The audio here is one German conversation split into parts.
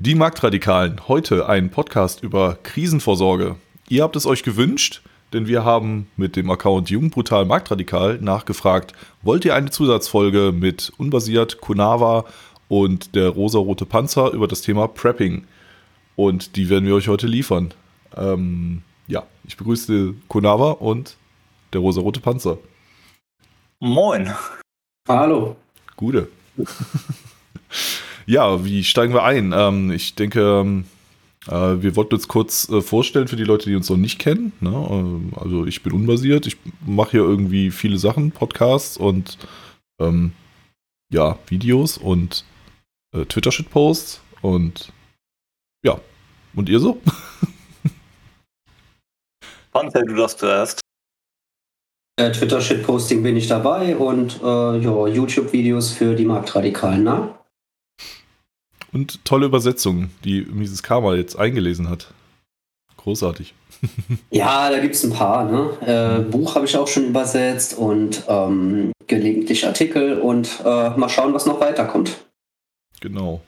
Die Marktradikalen, heute ein Podcast über Krisenvorsorge. Ihr habt es euch gewünscht, denn wir haben mit dem Account Jungbrutal Marktradikal nachgefragt, wollt ihr eine Zusatzfolge mit Unbasiert, Kunava und der rosarote Panzer über das Thema Prepping? Und die werden wir euch heute liefern. Ähm, ja, ich begrüße Kunava und der rosarote Panzer. Moin. Hallo. Gute. Ja, wie steigen wir ein? Ähm, ich denke, ähm, äh, wir wollten uns kurz äh, vorstellen für die Leute, die uns noch nicht kennen. Ne? Ähm, also ich bin unbasiert, ich mache hier irgendwie viele Sachen, Podcasts und ähm, ja, Videos und äh, Twitter-Shit-Posts und ja. Und ihr so? Panzer, du darfst zuerst. Äh, Twitter-Shitposting bin ich dabei und äh, YouTube-Videos für die Marktradikalen, ne? Und tolle Übersetzung, die Mises Karma jetzt eingelesen hat. Großartig. ja, da gibt es ein paar. Ne? Äh, Buch habe ich auch schon übersetzt und ähm, gelegentlich Artikel und äh, mal schauen, was noch weiterkommt. Genau.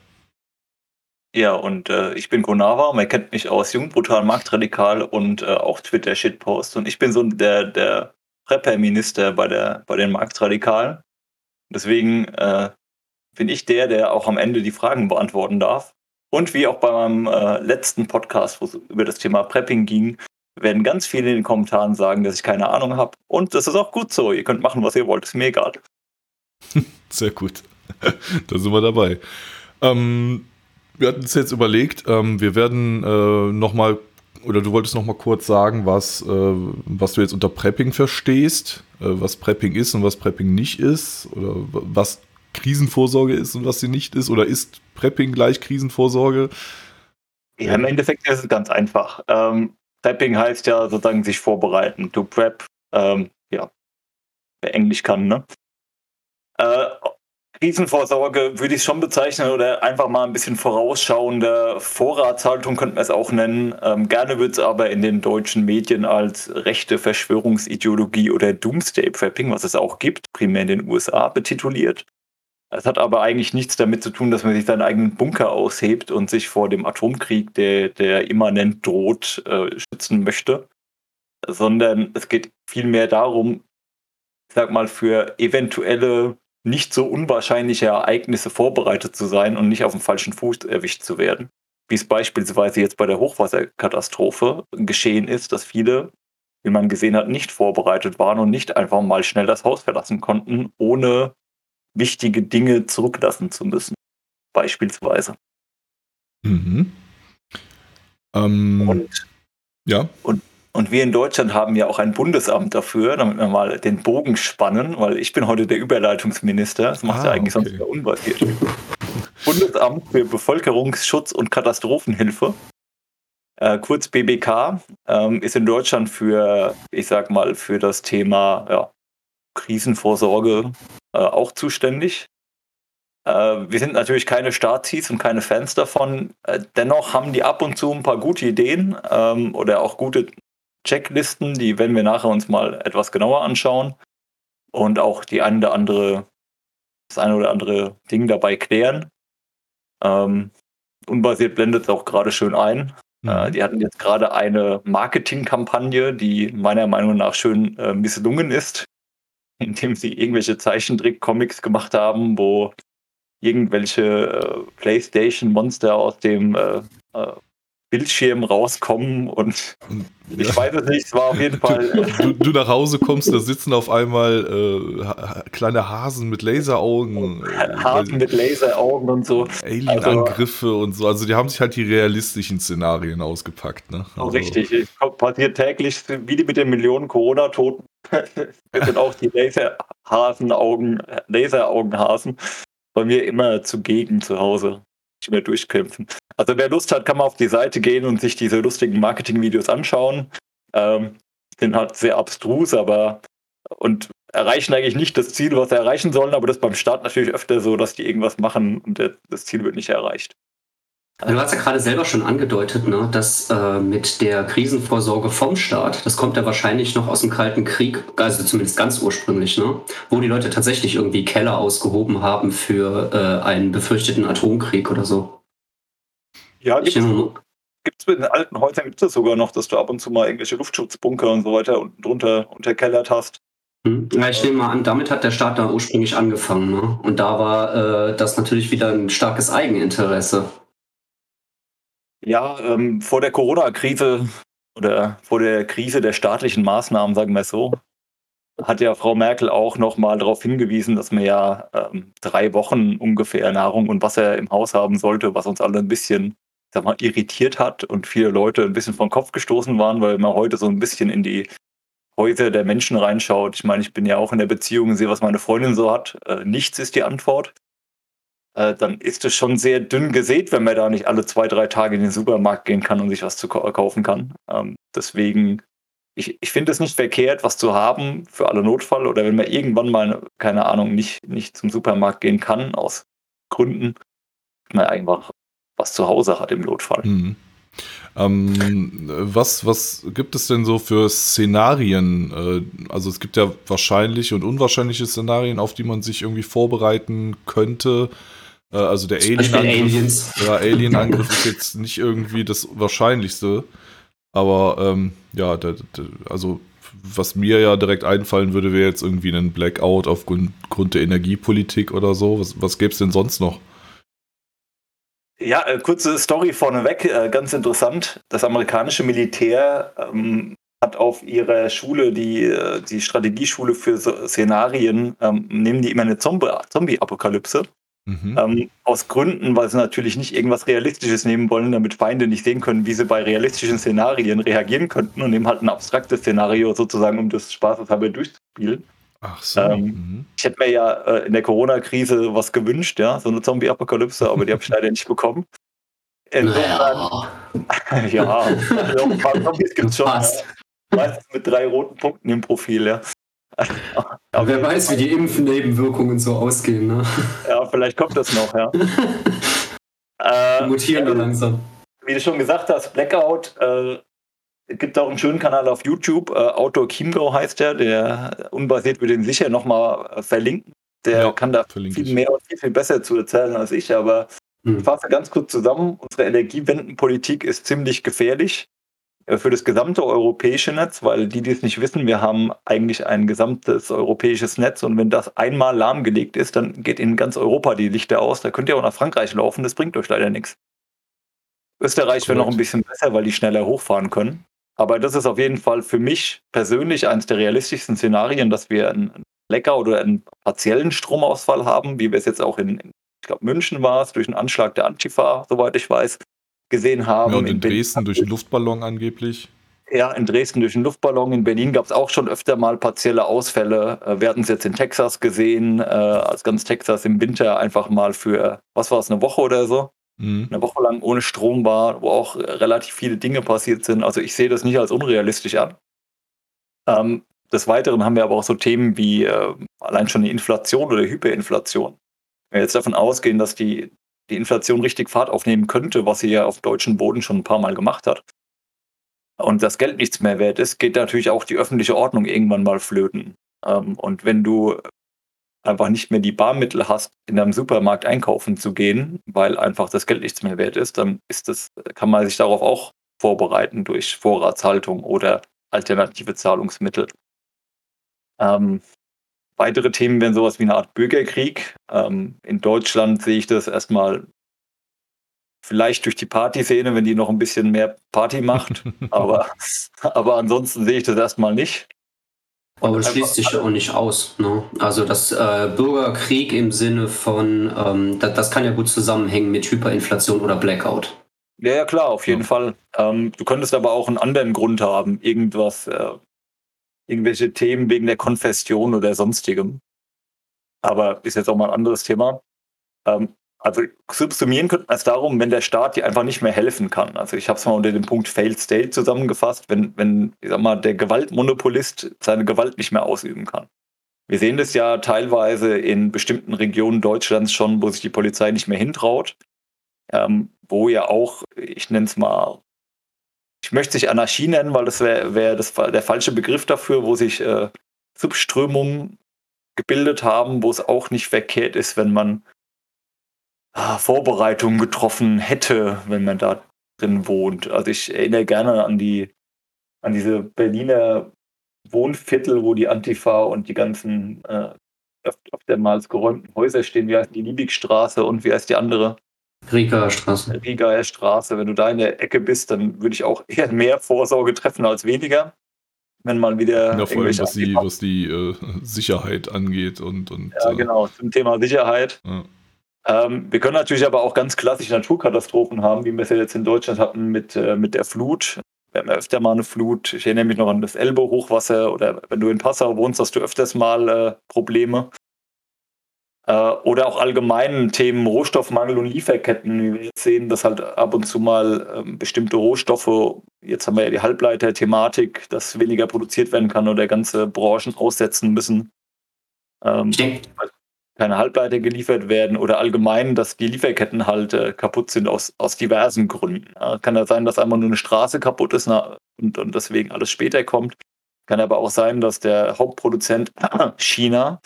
Ja, und äh, ich bin Konava, man kennt mich aus Jung, Brutal, Marktradikal und äh, auch Twitter Shitpost. Und ich bin so der, der Prepper-Minister bei, bei den Marktradikalen. Deswegen äh, bin ich der, der auch am Ende die Fragen beantworten darf. Und wie auch bei meinem äh, letzten Podcast, wo es über das Thema Prepping ging, werden ganz viele in den Kommentaren sagen, dass ich keine Ahnung habe. Und das ist auch gut so. Ihr könnt machen, was ihr wollt. Ist mir egal. Sehr gut. da sind wir dabei. Ähm, wir hatten uns jetzt überlegt, ähm, wir werden äh, nochmal, oder du wolltest nochmal kurz sagen, was, äh, was du jetzt unter Prepping verstehst, äh, was Prepping ist und was Prepping nicht ist, oder was Krisenvorsorge ist und was sie nicht ist? Oder ist Prepping gleich Krisenvorsorge? Ja, im Endeffekt ist es ganz einfach. Ähm, Prepping heißt ja sozusagen sich vorbereiten. To prep, ähm, ja, wer Englisch kann, ne? Äh, Krisenvorsorge würde ich schon bezeichnen oder einfach mal ein bisschen vorausschauende Vorratshaltung könnte man es auch nennen. Ähm, gerne wird es aber in den deutschen Medien als rechte Verschwörungsideologie oder Doomsday Prepping, was es auch gibt, primär in den USA betituliert. Es hat aber eigentlich nichts damit zu tun, dass man sich seinen eigenen Bunker aushebt und sich vor dem Atomkrieg, der, der immanent droht, äh, schützen möchte, sondern es geht vielmehr darum, ich sag mal, für eventuelle nicht so unwahrscheinliche Ereignisse vorbereitet zu sein und nicht auf dem falschen Fuß erwischt zu werden. Wie es beispielsweise jetzt bei der Hochwasserkatastrophe geschehen ist, dass viele, wie man gesehen hat, nicht vorbereitet waren und nicht einfach mal schnell das Haus verlassen konnten, ohne wichtige Dinge zurücklassen zu müssen. Beispielsweise. Mhm. Ähm, und, ja. Und, und wir in Deutschland haben ja auch ein Bundesamt dafür, damit wir mal den Bogen spannen, weil ich bin heute der Überleitungsminister. Das macht ah, ja eigentlich okay. sonst wieder unbasiert. Bundesamt für Bevölkerungsschutz und Katastrophenhilfe, äh, kurz BBK, ähm, ist in Deutschland für, ich sag mal, für das Thema ja, Krisenvorsorge äh, auch zuständig. Äh, wir sind natürlich keine Staatsies und keine Fans davon. Äh, dennoch haben die ab und zu ein paar gute Ideen ähm, oder auch gute Checklisten, die werden wir nachher uns mal etwas genauer anschauen und auch die eine oder andere, das eine oder andere Ding dabei klären. Ähm, unbasiert blendet es auch gerade schön ein. Mhm. Äh, die hatten jetzt gerade eine Marketingkampagne, die meiner Meinung nach schön äh, misslungen ist indem sie irgendwelche Zeichentrick-Comics gemacht haben, wo irgendwelche äh, PlayStation-Monster aus dem äh, äh, Bildschirm rauskommen und ich ja. weiß es nicht, es war auf jeden Fall. Du, du, nach Hause kommst, da sitzen auf einmal äh, kleine Hasen mit Laseraugen. Hasen mit Laseraugen und so. Alien-Angriffe also, und so. Also die haben sich halt die realistischen Szenarien ausgepackt. Ne? Also, richtig, es passiert täglich, wie die mit den Millionen Corona-Toten, das sind auch die Laserhasenaugen, Laseraugenhasen bei mir immer zugegen zu Hause. Nicht mehr durchkämpfen. Also wer Lust hat, kann mal auf die Seite gehen und sich diese lustigen Marketing-Videos anschauen. Ähm, sind halt sehr abstrus, aber und erreichen eigentlich nicht das Ziel, was sie erreichen sollen, aber das ist beim Start natürlich öfter so, dass die irgendwas machen und das Ziel wird nicht erreicht. Du hast ja gerade selber schon angedeutet, ne, dass äh, mit der Krisenvorsorge vom Staat, das kommt ja wahrscheinlich noch aus dem Kalten Krieg, also zumindest ganz ursprünglich, ne, wo die Leute tatsächlich irgendwie Keller ausgehoben haben für äh, einen befürchteten Atomkrieg oder so. Ja, gibt es mit den alten Häusern gibt es sogar noch, dass du ab und zu mal irgendwelche Luftschutzbunker und so weiter unten drunter unterkellert hast. Hm. Ja, ich nehme mal an, damit hat der Staat da ursprünglich angefangen. Ne? Und da war äh, das natürlich wieder ein starkes Eigeninteresse. Ja, ähm, vor der Corona-Krise oder vor der Krise der staatlichen Maßnahmen, sagen wir es so, hat ja Frau Merkel auch nochmal darauf hingewiesen, dass man ja ähm, drei Wochen ungefähr Nahrung und Wasser im Haus haben sollte, was uns alle ein bisschen sag mal, irritiert hat und viele Leute ein bisschen vom Kopf gestoßen waren, weil man heute so ein bisschen in die Häuser der Menschen reinschaut. Ich meine, ich bin ja auch in der Beziehung sehe, was meine Freundin so hat. Äh, nichts ist die Antwort. Äh, dann ist es schon sehr dünn gesät, wenn man da nicht alle zwei, drei Tage in den Supermarkt gehen kann und sich was zu kaufen kann. Ähm, deswegen, ich, ich finde es nicht verkehrt, was zu haben für alle Notfall oder wenn man irgendwann mal, keine Ahnung, nicht, nicht zum Supermarkt gehen kann, aus Gründen, man einfach was zu Hause hat im Notfall. Mhm. Ähm, was, was gibt es denn so für Szenarien? Äh, also es gibt ja wahrscheinliche und unwahrscheinliche Szenarien, auf die man sich irgendwie vorbereiten könnte. Äh, also der Alien-Angriff ja, Alien ist jetzt nicht irgendwie das Wahrscheinlichste. Aber ähm, ja, der, der, also was mir ja direkt einfallen würde, wäre jetzt irgendwie ein Blackout aufgrund der Energiepolitik oder so. Was, was gäbe es denn sonst noch? Ja, äh, kurze Story vorneweg, äh, ganz interessant. Das amerikanische Militär ähm, hat auf ihrer Schule, die, äh, die Strategieschule für so Szenarien, ähm, nehmen die immer eine Zombie-Apokalypse. Mhm. Ähm, aus Gründen, weil sie natürlich nicht irgendwas Realistisches nehmen wollen, damit Feinde nicht sehen können, wie sie bei realistischen Szenarien reagieren könnten und nehmen halt ein abstraktes Szenario sozusagen, um das Spaßeshalber durchzuspielen. Ach so. Ähm, mhm. Ich hätte mir ja äh, in der Corona-Krise was gewünscht, ja, so eine Zombie-Apokalypse, aber die habe ich leider nicht bekommen. Insofern, ja, also ein paar Zombies gibt es schon. Ja. Meistens mit drei roten Punkten im Profil, ja. Aber wer weiß, wie die Impfnebenwirkungen so ausgehen, ne? Ja, vielleicht kommt das noch, ja. äh, mutieren ja, langsam. Wie du schon gesagt hast, Blackout äh, gibt auch einen schönen Kanal auf YouTube, äh, Outdoor Chiemgau heißt der, der unbasiert wird den sicher nochmal äh, verlinken. Der ja, kann da viel ich. mehr und viel, viel besser zu erzählen als ich, aber hm. ich fasse ganz kurz zusammen. Unsere Energiewendenpolitik ist ziemlich gefährlich äh, für das gesamte europäische Netz, weil die, die es nicht wissen, wir haben eigentlich ein gesamtes europäisches Netz und wenn das einmal lahmgelegt ist, dann geht in ganz Europa die Lichter aus. Da könnt ihr auch nach Frankreich laufen, das bringt euch leider nichts. Österreich wäre noch ein bisschen besser, weil die schneller hochfahren können. Aber das ist auf jeden Fall für mich persönlich eines der realistischsten Szenarien, dass wir einen Lecker oder einen partiellen Stromausfall haben, wie wir es jetzt auch in, ich glaube, München war es, durch einen Anschlag der Antifa, soweit ich weiß, gesehen haben. Ja, und in, in Dresden durch einen Luftballon angeblich. Ja, in Dresden durch einen Luftballon. In Berlin gab es auch schon öfter mal partielle Ausfälle. Äh, wir hatten es jetzt in Texas gesehen, äh, als ganz Texas im Winter einfach mal für, was war es, eine Woche oder so, mhm. eine Woche lang ohne Strom war, wo auch relativ viele Dinge passiert sind. Also ich sehe das nicht als unrealistisch an. Ähm, des Weiteren haben wir aber auch so Themen wie äh, allein schon die Inflation oder Hyperinflation. Wenn wir jetzt davon ausgehen, dass die, die Inflation richtig Fahrt aufnehmen könnte, was sie ja auf deutschem Boden schon ein paar Mal gemacht hat, und das Geld nichts mehr wert ist, geht natürlich auch die öffentliche Ordnung irgendwann mal flöten. Ähm, und wenn du einfach nicht mehr die Barmittel hast, in einem Supermarkt einkaufen zu gehen, weil einfach das Geld nichts mehr wert ist, dann ist das, kann man sich darauf auch vorbereiten durch Vorratshaltung oder alternative Zahlungsmittel. Ähm, weitere Themen wären sowas wie eine Art Bürgerkrieg. Ähm, in Deutschland sehe ich das erstmal vielleicht durch die Partyszene, wenn die noch ein bisschen mehr Party macht. aber, aber ansonsten sehe ich das erstmal nicht. Aber das schließt sich ja auch nicht aus. Ne? Also das äh, Bürgerkrieg im Sinne von, ähm, das, das, kann ja gut zusammenhängen mit Hyperinflation oder Blackout. Ja, ja klar, auf jeden ja. Fall. Ähm, du könntest aber auch einen anderen Grund haben, irgendwas, äh, irgendwelche Themen wegen der Konfession oder sonstigem. Aber ist jetzt auch mal ein anderes Thema. Ähm, also subsumieren könnte man es darum, wenn der Staat dir einfach nicht mehr helfen kann. Also ich habe es mal unter dem Punkt Failed State zusammengefasst, wenn, wenn ich sag mal, der Gewaltmonopolist seine Gewalt nicht mehr ausüben kann. Wir sehen das ja teilweise in bestimmten Regionen Deutschlands schon, wo sich die Polizei nicht mehr hintraut, ähm, wo ja auch, ich nenne es mal, ich möchte es nicht Anarchie nennen, weil das wäre wär der falsche Begriff dafür, wo sich äh, Subströmungen gebildet haben, wo es auch nicht verkehrt ist, wenn man ah, Vorbereitungen getroffen hätte, wenn man da drin wohnt. Also ich erinnere gerne an die an diese Berliner Wohnviertel, wo die Antifa und die ganzen äh, öftermals geräumten Häuser stehen. Wie heißt die Liebigstraße und wie heißt die andere? Rigaer Straße. Rigaer Straße. Wenn du da in der Ecke bist, dann würde ich auch eher mehr Vorsorge treffen als weniger. Wenn mal wieder. Ja, vor allem, was die, was die äh, Sicherheit angeht und. und ja, äh, genau, zum Thema Sicherheit. Ja. Ähm, wir können natürlich aber auch ganz klassische Naturkatastrophen haben, wie wir es ja jetzt in Deutschland hatten mit, äh, mit der Flut. Wir haben ja öfter mal eine Flut. Ich erinnere mich noch an das Elbe-Hochwasser oder wenn du in Passau wohnst, hast du öfters mal äh, Probleme. Äh, oder auch allgemeinen Themen Rohstoffmangel und Lieferketten. Wie wir jetzt sehen, dass halt ab und zu mal ähm, bestimmte Rohstoffe, jetzt haben wir ja die Halbleiter-Thematik, dass weniger produziert werden kann oder ganze Branchen aussetzen müssen. Ähm, keine Halbleiter geliefert werden oder allgemein, dass die Lieferketten halt äh, kaputt sind aus, aus diversen Gründen. Ja, kann ja sein, dass einmal nur eine Straße kaputt ist und, und deswegen alles später kommt. Kann aber auch sein, dass der Hauptproduzent China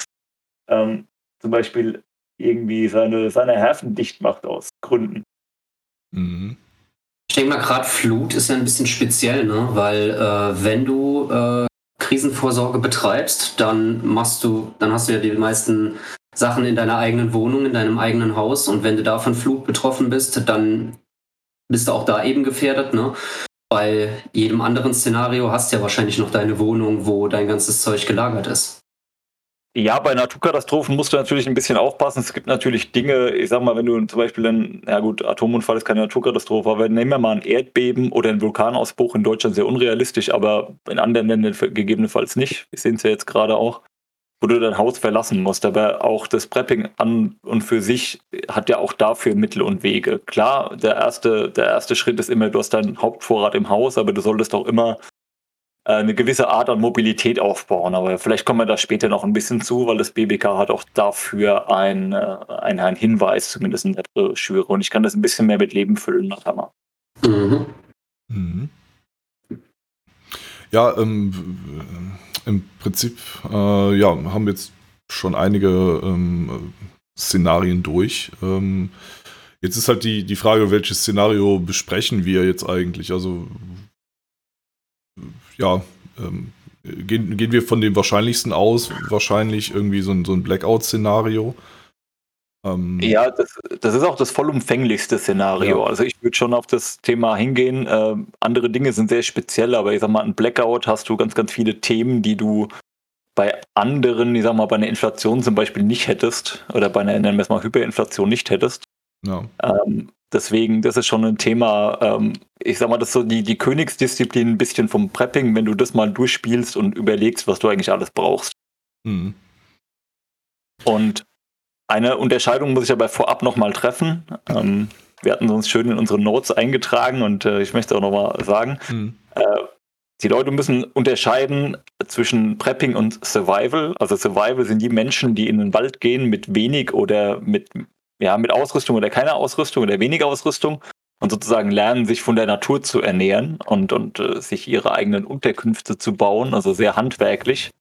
ähm, zum Beispiel irgendwie seine, seine Häfen dicht macht aus Gründen. Mhm. Ich denke mal, gerade Flut ist ja ein bisschen speziell, ne? weil äh, wenn du äh, Krisenvorsorge betreibst, dann machst du, dann hast du ja die meisten Sachen in deiner eigenen Wohnung, in deinem eigenen Haus. Und wenn du da von Flut betroffen bist, dann bist du auch da eben gefährdet. Ne? Bei jedem anderen Szenario hast du ja wahrscheinlich noch deine Wohnung, wo dein ganzes Zeug gelagert ist. Ja, bei Naturkatastrophen musst du natürlich ein bisschen aufpassen. Es gibt natürlich Dinge, ich sag mal, wenn du zum Beispiel ein, ja gut, Atomunfall ist keine Naturkatastrophe, aber nehmen wir mal ein Erdbeben oder ein Vulkanausbruch in Deutschland sehr unrealistisch, aber in anderen Ländern gegebenenfalls nicht. Wir sehen es ja jetzt gerade auch wo du dein Haus verlassen musst. Aber auch das Prepping an und für sich hat ja auch dafür Mittel und Wege. Klar, der erste, der erste Schritt ist immer, du hast deinen Hauptvorrat im Haus, aber du solltest auch immer eine gewisse Art an Mobilität aufbauen. Aber vielleicht kommen wir da später noch ein bisschen zu, weil das BBK hat auch dafür ein, äh, ein, ein Hinweis, zumindest in der Broschüre. Und ich kann das ein bisschen mehr mit Leben füllen, nachher Mhm. Mhm. Ja, ähm, im Prinzip äh, ja, haben wir jetzt schon einige ähm, Szenarien durch. Ähm, jetzt ist halt die, die Frage, welches Szenario besprechen wir jetzt eigentlich? Also, ja, ähm, gehen, gehen wir von dem wahrscheinlichsten aus, wahrscheinlich irgendwie so ein, so ein Blackout-Szenario. Ähm, ja, das, das, ist auch das vollumfänglichste Szenario. Ja. Also ich würde schon auf das Thema hingehen. Äh, andere Dinge sind sehr speziell, aber ich sag mal, ein Blackout hast du ganz, ganz viele Themen, die du bei anderen, ich sag mal, bei einer Inflation zum Beispiel nicht hättest oder bei einer, nennen wir es mal, Hyperinflation nicht hättest. Ja. Ähm, deswegen, das ist schon ein Thema, ähm, ich sag mal, das ist so die, die Königsdisziplin ein bisschen vom Prepping, wenn du das mal durchspielst und überlegst, was du eigentlich alles brauchst. Mhm. Und eine Unterscheidung muss ich aber vorab nochmal treffen. Ähm, wir hatten uns schön in unsere Notes eingetragen und äh, ich möchte auch nochmal sagen, mhm. äh, die Leute müssen unterscheiden zwischen Prepping und Survival. Also Survival sind die Menschen, die in den Wald gehen mit wenig oder mit, ja, mit Ausrüstung oder keiner Ausrüstung oder weniger Ausrüstung und sozusagen lernen, sich von der Natur zu ernähren und, und äh, sich ihre eigenen Unterkünfte zu bauen, also sehr handwerklich.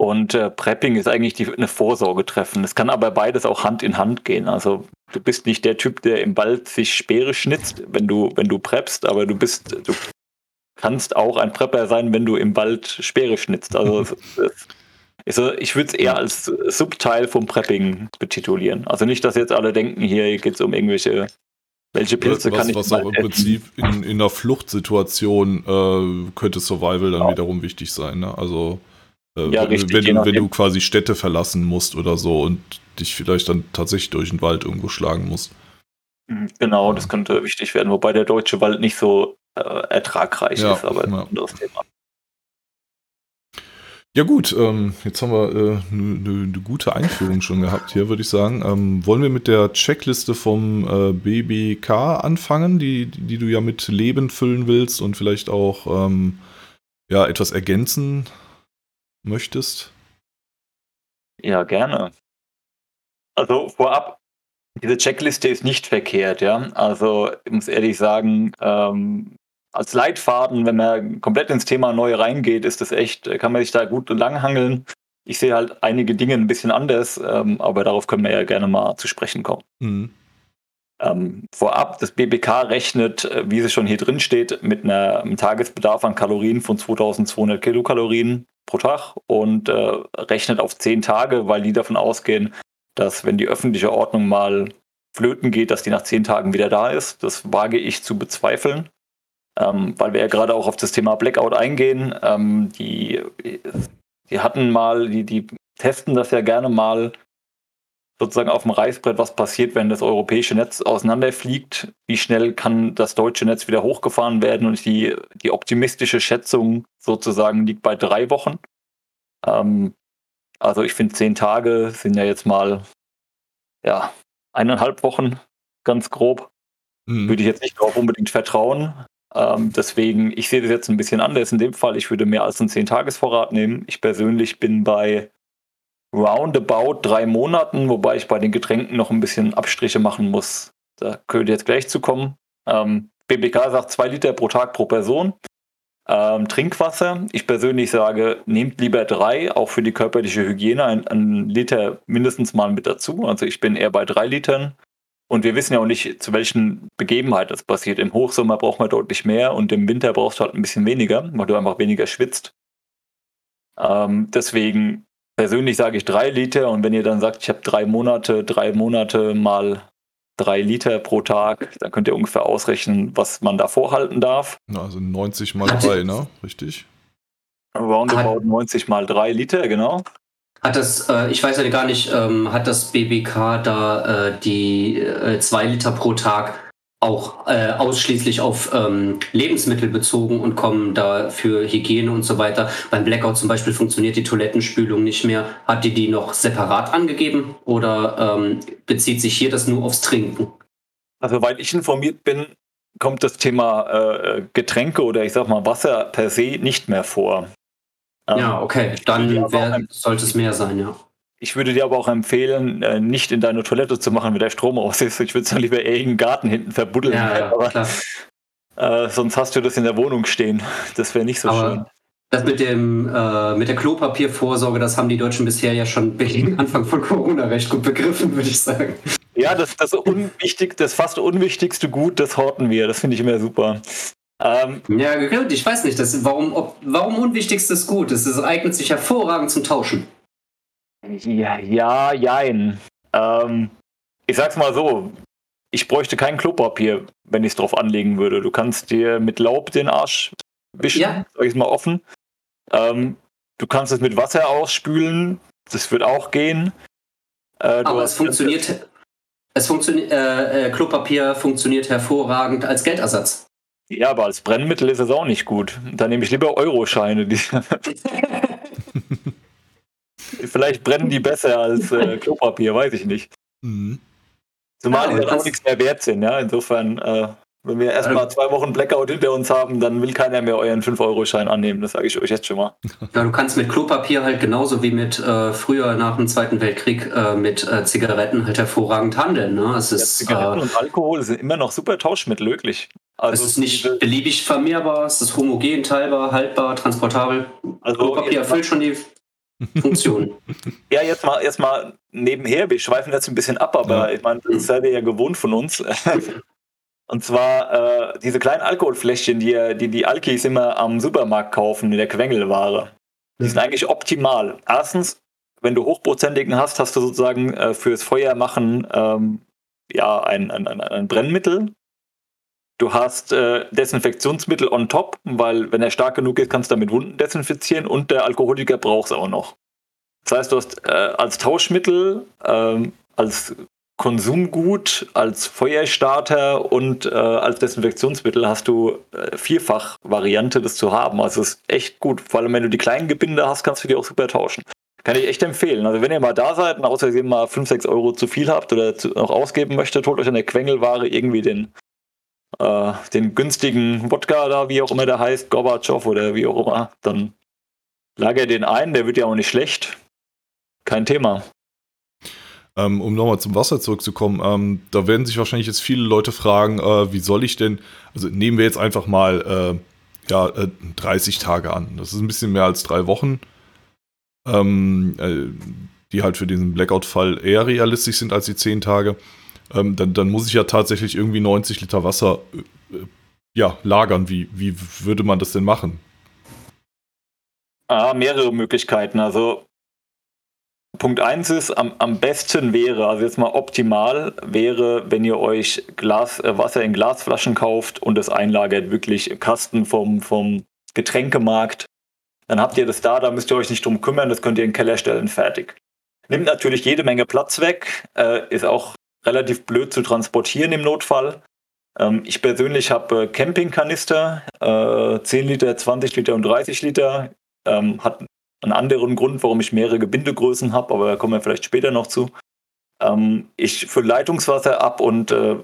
Und äh, Prepping ist eigentlich die, eine Vorsorge treffen. Es kann aber beides auch Hand in Hand gehen. Also du bist nicht der Typ, der im Wald sich Speere schnitzt, wenn du, wenn du preppst, aber du bist, du kannst auch ein Prepper sein, wenn du im Wald Speere schnitzt. Also, also ich würde es eher als Subteil vom Prepping betitulieren. Also nicht, dass jetzt alle denken, hier geht es um irgendwelche welche Pilze was, kann ich Was auch im essen? Prinzip in, in einer Fluchtsituation äh, könnte Survival dann ja. wiederum wichtig sein. Ne? Also äh, ja, richtig, wenn, du, wenn du quasi Städte verlassen musst oder so und dich vielleicht dann tatsächlich durch den Wald irgendwo schlagen musst. Mhm, genau, das könnte wichtig werden, wobei der deutsche Wald nicht so äh, ertragreich ja, ist, aber ja. ein anderes Thema. Ja gut, ähm, jetzt haben wir eine äh, ne, ne gute Einführung schon gehabt hier, würde ich sagen. Ähm, wollen wir mit der Checkliste vom äh, BBK anfangen, die, die du ja mit Leben füllen willst und vielleicht auch ähm, ja, etwas ergänzen möchtest? Ja, gerne. Also vorab, diese Checkliste ist nicht verkehrt, ja. Also ich muss ehrlich sagen, ähm, als Leitfaden, wenn man komplett ins Thema neu reingeht, ist das echt, kann man sich da gut langhangeln. ich sehe halt einige Dinge ein bisschen anders, ähm, aber darauf können wir ja gerne mal zu sprechen kommen. Mhm. Ähm, vorab, das BBK rechnet, äh, wie es schon hier drin steht, mit einer, einem Tagesbedarf an Kalorien von 2200 Kilokalorien pro Tag und äh, rechnet auf 10 Tage, weil die davon ausgehen, dass wenn die öffentliche Ordnung mal flöten geht, dass die nach 10 Tagen wieder da ist. Das wage ich zu bezweifeln, ähm, weil wir ja gerade auch auf das Thema Blackout eingehen. Ähm, die, die hatten mal, die, die testen das ja gerne mal sozusagen auf dem Reißbrett, was passiert, wenn das europäische Netz auseinanderfliegt, wie schnell kann das deutsche Netz wieder hochgefahren werden und die, die optimistische Schätzung sozusagen liegt bei drei Wochen. Ähm, also ich finde, zehn Tage sind ja jetzt mal ja, eineinhalb Wochen, ganz grob. Mhm. Würde ich jetzt nicht darauf unbedingt vertrauen. Ähm, deswegen, ich sehe das jetzt ein bisschen anders. In dem Fall, ich würde mehr als einen zehn Tagesvorrat nehmen. Ich persönlich bin bei roundabout drei Monaten, wobei ich bei den Getränken noch ein bisschen Abstriche machen muss. Da könnte jetzt gleich zu kommen. Ähm, BBK sagt zwei Liter pro Tag pro Person. Ähm, Trinkwasser. Ich persönlich sage, nehmt lieber drei, auch für die körperliche Hygiene, ein, ein, Liter mindestens mal mit dazu. Also ich bin eher bei drei Litern. Und wir wissen ja auch nicht, zu welchen Begebenheiten das passiert. Im Hochsommer braucht man deutlich mehr und im Winter brauchst du halt ein bisschen weniger, weil du einfach weniger schwitzt. Ähm, deswegen persönlich sage ich drei Liter und wenn ihr dann sagt, ich habe drei Monate, drei Monate mal drei Liter pro Tag, dann könnt ihr ungefähr ausrechnen, was man da vorhalten darf. Also 90 mal drei, ne? Richtig? Roundabout 90 mal drei Liter, genau. Hat das, äh, ich weiß ja gar nicht, ähm, hat das BBK da äh, die äh, zwei Liter pro Tag auch äh, ausschließlich auf ähm, Lebensmittel bezogen und kommen da für Hygiene und so weiter. Beim Blackout zum Beispiel funktioniert die Toilettenspülung nicht mehr. Hat die die noch separat angegeben oder ähm, bezieht sich hier das nur aufs Trinken? Also, weil ich informiert bin, kommt das Thema äh, Getränke oder ich sag mal Wasser per se nicht mehr vor. Ähm, ja, okay, dann wär, sollte es mehr sein, ja. Ich würde dir aber auch empfehlen, äh, nicht in deine Toilette zu machen, wenn der Strom aus ist. Ich würde es dann lieber eher in den Garten hinten verbuddeln. Ja, ja, aber, äh, sonst hast du das in der Wohnung stehen. Das wäre nicht so aber schön. Das mit, dem, äh, mit der Klopapiervorsorge, das haben die Deutschen bisher ja schon gegen Anfang von Corona recht gut begriffen, würde ich sagen. Ja, das, das, unwichtig, das fast unwichtigste Gut, das horten wir. Das finde ich immer super. Ähm, ja, gut, ich weiß nicht, das, warum, ob, warum unwichtigstes Gut? Es eignet sich hervorragend zum Tauschen. Ja, ja, jein. Ähm, ich sag's mal so, ich bräuchte kein Klopapier, wenn ich es drauf anlegen würde. Du kannst dir mit Laub den Arsch wischen, ja. sag ich mal offen. Ähm, du kannst es mit Wasser ausspülen, das wird auch gehen. Äh, Aber es funktioniert, es funktioniert, äh, äh, Klopapier funktioniert hervorragend als Geldersatz. Ja, aber als Brennmittel ist es auch nicht gut. Da nehme ich lieber Euroscheine. Vielleicht brennen die besser als äh, Klopapier, weiß ich nicht. Mhm. Zumal ja, die auch nichts mehr wert sind, ja. Insofern, äh, wenn wir erstmal zwei Wochen Blackout hinter uns haben, dann will keiner mehr euren 5-Euro-Schein annehmen. Das sage ich euch jetzt schon mal. Ja, du kannst mit Klopapier halt genauso wie mit äh, früher nach dem Zweiten Weltkrieg äh, mit äh, Zigaretten halt hervorragend handeln. Ne? Es ist, ja, Zigaretten äh, und Alkohol sind immer noch super Tauschmittel, wirklich. Also es ist nicht beliebig vermehrbar, es ist homogen, teilbar, haltbar, transportabel. Also Klopapier erfüllt schon die Funktion. ja, jetzt mal, jetzt mal nebenher, wir schweifen jetzt ein bisschen ab, aber ja. ich meine, das seid ihr ja gewohnt von uns. Und zwar äh, diese kleinen Alkoholfläschchen, die die, die Alkis immer am Supermarkt kaufen, in der Quengelware. Die sind eigentlich optimal. Erstens, wenn du hochprozentigen hast, hast du sozusagen äh, fürs Feuer machen ähm, ja, ein, ein, ein, ein Brennmittel, Du hast äh, Desinfektionsmittel on top, weil wenn er stark genug ist, kannst du damit Wunden desinfizieren und der Alkoholiker braucht es auch noch. Das heißt, du hast äh, als Tauschmittel, ähm, als Konsumgut, als Feuerstarter und äh, als Desinfektionsmittel hast du äh, vierfach Variante, das zu haben. Also ist echt gut. Vor allem, wenn du die kleinen Gebinde hast, kannst du die auch super tauschen. Kann ich echt empfehlen. Also wenn ihr mal da seid und außer ihr mal 5, 6 Euro zu viel habt oder zu, noch ausgeben möchtet, holt euch an der Quengelware irgendwie den äh, den günstigen Wodka da, wie auch immer der heißt, Gorbatschow oder wie auch immer, dann lager den ein, der wird ja auch nicht schlecht. Kein Thema. Ähm, um nochmal zum Wasser zurückzukommen, ähm, da werden sich wahrscheinlich jetzt viele Leute fragen, äh, wie soll ich denn, also nehmen wir jetzt einfach mal äh, ja, 30 äh, Tage an. Das ist ein bisschen mehr als drei Wochen. ähm, äh, die halt für diesen Blackout-Fall eher realistisch sind als die 10 Tage, ähm, dann, dann muss ich ja tatsächlich irgendwie 90 Liter Wasser äh, ja, lagern. Wie, wie würde man das denn machen? Ah, mehrere Möglichkeiten. Also Punkt 1 ist, am, am besten wäre, also jetzt mal optimal, wäre, wenn ihr euch Glas, äh, Wasser in Glasflaschen kauft und es einlagert, wirklich Kasten vom, vom Getränkemarkt. Dann habt ihr das da, da müsst ihr euch nicht drum kümmern, das könnt ihr in den Keller stellen, fertig. Nimmt natürlich jede Menge Platz weg, äh, ist auch relativ blöd zu transportieren im Notfall. Ähm, ich persönlich habe äh, Campingkanister, äh, 10 Liter, 20 Liter und 30 Liter. Ähm, hat einen anderen Grund, warum ich mehrere Gebindegrößen habe, aber da kommen wir vielleicht später noch zu. Ähm, ich fülle Leitungswasser ab und äh,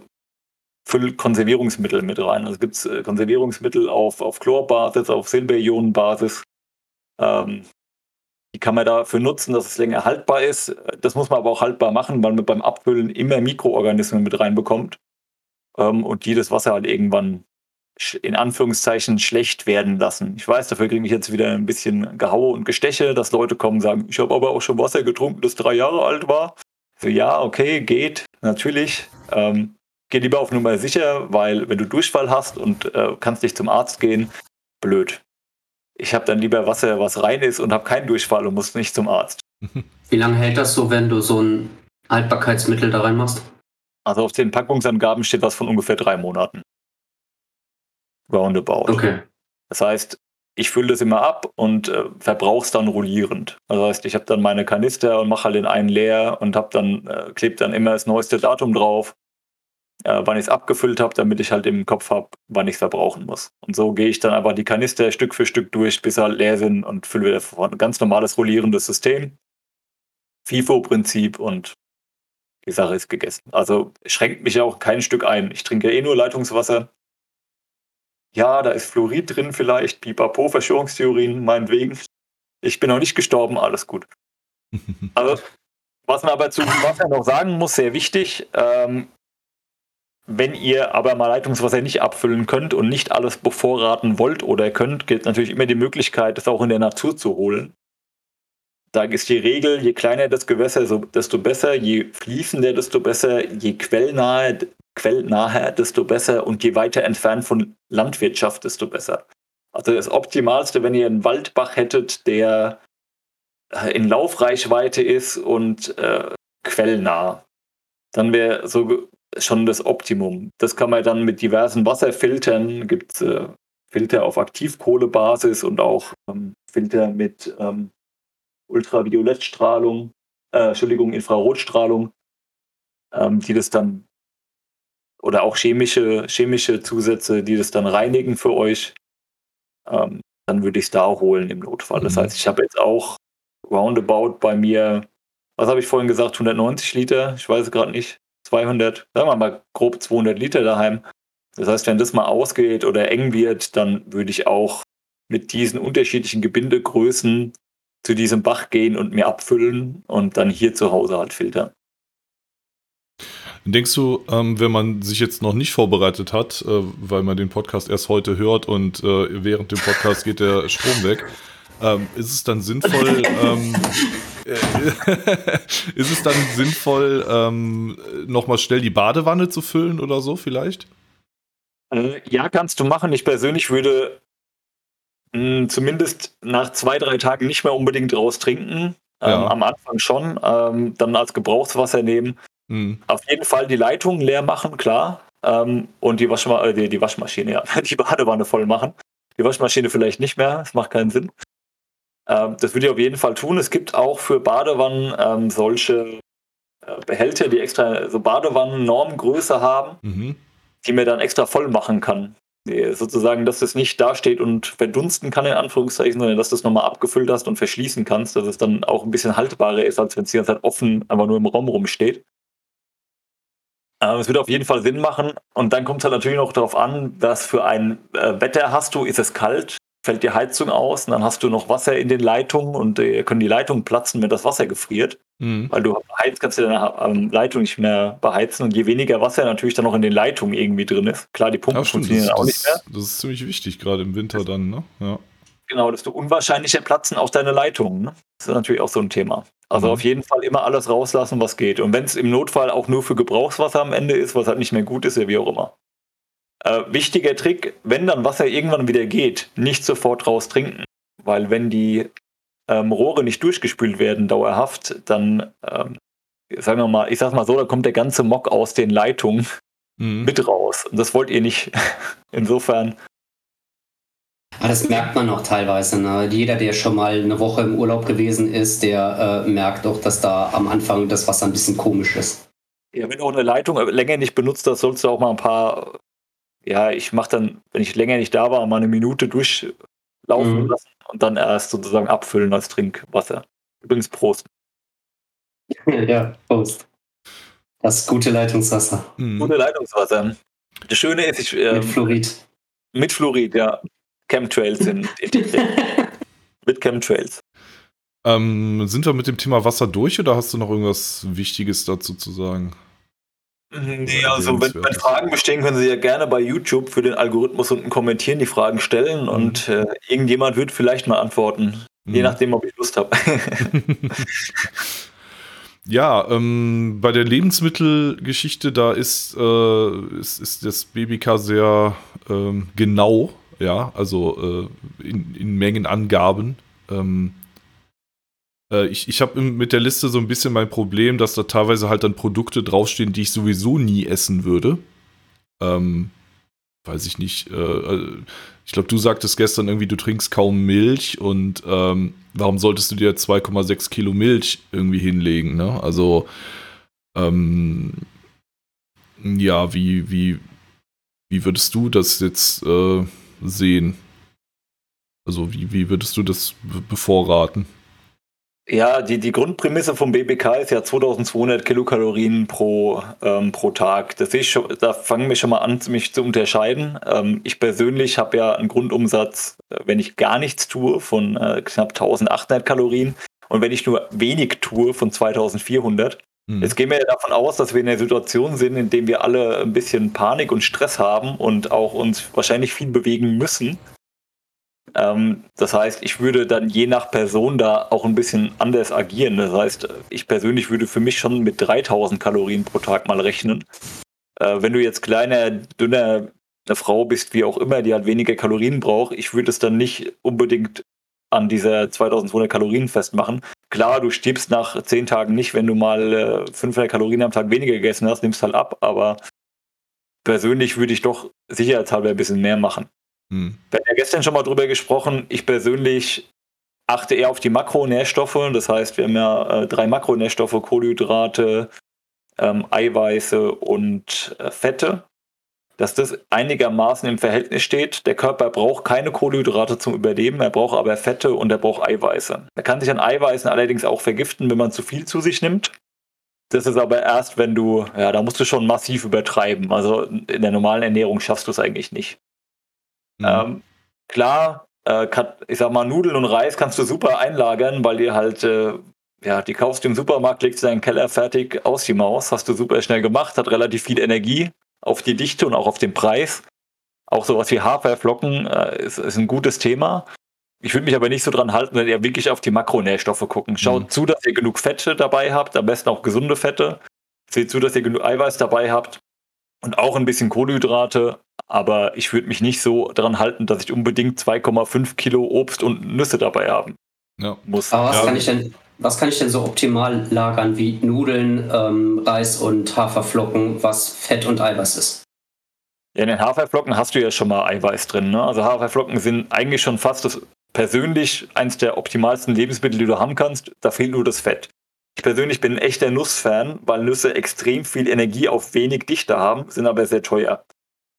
fülle Konservierungsmittel mit rein. Also gibt es äh, Konservierungsmittel auf, auf Chlorbasis, auf Silberionenbasis. Ähm, die kann man dafür nutzen, dass es länger haltbar ist. Das muss man aber auch haltbar machen, weil man beim Abfüllen immer Mikroorganismen mit reinbekommt ähm, und die das Wasser halt irgendwann in Anführungszeichen schlecht werden lassen. Ich weiß, dafür kriege ich jetzt wieder ein bisschen Gehaue und Gesteche, dass Leute kommen und sagen, ich habe aber auch schon Wasser getrunken, das drei Jahre alt war. So, ja, okay, geht, natürlich. Ähm, geh lieber auf Nummer sicher, weil wenn du Durchfall hast und äh, kannst nicht zum Arzt gehen, blöd. Ich habe dann lieber Wasser, was rein ist und habe keinen Durchfall und muss nicht zum Arzt. Wie lange hält das so, wenn du so ein Haltbarkeitsmittel da reinmachst? Also auf den Packungsangaben steht was von ungefähr drei Monaten roundabout. Okay. Das heißt, ich fülle das immer ab und äh, verbrauche es dann rollierend. Das heißt, ich habe dann meine Kanister und mache halt den einen leer und habe dann äh, klebt dann immer das neueste Datum drauf, äh, wann ich es abgefüllt habe, damit ich halt im Kopf habe, wann ich es verbrauchen muss. Und so gehe ich dann einfach die Kanister Stück für Stück durch, bis sie halt leer sind und fülle wieder vor. Ein ganz normales rollierendes System. FIFO-Prinzip und die Sache ist gegessen. Also schränkt mich auch kein Stück ein. Ich trinke eh nur Leitungswasser ja, da ist Fluorid drin vielleicht, pipapo, Verschwörungstheorien, meinetwegen. Ich bin noch nicht gestorben, alles gut. Also, was man aber zu Wasser noch sagen muss, sehr wichtig, ähm, wenn ihr aber mal Leitungswasser nicht abfüllen könnt und nicht alles bevorraten wollt oder könnt, gilt natürlich immer die Möglichkeit, das auch in der Natur zu holen. Da ist die Regel, je kleiner das Gewässer, desto besser, je fließender, desto besser, je quellnahe, quellnaher, desto besser und je weiter entfernt von Landwirtschaft, desto besser. Also das Optimalste, wenn ihr einen Waldbach hättet, der äh, in Laufreichweite ist und äh, quellnah, dann wäre so schon das Optimum. Das kann man dann mit diversen Wasserfiltern, gibt es äh, Filter auf Aktivkohlebasis und auch ähm, Filter mit ähm, Ultraviolettstrahlung, äh, Entschuldigung, Infrarotstrahlung, ähm, die das dann oder auch chemische, chemische Zusätze, die das dann reinigen für euch, ähm, dann würde ich es da holen im Notfall. Mhm. Das heißt, ich habe jetzt auch roundabout bei mir, was habe ich vorhin gesagt, 190 Liter, ich weiß es gerade nicht, 200, sagen wir mal grob 200 Liter daheim. Das heißt, wenn das mal ausgeht oder eng wird, dann würde ich auch mit diesen unterschiedlichen Gebindegrößen zu diesem Bach gehen und mir abfüllen und dann hier zu Hause halt filtern. Denkst du, ähm, wenn man sich jetzt noch nicht vorbereitet hat, äh, weil man den Podcast erst heute hört und äh, während dem Podcast geht der Strom weg, ähm, ist es dann sinnvoll, ähm, äh, ist es dann sinnvoll, ähm, nochmal schnell die Badewanne zu füllen oder so vielleicht? Äh, ja, kannst du machen. Ich persönlich würde mh, hm, zumindest nach zwei, drei Tagen nicht mehr unbedingt raus trinken. Ähm, ja. Am Anfang schon, ähm, dann als Gebrauchswasser nehmen. Mhm. Auf jeden Fall die Leitung leer machen, klar. Ähm, und die, Waschma äh, die, die, Waschmaschine, ja, die Badewanne voll machen. Die Waschmaschine vielleicht nicht mehr, das macht keinen Sinn. Ähm, das würde ich auf jeden Fall tun. Es gibt auch für Badewannen ähm, solche äh, Behälter, die extra so Badewannen-Normgröße haben, mhm. die man dann extra voll machen kann. Die, sozusagen, dass es nicht dasteht und verdunsten kann, in Anführungszeichen, sondern dass du es nochmal abgefüllt hast und verschließen kannst, dass es dann auch ein bisschen haltbarer ist, als wenn es die ganze Zeit offen einfach nur im Raum rumsteht. Ähm, es wird auf jeden Fall Sinn machen. Und dann kommt es halt natürlich noch darauf an, was für ein äh, Wetter hast du. Ist es kalt? Fällt die Heizung aus? Und dann hast du noch Wasser in den Leitungen und äh, können die Leitungen platzen, wenn das Wasser gefriert. Mhm. Weil du heizt, kannst du deine ähm, Leitung nicht mehr beheizen. Und je weniger Wasser natürlich dann noch in den Leitungen irgendwie drin ist. Klar, die Pumpen ja, funktionieren das, auch nicht mehr. Das ist ziemlich wichtig, gerade im Winter dann, ne? Ja. Genau, desto unwahrscheinlicher platzen auch deine Leitungen. Ne? Das ist natürlich auch so ein Thema. Also mhm. auf jeden Fall immer alles rauslassen, was geht. Und wenn es im Notfall auch nur für Gebrauchswasser am Ende ist, was halt nicht mehr gut ist, ja wie auch immer. Äh, wichtiger Trick, wenn dann Wasser irgendwann wieder geht, nicht sofort raus trinken. Weil wenn die ähm, Rohre nicht durchgespült werden dauerhaft, dann, ähm, sagen wir mal, ich sag mal so, da kommt der ganze Mock aus den Leitungen mhm. mit raus. Und das wollt ihr nicht. Insofern Ah, das merkt man auch teilweise. Ne? Jeder, der schon mal eine Woche im Urlaub gewesen ist, der äh, merkt auch, dass da am Anfang das Wasser ein bisschen komisch ist. Ja, wenn du auch eine Leitung länger nicht benutzt hast, sollst du auch mal ein paar, ja, ich mache dann, wenn ich länger nicht da war, mal eine Minute durchlaufen mhm. lassen und dann erst sozusagen abfüllen als Trinkwasser. Übrigens Prost. ja, Prost. Das ist gute Leitungswasser. Mhm. Gute Leitungswasser. Das Schöne ist, ich. Ähm, mit Fluorid. Mit Fluorid, ja. Chemtrails sind mit Chemtrails. Ähm, sind wir mit dem Thema Wasser durch oder hast du noch irgendwas Wichtiges dazu zu sagen? Nee, also wenn, wenn, Fragen bestehen, können Sie ja gerne bei YouTube für den Algorithmus unten kommentieren, die Fragen stellen mhm. und äh, irgendjemand wird vielleicht mal antworten. Mhm. Je nachdem, ob ich Lust habe. ja, ähm, bei der Lebensmittelgeschichte, da ist, äh, ist, ist das BBK sehr ähm, genau ja, also äh, in, in Mengenangaben. Ähm, äh, ich ich habe mit der Liste so ein bisschen mein Problem, dass da teilweise halt dann Produkte draufstehen, die ich sowieso nie essen würde. Ähm, weiß ich nicht. Äh, äh ich glaube, du sagtest gestern irgendwie, du trinkst kaum Milch und ähm, warum solltest du dir 2,6 Kilo Milch irgendwie hinlegen? Ne? Also, ähm, ja, wie, wie, wie würdest du das jetzt äh, sehen? Also wie, wie würdest du das bevorraten? Ja, die, die Grundprämisse vom BBK ist ja 2200 Kilokalorien pro, ähm, pro Tag. Das ist schon, da fangen wir schon mal an, mich zu unterscheiden. Ähm, ich persönlich habe ja einen Grundumsatz, äh, wenn ich gar nichts tue, von äh, knapp 1800 Kalorien. Und wenn ich nur wenig tue, von 2400. Jetzt gehen wir ja davon aus, dass wir in einer Situation sind, in der wir alle ein bisschen Panik und Stress haben und auch uns wahrscheinlich viel bewegen müssen. Ähm, das heißt, ich würde dann je nach Person da auch ein bisschen anders agieren. Das heißt, ich persönlich würde für mich schon mit 3000 Kalorien pro Tag mal rechnen. Äh, wenn du jetzt kleiner, dünner, eine Frau bist, wie auch immer, die halt weniger Kalorien braucht, ich würde es dann nicht unbedingt an dieser 2200 Kalorien festmachen. Klar, du stirbst nach 10 Tagen nicht, wenn du mal äh, 500 Kalorien am Tag weniger gegessen hast, nimmst halt ab, aber persönlich würde ich doch sicherheitshalber ein bisschen mehr machen. Hm. Wir hatten ja gestern schon mal drüber gesprochen. Ich persönlich achte eher auf die Makronährstoffe. Das heißt, wir haben ja äh, drei Makronährstoffe: Kohlenhydrate, ähm, Eiweiße und äh, Fette dass das einigermaßen im Verhältnis steht. Der Körper braucht keine Kohlenhydrate zum Überleben, er braucht aber Fette und er braucht Eiweiße. Er kann sich an Eiweißen allerdings auch vergiften, wenn man zu viel zu sich nimmt. Das ist aber erst, wenn du, ja, da musst du schon massiv übertreiben. Also in der normalen Ernährung schaffst du es eigentlich nicht. Mhm. Ähm, klar, äh, kann, ich sag mal, Nudeln und Reis kannst du super einlagern, weil dir halt, äh, ja, die kaufst du im Supermarkt, legst du deinen Keller fertig aus die Maus, hast du super schnell gemacht, hat relativ viel Energie, auf die Dichte und auch auf den Preis. Auch sowas wie Haferflocken äh, ist, ist, ein gutes Thema. Ich würde mich aber nicht so dran halten, wenn ihr wirklich auf die Makronährstoffe gucken. Schaut mhm. zu, dass ihr genug Fette dabei habt, am besten auch gesunde Fette. Seht zu, dass ihr genug Eiweiß dabei habt und auch ein bisschen Kohlenhydrate. Aber ich würde mich nicht so dran halten, dass ich unbedingt 2,5 Kilo Obst und Nüsse dabei haben ja. muss. Aber was ja. kann ich denn was kann ich denn so optimal lagern wie Nudeln, ähm, Reis und Haferflocken, was Fett und Eiweiß ist? Ja, in den Haferflocken hast du ja schon mal Eiweiß drin. Ne? Also Haferflocken sind eigentlich schon fast das persönlich eins der optimalsten Lebensmittel, die du haben kannst. Da fehlt nur das Fett. Ich persönlich bin ein echter Nussfan, weil Nüsse extrem viel Energie auf wenig Dichte haben, sind aber sehr teuer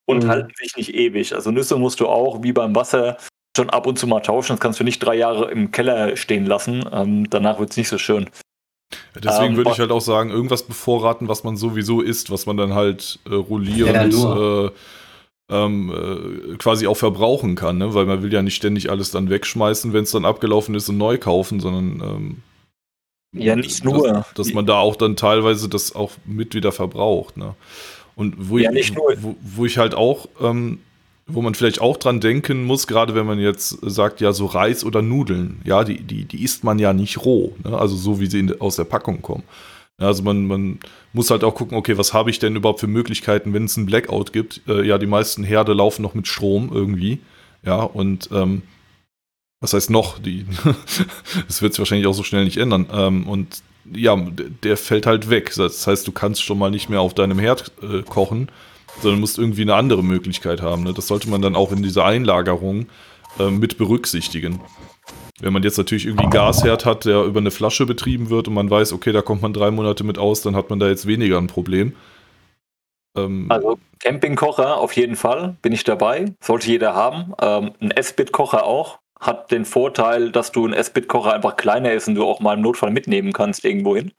und mhm. halten sich nicht ewig. Also Nüsse musst du auch wie beim Wasser schon ab und zu mal tauschen. Das kannst du nicht drei Jahre im Keller stehen lassen. Ähm, danach wird es nicht so schön. deswegen ähm, würde ich halt auch sagen, irgendwas bevorraten, was man sowieso isst, was man dann halt äh, rollierend ja, äh, ähm, äh, quasi auch verbrauchen kann, ne? weil man will ja nicht ständig alles dann wegschmeißen, wenn es dann abgelaufen ist und neu kaufen, sondern ähm, ja nicht nur, dass, dass, man da auch dann teilweise das auch mit wieder verbraucht. Ne? Und wo, ja, ich, wo, wo, ich halt auch ähm, Wo man vielleicht auch dran denken muss, gerade wenn man jetzt sagt, ja, so Reis oder Nudeln, ja, die, die, die isst man ja nicht roh, ne? also so wie sie in, aus der Packung kommen. Also man, man muss halt auch gucken, okay, was habe ich denn überhaupt für Möglichkeiten, wenn es einen Blackout gibt? Äh, ja, die meisten Herde laufen noch mit Strom irgendwie. Ja, und ähm, was heißt noch? Die, das wird sich wahrscheinlich auch so schnell nicht ändern. Ähm, und ja, der fällt halt weg. Das heißt, du kannst schon mal nicht mehr auf deinem Herd äh, kochen, sondern musst irgendwie eine andere Möglichkeit haben. Ne? Das sollte man dann auch in dieser Einlagerung äh, mit berücksichtigen. Wenn man jetzt natürlich irgendwie einen Gasherd hat, der über eine Flasche betrieben wird und man weiß, okay, da kommt man drei Monate mit aus, dann hat man da jetzt weniger ein Problem. Ähm also Campingkocher auf jeden Fall, bin ich dabei. Sollte jeder haben. Ähm, ein S-Bit-Kocher auch. Hat den Vorteil, dass du ein S-Bit-Kocher einfach kleiner ist und du auch mal im Notfall mitnehmen kannst irgendwo hin.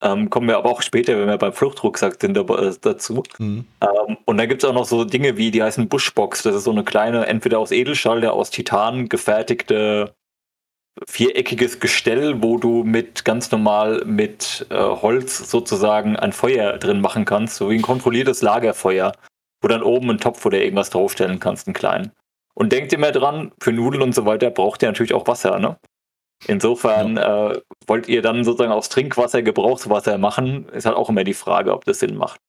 Ähm, kommen wir aber auch später, wenn wir beim Fluchtrucksack sind, äh, dazu. Mhm. Ähm, und dann gibt es auch noch so Dinge wie, die heißen Bushbox. Das ist so eine kleine, entweder aus Edelstahl oder aus Titan gefertigte viereckiges Gestell, wo du mit ganz normal mit äh, Holz sozusagen ein Feuer drin machen kannst, so wie ein kontrolliertes Lagerfeuer, wo dann oben einen Topf oder irgendwas draufstellen kannst, einen kleinen. Und denkt immer dran, für Nudeln und so weiter braucht ihr natürlich auch Wasser, ne? Insofern ja. äh, wollt ihr dann sozusagen aus Trinkwasser Gebrauchswasser machen, ist halt auch immer die Frage, ob das Sinn macht.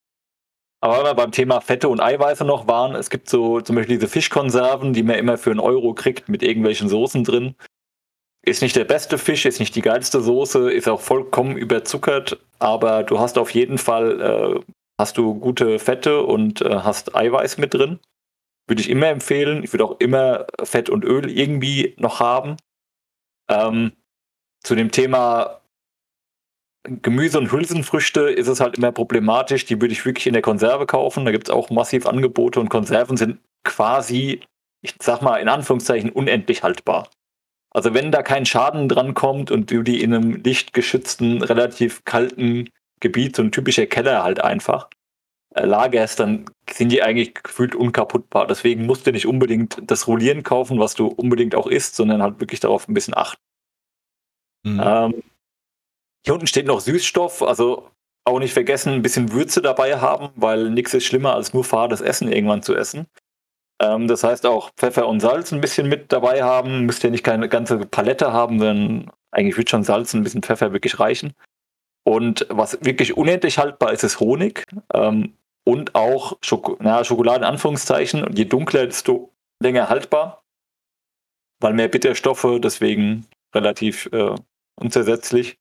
Aber wenn wir beim Thema Fette und Eiweiße noch waren, es gibt so zum Beispiel diese Fischkonserven, die man immer für einen Euro kriegt mit irgendwelchen Soßen drin. Ist nicht der beste Fisch, ist nicht die geilste Soße, ist auch vollkommen überzuckert, aber du hast auf jeden Fall äh, hast du gute Fette und äh, hast Eiweiß mit drin. Würde ich immer empfehlen. Ich würde auch immer Fett und Öl irgendwie noch haben. Ähm, zu dem Thema Gemüse und Hülsenfrüchte ist es halt immer problematisch. Die würde ich wirklich in der Konserve kaufen. Da gibt es auch massiv Angebote und Konserven sind quasi, ich sag mal in Anführungszeichen, unendlich haltbar. Also wenn da kein Schaden dran kommt und du die in einem lichtgeschützten, relativ kalten Gebiet, so ein typischer Keller halt einfach, äh, lagerst, dann sind die eigentlich gefühlt unkaputtbar. Deswegen musst du nicht unbedingt das Rollieren kaufen, was du unbedingt auch isst, sondern halt wirklich darauf ein bisschen achten. Mhm. Ähm, hier unten steht noch Süßstoff, also auch nicht vergessen, ein bisschen Würze dabei haben, weil nichts ist schlimmer als nur fades Essen irgendwann zu essen. Ähm, das heißt auch Pfeffer und Salz ein bisschen mit dabei haben. Müsst ihr nicht keine ganze Palette haben, denn eigentlich wird schon Salz und ein bisschen Pfeffer wirklich reichen. Und was wirklich unendlich haltbar ist, ist Honig. Ähm, und auch Schoko na, Schokolade in Anführungszeichen. Und je dunkler, desto länger haltbar. Weil mehr Bitterstoffe, deswegen relativ äh, unzersetzlich.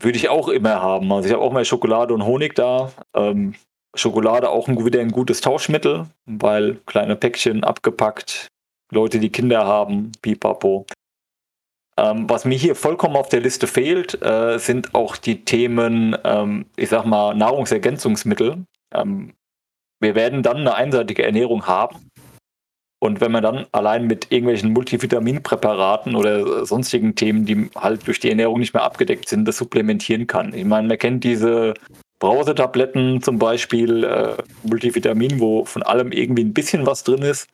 Würde ich auch immer haben. Also ich habe auch mehr Schokolade und Honig da. Ähm, Schokolade auch ein, wieder ein gutes Tauschmittel, weil kleine Päckchen abgepackt, Leute, die Kinder haben, pipapo. Ähm, was mir hier vollkommen auf der Liste fehlt, äh, sind auch die Themen, ähm, ich sag mal, Nahrungsergänzungsmittel. Ähm, wir werden dann eine einseitige Ernährung haben. Und wenn man dann allein mit irgendwelchen Multivitaminpräparaten oder sonstigen Themen, die halt durch die Ernährung nicht mehr abgedeckt sind, das supplementieren kann. Ich meine, man kennt diese Brausetabletten zum Beispiel, äh, Multivitamin, wo von allem irgendwie ein bisschen was drin ist.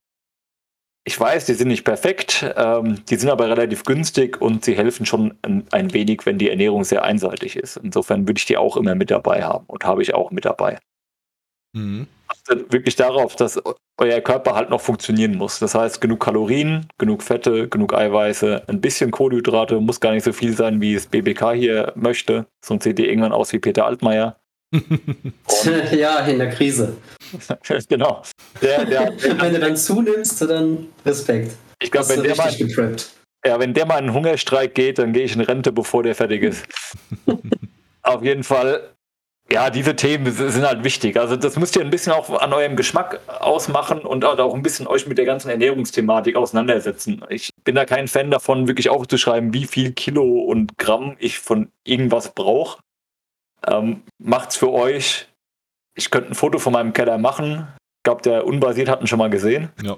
Ich weiß, die sind nicht perfekt, ähm, die sind aber relativ günstig und sie helfen schon ein, ein, wenig, wenn die Ernährung sehr einseitig ist. Insofern würde ich die auch immer mit dabei haben und habe ich auch mit dabei. Mhm. Achtet wirklich darauf, dass euer Körper halt noch funktionieren muss. Das heißt, genug Kalorien, genug Fette, genug Eiweiße, ein bisschen Kohlenhydrate, muss gar nicht so viel sein, wie es BBK hier möchte. Sonst seht ihr irgendwann aus wie Peter Altmaier. ja, in der Krise. genau. Der, der, wenn du dann zunimmst, dann Respekt. Ich glaube, wenn, der mal, ja, wenn der mal in einen Hungerstreik geht, dann gehe ich in Rente, bevor der fertig ist. Auf jeden Fall, ja, diese Themen sind halt wichtig. Also das müsst ihr ein bisschen auch an eurem Geschmack ausmachen und auch ein bisschen euch mit der ganzen Ernährungsthematik auseinandersetzen. Ich bin da kein Fan davon, wirklich aufzuschreiben, wie viel Kilo und Gramm ich von irgendwas brauche. Ähm, macht's für euch. Ich könnte ein Foto von meinem Keller machen. Ich glaube, der unbasiert hat ihn schon mal gesehen. Ja.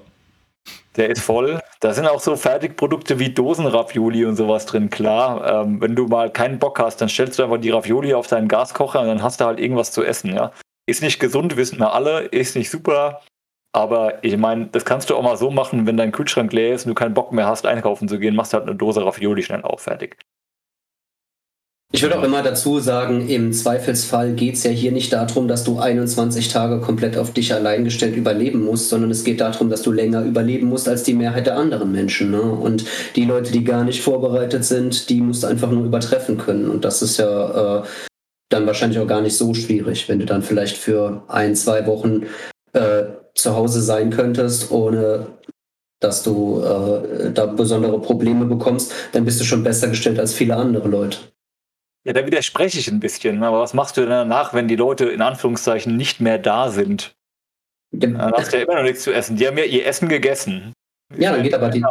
Der ist voll. Da sind auch so Fertigprodukte wie Dosenravioli und sowas drin, klar. Ähm, wenn du mal keinen Bock hast, dann stellst du einfach die Ravioli auf deinen Gaskocher und dann hast du halt irgendwas zu essen, ja. Ist nicht gesund, wissen wir alle, ist nicht super. Aber ich meine, das kannst du auch mal so machen, wenn dein Kühlschrank leer ist und du keinen Bock mehr hast, einkaufen zu gehen, machst du halt eine Dose Ravioli schnell auf, fertig. Ich würde auch immer dazu sagen, im Zweifelsfall geht es ja hier nicht darum, dass du 21 Tage komplett auf dich allein gestellt überleben musst, sondern es geht darum, dass du länger überleben musst als die Mehrheit der anderen Menschen. Ne? Und die Leute, die gar nicht vorbereitet sind, die musst du einfach nur übertreffen können. Und das ist ja äh, dann wahrscheinlich auch gar nicht so schwierig, wenn du dann vielleicht für ein, zwei Wochen äh, zu Hause sein könntest, ohne dass du äh, da besondere Probleme bekommst, dann bist du schon besser gestellt als viele andere Leute. Ja, da widerspreche ich ein bisschen. Aber was machst du denn danach, wenn die Leute in Anführungszeichen nicht mehr da sind? Dann hast du ja immer noch nichts zu essen. Die haben ja ihr Essen gegessen. Ja, dann geht aber die.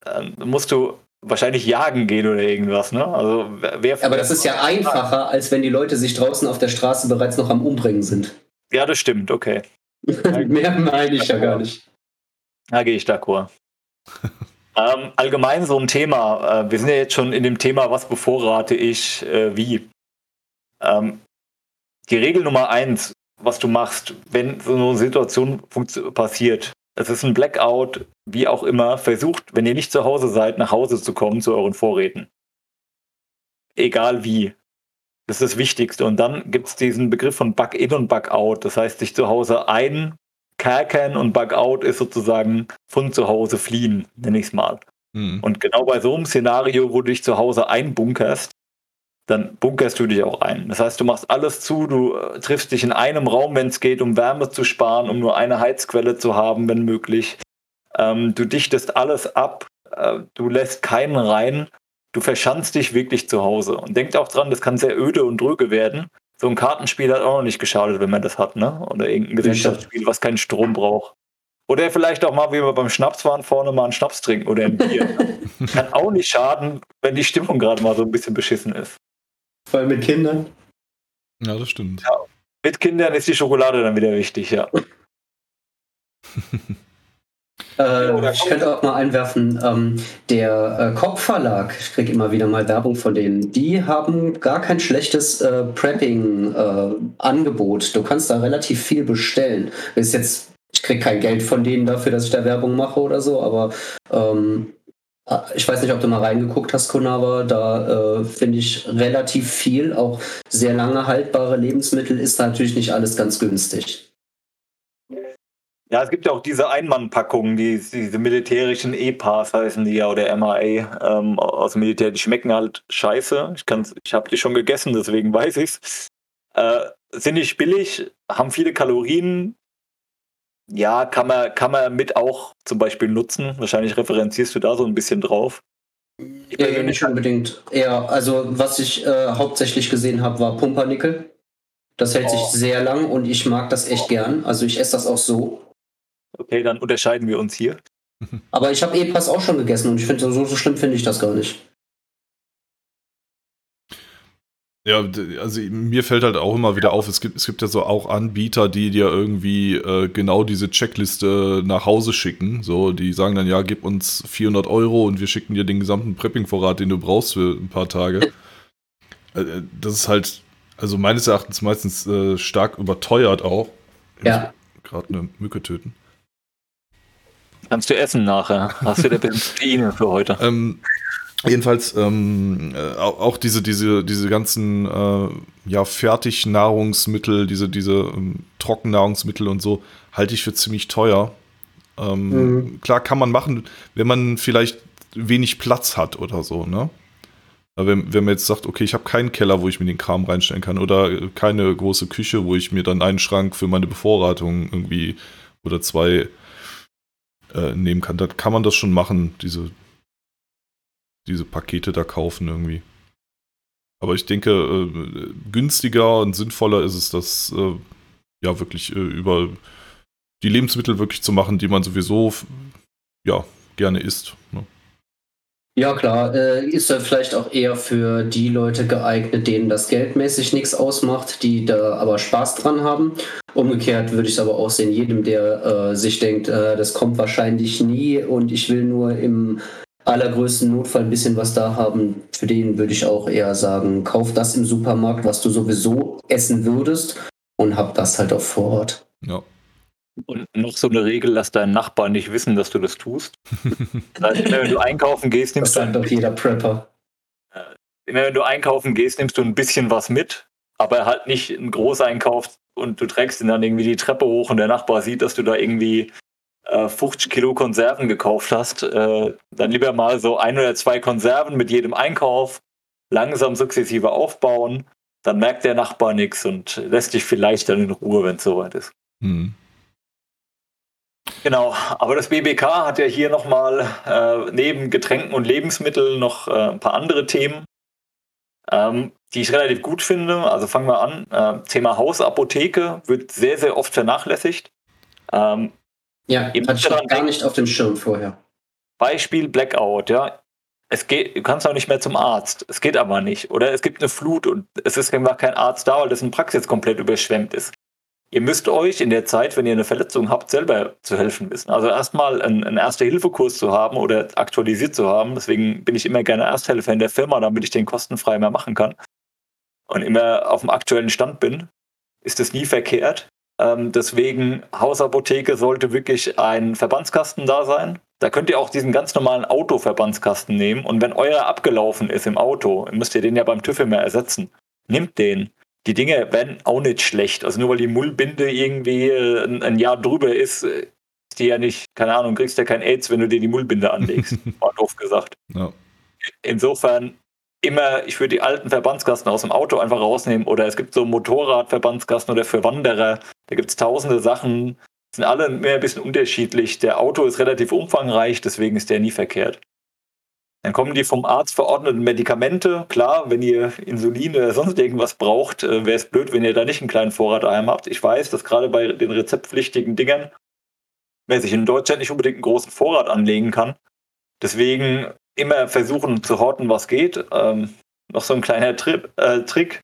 Dann musst du wahrscheinlich jagen gehen oder irgendwas, ne? Also wer Aber das ist ja einfacher, als wenn die Leute sich draußen auf der Straße bereits noch am Umbringen sind. Ja, das stimmt, okay. Mehr meine ich ja gar nicht. Da gehe ich d'accord. Ähm, allgemein so ein Thema. Äh, wir sind ja jetzt schon in dem Thema, was bevorrate ich äh, wie. Ähm, die Regel Nummer eins, was du machst, wenn so eine Situation passiert, es ist ein Blackout, wie auch immer, versucht, wenn ihr nicht zu Hause seid, nach Hause zu kommen zu euren Vorräten. Egal wie. Das ist das Wichtigste. Und dann gibt es diesen Begriff von Bug-in und Bug-out. Das heißt, sich zu Hause ein Kerkern und Bugout ist sozusagen von zu Hause fliehen, nenne ich es mal. Mhm. Und genau bei so einem Szenario, wo du dich zu Hause einbunkerst, dann bunkerst du dich auch ein. Das heißt, du machst alles zu, du äh, triffst dich in einem Raum, wenn es geht, um Wärme zu sparen, um nur eine Heizquelle zu haben, wenn möglich. Ähm, du dichtest alles ab, äh, du lässt keinen rein, du verschanzt dich wirklich zu Hause. Und denk auch dran, das kann sehr öde und dröge werden so ein Kartenspiel hat auch noch nicht geschadet, wenn man das hat, ne? Oder irgendein Gesellschaftsspiel, was keinen Strom braucht. Oder vielleicht auch mal, wie wir beim Schnaps waren, vorne mal einen Schnaps trinken oder ein Bier. Kann auch nicht schaden, wenn die Stimmung gerade mal so ein bisschen beschissen ist. Vor allem mit Kindern. Ja, das stimmt. Ja, mit Kindern ist die Schokolade dann wieder wichtig, ja. Äh, ich könnte auch mal einwerfen, ähm, der äh, Koch Verlag, ich kriege immer wieder mal Werbung von denen, die haben gar kein schlechtes äh, Prepping-Angebot. Äh, du kannst da relativ viel bestellen. Ist jetzt, ich kriege kein Geld von denen dafür, dass ich da Werbung mache oder so, aber ähm, äh, ich weiß nicht, ob du mal reingeguckt hast, Konava. Da äh, finde ich relativ viel, auch sehr lange haltbare Lebensmittel ist natürlich nicht alles ganz günstig. Ja, es gibt ja auch diese Einmannpackungen, die, diese militärischen E-Pass heißen die ja oder MAA ähm, aus dem Militär, die schmecken halt scheiße. Ich, ich habe die schon gegessen, deswegen weiß ich's. Äh, sind nicht billig, haben viele Kalorien. Ja, kann man, kann man mit auch zum Beispiel nutzen. Wahrscheinlich referenzierst du da so ein bisschen drauf. Ich ja, nicht unbedingt. Ja, also was ich äh, hauptsächlich gesehen habe, war Pumpernickel. Das hält oh. sich sehr lang und ich mag das echt gern. Also ich esse das auch so. Okay, dann unterscheiden wir uns hier. Aber ich habe E-Pass auch schon gegessen und ich finde, so, so schlimm finde ich das gar nicht. Ja, also mir fällt halt auch immer wieder auf, es gibt, es gibt ja so auch Anbieter, die dir irgendwie äh, genau diese Checkliste nach Hause schicken. So, die sagen dann, ja, gib uns 400 Euro und wir schicken dir den gesamten Prepping-Vorrat, den du brauchst für ein paar Tage. äh, das ist halt, also meines Erachtens meistens äh, stark überteuert auch. Ja. Gerade eine Mücke töten. Kannst du essen nachher? Hast du der Proteine für heute? Ähm, jedenfalls ähm, äh, auch diese, diese, diese ganzen äh, ja, Fertignahrungsmittel, diese, diese ähm, Trockennahrungsmittel und so, halte ich für ziemlich teuer. Ähm, mhm. Klar kann man machen, wenn man vielleicht wenig Platz hat oder so, ne? Wenn, wenn man jetzt sagt, okay, ich habe keinen Keller, wo ich mir den Kram reinstellen kann oder keine große Küche, wo ich mir dann einen Schrank für meine Bevorratung irgendwie oder zwei äh, nehmen kann. Da kann man das schon machen, diese, diese Pakete da kaufen irgendwie. Aber ich denke, äh, günstiger und sinnvoller ist es, das äh, ja wirklich äh, über die Lebensmittel wirklich zu machen, die man sowieso ja gerne isst. Ne? Ja, klar. Äh, ist er vielleicht auch eher für die Leute geeignet, denen das geldmäßig nichts ausmacht, die da aber Spaß dran haben. Umgekehrt würde ich es aber auch sehen, jedem, der äh, sich denkt, äh, das kommt wahrscheinlich nie und ich will nur im allergrößten Notfall ein bisschen was da haben, für den würde ich auch eher sagen, kauf das im Supermarkt, was du sowieso essen würdest und hab das halt auf Vorrat. Ja. Und noch so eine Regel, lass deinen Nachbarn nicht wissen, dass du das tust. das heißt, wenn du einkaufen gehst, nimmst das sagt doch jeder Prepper. immer wenn du einkaufen gehst, nimmst du ein bisschen was mit, aber halt nicht einen Großeinkauf und du trägst ihn dann irgendwie die Treppe hoch und der Nachbar sieht, dass du da irgendwie äh, 50 Kilo Konserven gekauft hast. Äh, dann lieber mal so ein oder zwei Konserven mit jedem Einkauf, langsam sukzessive aufbauen. Dann merkt der Nachbar nichts und lässt dich vielleicht dann in Ruhe, wenn es soweit ist. Hm. Genau, aber das BBK hat ja hier nochmal äh, neben Getränken und Lebensmitteln noch äh, ein paar andere Themen, ähm, die ich relativ gut finde. Also fangen wir an. Äh, Thema Hausapotheke wird sehr, sehr oft vernachlässigt. Ähm, ja, hatte ich gar nicht auf dem Schirm vorher. Beispiel Blackout, ja. Es geht, du kannst auch nicht mehr zum Arzt. Es geht aber nicht. Oder es gibt eine Flut und es ist einfach kein Arzt da, weil das in Praxis komplett überschwemmt ist. Ihr müsst euch in der Zeit, wenn ihr eine Verletzung habt, selber zu helfen wissen. Also erstmal einen, einen Erste-Hilfe-Kurs zu haben oder aktualisiert zu haben. Deswegen bin ich immer gerne Ersthelfer in der Firma, damit ich den kostenfrei mehr machen kann. Und immer auf dem aktuellen Stand bin, ist das nie verkehrt. Ähm, deswegen, Hausapotheke sollte wirklich ein Verbandskasten da sein. Da könnt ihr auch diesen ganz normalen Autoverbandskasten nehmen. Und wenn euer abgelaufen ist im Auto, müsst ihr den ja beim TÜV immer ersetzen. Nimmt den die Dinge werden auch nicht schlecht. Also nur weil die Mullbinde irgendwie äh, ein, ein Jahr drüber ist, äh, ist die ja nicht, keine Ahnung, kriegst ja kein AIDS, wenn du dir die Mullbinde anlegst. War doof gesagt. Ja. Insofern immer, ich würde die alten Verbandskasten aus dem Auto einfach rausnehmen oder es gibt so Motorradverbandskasten oder für Wanderer. Da gibt es tausende Sachen, sind alle mehr ein bisschen unterschiedlich. Der Auto ist relativ umfangreich, deswegen ist der nie verkehrt. Dann kommen die vom Arzt verordneten Medikamente. Klar, wenn ihr Insulin oder sonst irgendwas braucht, äh, wäre es blöd, wenn ihr da nicht einen kleinen Vorrat daheim habt. Ich weiß, dass gerade bei den rezeptpflichtigen Dingern man sich in Deutschland nicht unbedingt einen großen Vorrat anlegen kann. Deswegen immer versuchen zu horten, was geht. Ähm, noch so ein kleiner Tri äh, Trick.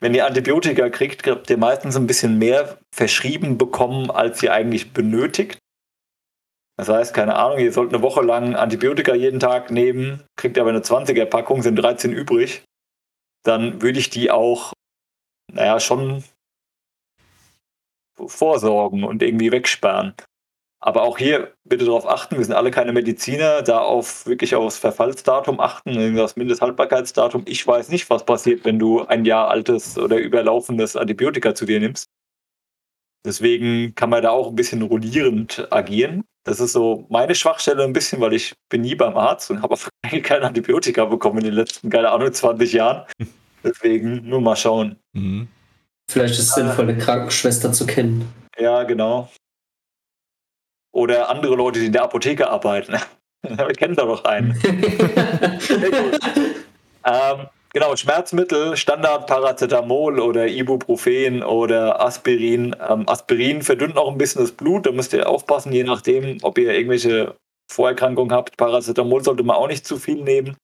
Wenn ihr Antibiotika kriegt, habt ihr meistens ein bisschen mehr verschrieben bekommen, als ihr eigentlich benötigt. Das heißt, keine Ahnung, ihr sollt eine Woche lang Antibiotika jeden Tag nehmen, kriegt aber eine 20er-Packung, sind 13 übrig. Dann würde ich die auch, naja, schon vorsorgen und irgendwie wegsperren. Aber auch hier bitte darauf achten, wir sind alle keine Mediziner, da auf wirklich aufs Verfallsdatum achten, das Mindesthaltbarkeitsdatum. Ich weiß nicht, was passiert, wenn du ein Jahr altes oder überlaufendes Antibiotika zu dir nimmst. Deswegen kann man da auch ein bisschen rollierend agieren. Das ist so meine Schwachstelle ein bisschen, weil ich bin nie beim Arzt und habe keine Antibiotika bekommen in den letzten, keine Ahnung, 20 Jahren. Deswegen nur mal schauen. Mhm. Vielleicht ist es sinnvoll, eine Krankenschwester zu kennen. Ja, genau. Oder andere Leute, die in der Apotheke arbeiten. Wir kennen da doch einen. ähm, Genau, Schmerzmittel, Standard Paracetamol oder Ibuprofen oder Aspirin. Ähm, Aspirin verdünnt auch ein bisschen das Blut, da müsst ihr aufpassen, je nachdem, ob ihr irgendwelche Vorerkrankungen habt. Paracetamol sollte man auch nicht zu viel nehmen.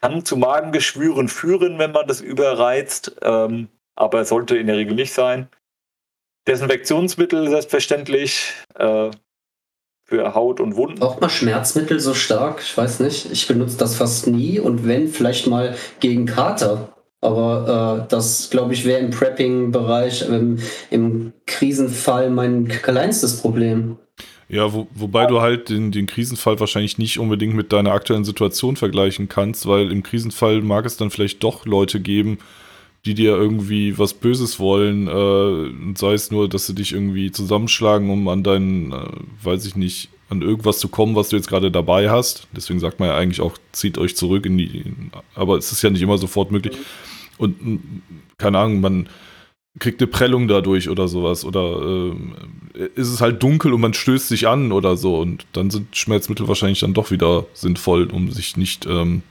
Kann zu Magengeschwüren führen, wenn man das überreizt, ähm, aber sollte in der Regel nicht sein. Desinfektionsmittel selbstverständlich. Äh, für Haut und Wunden. Braucht man Schmerzmittel so stark? Ich weiß nicht. Ich benutze das fast nie und wenn, vielleicht mal gegen Kater. Aber äh, das, glaube ich, wäre im Prepping-Bereich, ähm, im Krisenfall mein kleinstes Problem. Ja, wo, wobei du halt den, den Krisenfall wahrscheinlich nicht unbedingt mit deiner aktuellen Situation vergleichen kannst, weil im Krisenfall mag es dann vielleicht doch Leute geben, die dir irgendwie was Böses wollen, äh, sei es nur, dass sie dich irgendwie zusammenschlagen, um an deinen, äh, weiß ich nicht, an irgendwas zu kommen, was du jetzt gerade dabei hast. Deswegen sagt man ja eigentlich auch, zieht euch zurück in die, aber es ist ja nicht immer sofort möglich. Und keine Ahnung, man kriegt eine Prellung dadurch oder sowas. Oder äh, ist es halt dunkel und man stößt sich an oder so. Und dann sind Schmerzmittel wahrscheinlich dann doch wieder sinnvoll, um sich nicht ähm,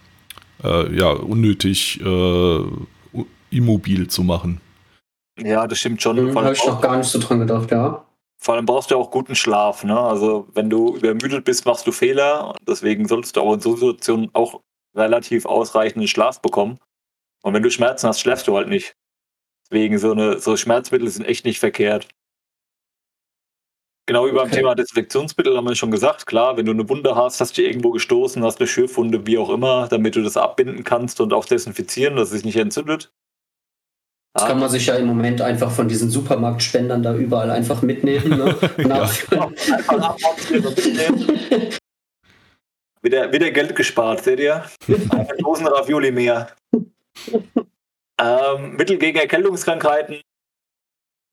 äh, ja, unnötig äh, immobil zu machen. Ja, das stimmt schon. Mhm, Habe ich noch gar nicht so dran gedacht, ja. Vor allem brauchst du auch guten Schlaf. Ne? Also wenn du übermüdet bist, machst du Fehler. Deswegen solltest du auch in so Situationen auch relativ ausreichenden Schlaf bekommen. Und wenn du Schmerzen hast, schläfst du halt nicht. Deswegen so, eine, so Schmerzmittel sind echt nicht verkehrt. Genau wie beim okay. Thema Desinfektionsmittel haben wir schon gesagt. Klar, wenn du eine Wunde hast, hast du irgendwo gestoßen, hast eine Schürfwunde, wie auch immer, damit du das abbinden kannst und auch desinfizieren, dass es sich nicht entzündet. Das kann man sich ja im Moment einfach von diesen Supermarktspendern da überall einfach mitnehmen. Ne? wieder, wieder Geld gespart, seht ihr? Eine Dosen Ravioli mehr. ähm, Mittel gegen Erkältungskrankheiten,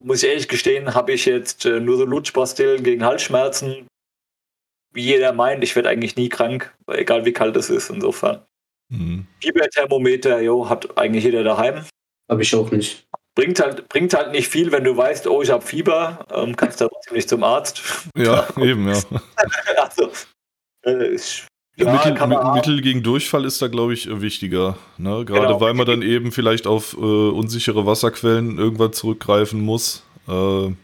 muss ich ehrlich gestehen, habe ich jetzt äh, nur so Lutschpastillen gegen Halsschmerzen. Wie jeder meint, ich werde eigentlich nie krank, egal wie kalt es ist, insofern. Mhm. Fieberthermometer, jo, hat eigentlich jeder daheim. Habe ich auch nicht. Bringt halt, bringt halt nicht viel, wenn du weißt, oh, ich habe Fieber, ähm, kannst du trotzdem nicht zum Arzt. Ja, eben, ja. also, äh, ich, ja, Mittel, Mittel, gegen Durchfall ist da, glaube ich, wichtiger. Ne? Gerade genau. weil man dann eben vielleicht auf äh, unsichere Wasserquellen irgendwann zurückgreifen muss. Äh, ja,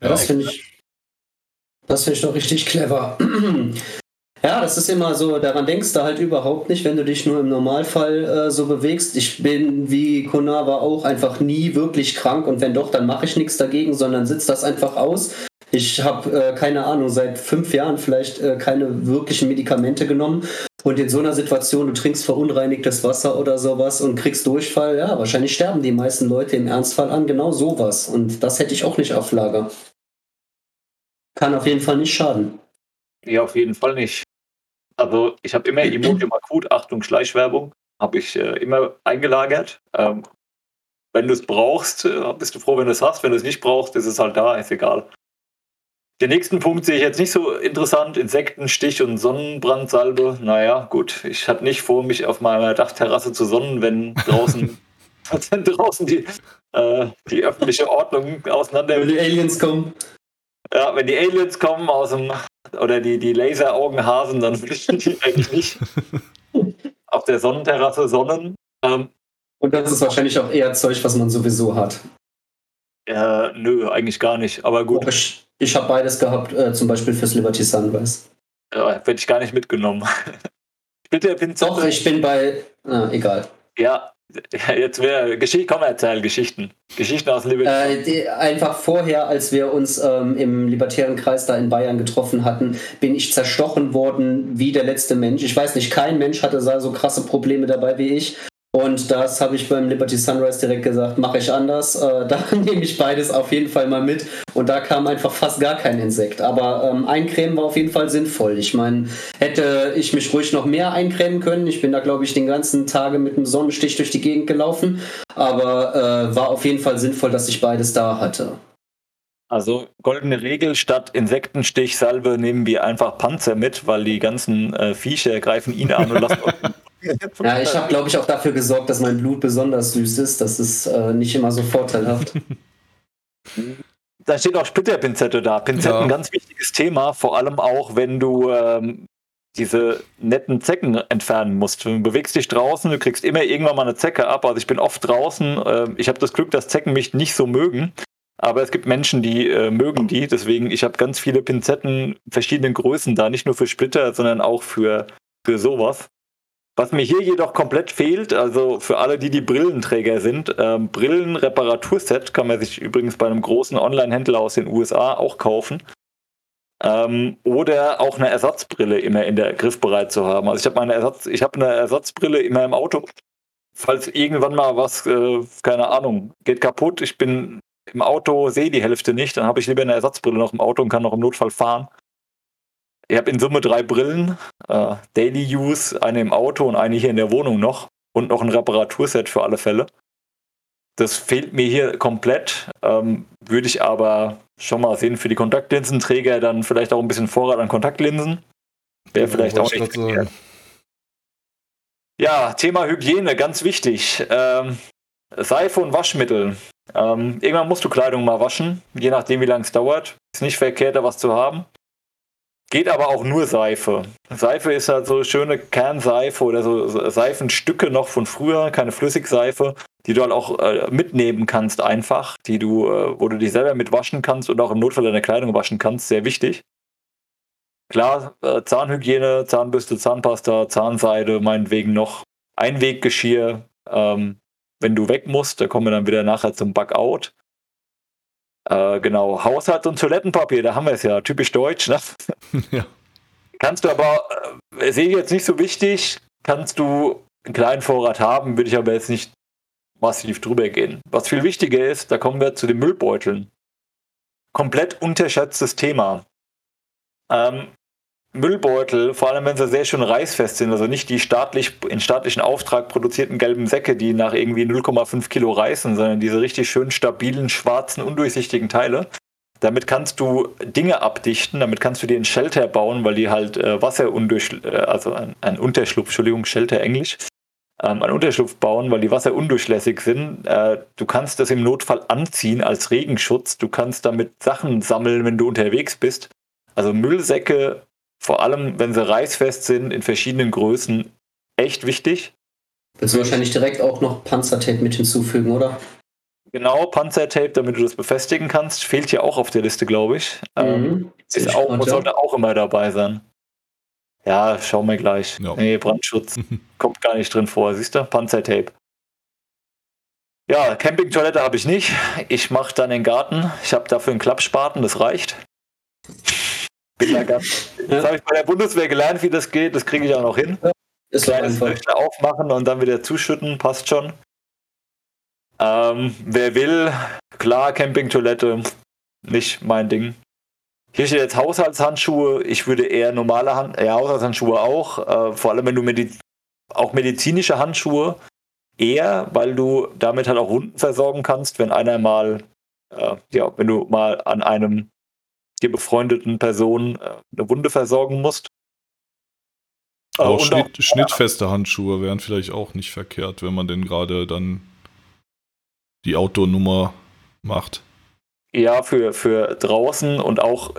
das finde ich, das finde ich doch richtig clever. Ja, das ist immer so, daran denkst du halt überhaupt nicht, wenn du dich nur im Normalfall äh, so bewegst. Ich bin wie Konava auch einfach nie wirklich krank und wenn doch, dann mache ich nichts dagegen, sondern sitze das einfach aus. Ich habe, äh, keine Ahnung, seit fünf Jahren vielleicht äh, keine wirklichen Medikamente genommen. Und in so einer Situation, du trinkst verunreinigtes Wasser oder sowas und kriegst Durchfall, ja, wahrscheinlich sterben die meisten Leute im Ernstfall an genau sowas. Und das hätte ich auch nicht auf Lager. Kann auf jeden Fall nicht schaden. Ja, auf jeden Fall nicht. Also ich habe immer Imodium akut, Achtung, Schleichwerbung, habe ich äh, immer eingelagert. Ähm, wenn du es brauchst, äh, bist du froh, wenn du es hast. Wenn du es nicht brauchst, ist es halt da, ist egal. Den nächsten Punkt sehe ich jetzt nicht so interessant. Insektenstich und Sonnenbrandsalbe. Naja, gut. Ich hatte nicht vor, mich auf meiner Dachterrasse zu sonnen, wenn draußen, wenn draußen die, äh, die öffentliche Ordnung auseinander. Wenn die Aliens kommen. Ja, wenn die Aliens kommen aus dem oder die, die Laseraugenhasen, dann ich die eigentlich nicht auf der Sonnenterrasse sonnen. Ähm, Und das ist wahrscheinlich auch eher Zeug, was man sowieso hat. Äh, nö, eigentlich gar nicht, aber gut. Oh, ich, ich habe beides gehabt, äh, zum Beispiel fürs Liberty Sunrise. Ja, hätte ich gar nicht mitgenommen. Bitte, bin Doch, ich bin bei. Ah, egal. Ja, Jetzt wäre Geschichte, komm erzähl Geschichten. Geschichten aus Libertären. Äh, einfach vorher, als wir uns ähm, im libertären Kreis da in Bayern getroffen hatten, bin ich zerstochen worden wie der letzte Mensch. Ich weiß nicht, kein Mensch hatte so krasse Probleme dabei wie ich. Und das habe ich beim Liberty Sunrise direkt gesagt, mache ich anders. Äh, da nehme ich beides auf jeden Fall mal mit. Und da kam einfach fast gar kein Insekt. Aber ähm, eincremen war auf jeden Fall sinnvoll. Ich meine, hätte ich mich ruhig noch mehr eincremen können. Ich bin da, glaube ich, den ganzen Tage mit einem Sonnenstich durch die Gegend gelaufen. Aber äh, war auf jeden Fall sinnvoll, dass ich beides da hatte. Also goldene Regel, statt Insektenstich, Salbe nehmen wir einfach Panzer mit, weil die ganzen äh, Viecher greifen ihn an und lassen ja, ich habe, glaube ich, auch dafür gesorgt, dass mein Blut besonders süß ist. Das ist äh, nicht immer so vorteilhaft. Da steht auch Splitterpinzette da. Pinzetten, ja. ganz wichtiges Thema, vor allem auch, wenn du ähm, diese netten Zecken entfernen musst. Du bewegst dich draußen, du kriegst immer irgendwann mal eine Zecke ab. Also ich bin oft draußen. Äh, ich habe das Glück, dass Zecken mich nicht so mögen. Aber es gibt Menschen, die äh, mögen die. Deswegen, ich habe ganz viele Pinzetten verschiedenen Größen da. Nicht nur für Splitter, sondern auch für, für sowas. Was mir hier jedoch komplett fehlt, also für alle, die die Brillenträger sind, ähm, Brillenreparaturset kann man sich übrigens bei einem großen Online-Händler aus den USA auch kaufen. Ähm, oder auch eine Ersatzbrille immer in der Griffbereit zu haben. Also ich habe Ersatz, habe eine Ersatzbrille immer im Auto, falls irgendwann mal was, äh, keine Ahnung, geht kaputt. Ich bin im Auto, sehe die Hälfte nicht, dann habe ich lieber eine Ersatzbrille noch im Auto und kann noch im Notfall fahren. Ich habe in Summe drei Brillen, äh, Daily Use, eine im Auto und eine hier in der Wohnung noch und noch ein Reparaturset für alle Fälle. Das fehlt mir hier komplett. Ähm, würde ich aber schon mal sehen für die Kontaktlinsenträger dann vielleicht auch ein bisschen Vorrat an Kontaktlinsen. Wäre vielleicht auch nicht. Ja, Thema Hygiene, ganz wichtig. Ähm, Seife und Waschmittel. Ähm, irgendwann musst du Kleidung mal waschen, je nachdem wie lange es dauert. Ist nicht verkehrt, da was zu haben. Geht aber auch nur Seife. Seife ist halt so schöne Kernseife oder so Seifenstücke noch von früher, keine Flüssigseife, die du halt auch äh, mitnehmen kannst einfach, die du, äh, wo du dich selber mit waschen kannst und auch im Notfall deine Kleidung waschen kannst, sehr wichtig. Klar, äh, Zahnhygiene, Zahnbürste, Zahnpasta, Zahnseide, meinetwegen noch Einweggeschirr. Ähm, wenn du weg musst, da kommen wir dann wieder nachher zum Bugout. Äh, genau, Haushalt und Toilettenpapier, da haben wir es ja, typisch deutsch. Ne? Ja. Kannst du aber, äh, sehe ich jetzt nicht so wichtig, kannst du einen kleinen Vorrat haben, würde ich aber jetzt nicht massiv drüber gehen. Was viel wichtiger ist, da kommen wir zu den Müllbeuteln. Komplett unterschätztes Thema. Ähm, Müllbeutel, vor allem wenn sie sehr schön reißfest sind, also nicht die staatlich, in staatlichen Auftrag produzierten gelben Säcke, die nach irgendwie 0,5 Kilo reißen, sondern diese richtig schön stabilen, schwarzen, undurchsichtigen Teile. Damit kannst du Dinge abdichten, damit kannst du dir einen Shelter bauen, weil die halt äh, Wasserundurch, äh, also ein, ein, Unterschlupf, Entschuldigung, Shelter Englisch, ähm, einen Unterschlupf bauen, weil die Wasser undurchlässig sind. Äh, du kannst das im Notfall anziehen als Regenschutz. Du kannst damit Sachen sammeln, wenn du unterwegs bist. Also Müllsäcke vor allem, wenn sie reißfest sind, in verschiedenen Größen, echt wichtig. Willst du wahrscheinlich direkt auch noch Panzertape mit hinzufügen, oder? Genau, Panzertape, damit du das befestigen kannst. Fehlt hier auch auf der Liste, glaube ich. Mhm. Ähm, ist auch, spannend, sollte ja. auch immer dabei sein. Ja, schauen wir gleich. Ja. Nee, Brandschutz kommt gar nicht drin vor. Siehst du? Panzertape. Ja, Campingtoilette habe ich nicht. Ich mache dann den Garten. Ich habe dafür einen Klappspaten, das reicht. Das habe ich bei der Bundeswehr gelernt, wie das geht. Das kriege ich auch noch hin. Ja, ist Kleines Löcher aufmachen und dann wieder zuschütten, passt schon. Ähm, wer will, klar, Campingtoilette, nicht mein Ding. Hier steht jetzt Haushaltshandschuhe. Ich würde eher normale Hand ja, Haushaltshandschuhe auch. Äh, vor allem, wenn du Mediz auch medizinische Handschuhe eher, weil du damit halt auch Wunden versorgen kannst, wenn einer mal, äh, ja, wenn du mal an einem dir befreundeten Person äh, eine Wunde versorgen musst. Äh, auch, Schnitt, auch schnittfeste Handschuhe wären vielleicht auch nicht verkehrt, wenn man denn gerade dann die Outdoor-Nummer macht. Ja, für, für draußen und auch,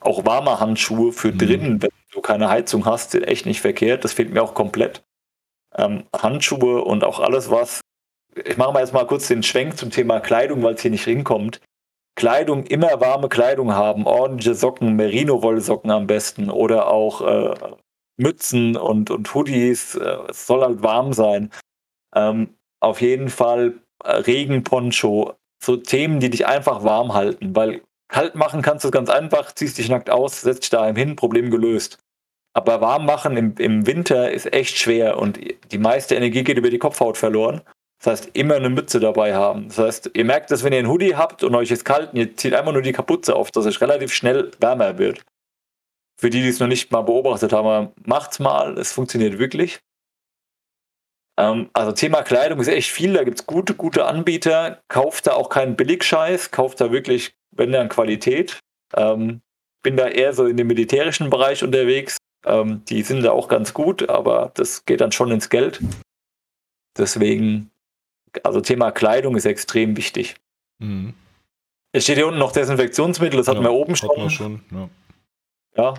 auch warme Handschuhe für mhm. drinnen, wenn du keine Heizung hast, sind echt nicht verkehrt. Das fehlt mir auch komplett. Ähm, Handschuhe und auch alles, was. Ich mache mal jetzt mal kurz den Schwenk zum Thema Kleidung, weil es hier nicht hinkommt. Kleidung, immer warme Kleidung haben, ordentliche Socken, Merino-Wollsocken am besten oder auch äh, Mützen und, und Hoodies. Äh, es soll halt warm sein. Ähm, auf jeden Fall äh, Regenponcho, so Themen, die dich einfach warm halten, weil kalt machen kannst du ganz einfach, ziehst dich nackt aus, setzt dich daheim hin, Problem gelöst. Aber warm machen im, im Winter ist echt schwer und die meiste Energie geht über die Kopfhaut verloren. Das heißt, immer eine Mütze dabei haben. Das heißt, ihr merkt das, wenn ihr einen Hoodie habt und euch ist kalt und ihr zieht einfach nur die Kapuze auf, dass es relativ schnell wärmer wird. Für die, die es noch nicht mal beobachtet haben, macht's mal, es funktioniert wirklich. Ähm, also Thema Kleidung ist echt viel, da gibt es gute, gute Anbieter. Kauft da auch keinen Billigscheiß, kauft da wirklich, wenn dann Qualität. Ähm, bin da eher so in dem militärischen Bereich unterwegs. Ähm, die sind da auch ganz gut, aber das geht dann schon ins Geld. Deswegen also Thema Kleidung ist extrem wichtig. Mhm. Es steht hier unten noch Desinfektionsmittel, das hatten ja, wir oben schon. Wir schon ja. ja.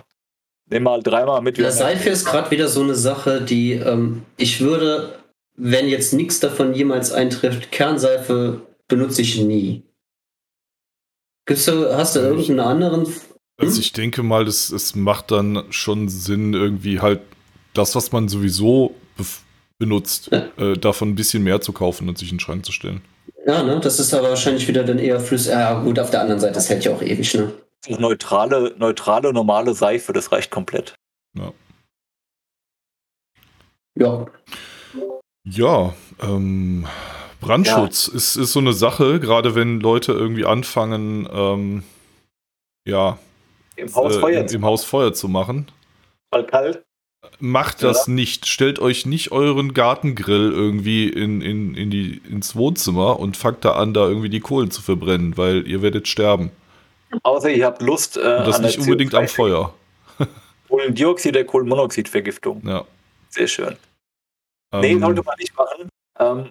Nehmen halt dreimal mit. Ja, Seife ist gerade wieder so eine Sache, die ähm, ich würde, wenn jetzt nichts davon jemals eintrifft, Kernseife benutze ich nie. Gibt's du, hast du irgendeinen anderen? Hm? Also ich denke mal, es macht dann schon Sinn, irgendwie halt das, was man sowieso benutzt, ja. äh, davon ein bisschen mehr zu kaufen und sich in den Schrank zu stellen. Ja, ne? Das ist aber wahrscheinlich wieder dann eher flüssig. Ja, gut, auf der anderen Seite, das hält ja auch ewig, ne? Neutrale, neutrale, normale Seife, das reicht komplett. Ja. Ja. Ja, ähm, Brandschutz ja. Ist, ist so eine Sache, gerade wenn Leute irgendwie anfangen, ähm, ja, im Haus, äh, Feuer, im, im Haus Feuer zu machen. Weil kalt. Macht das ja. nicht. Stellt euch nicht euren Gartengrill irgendwie in, in, in die, ins Wohnzimmer und fangt da an, da irgendwie die Kohlen zu verbrennen, weil ihr werdet sterben. Außer ihr habt Lust. Äh, und das nicht unbedingt am Feuer. Kohlendioxid der Kohlenmonoxidvergiftung. Ja. Sehr schön. Ähm, nee, sollte man nicht machen. Ähm,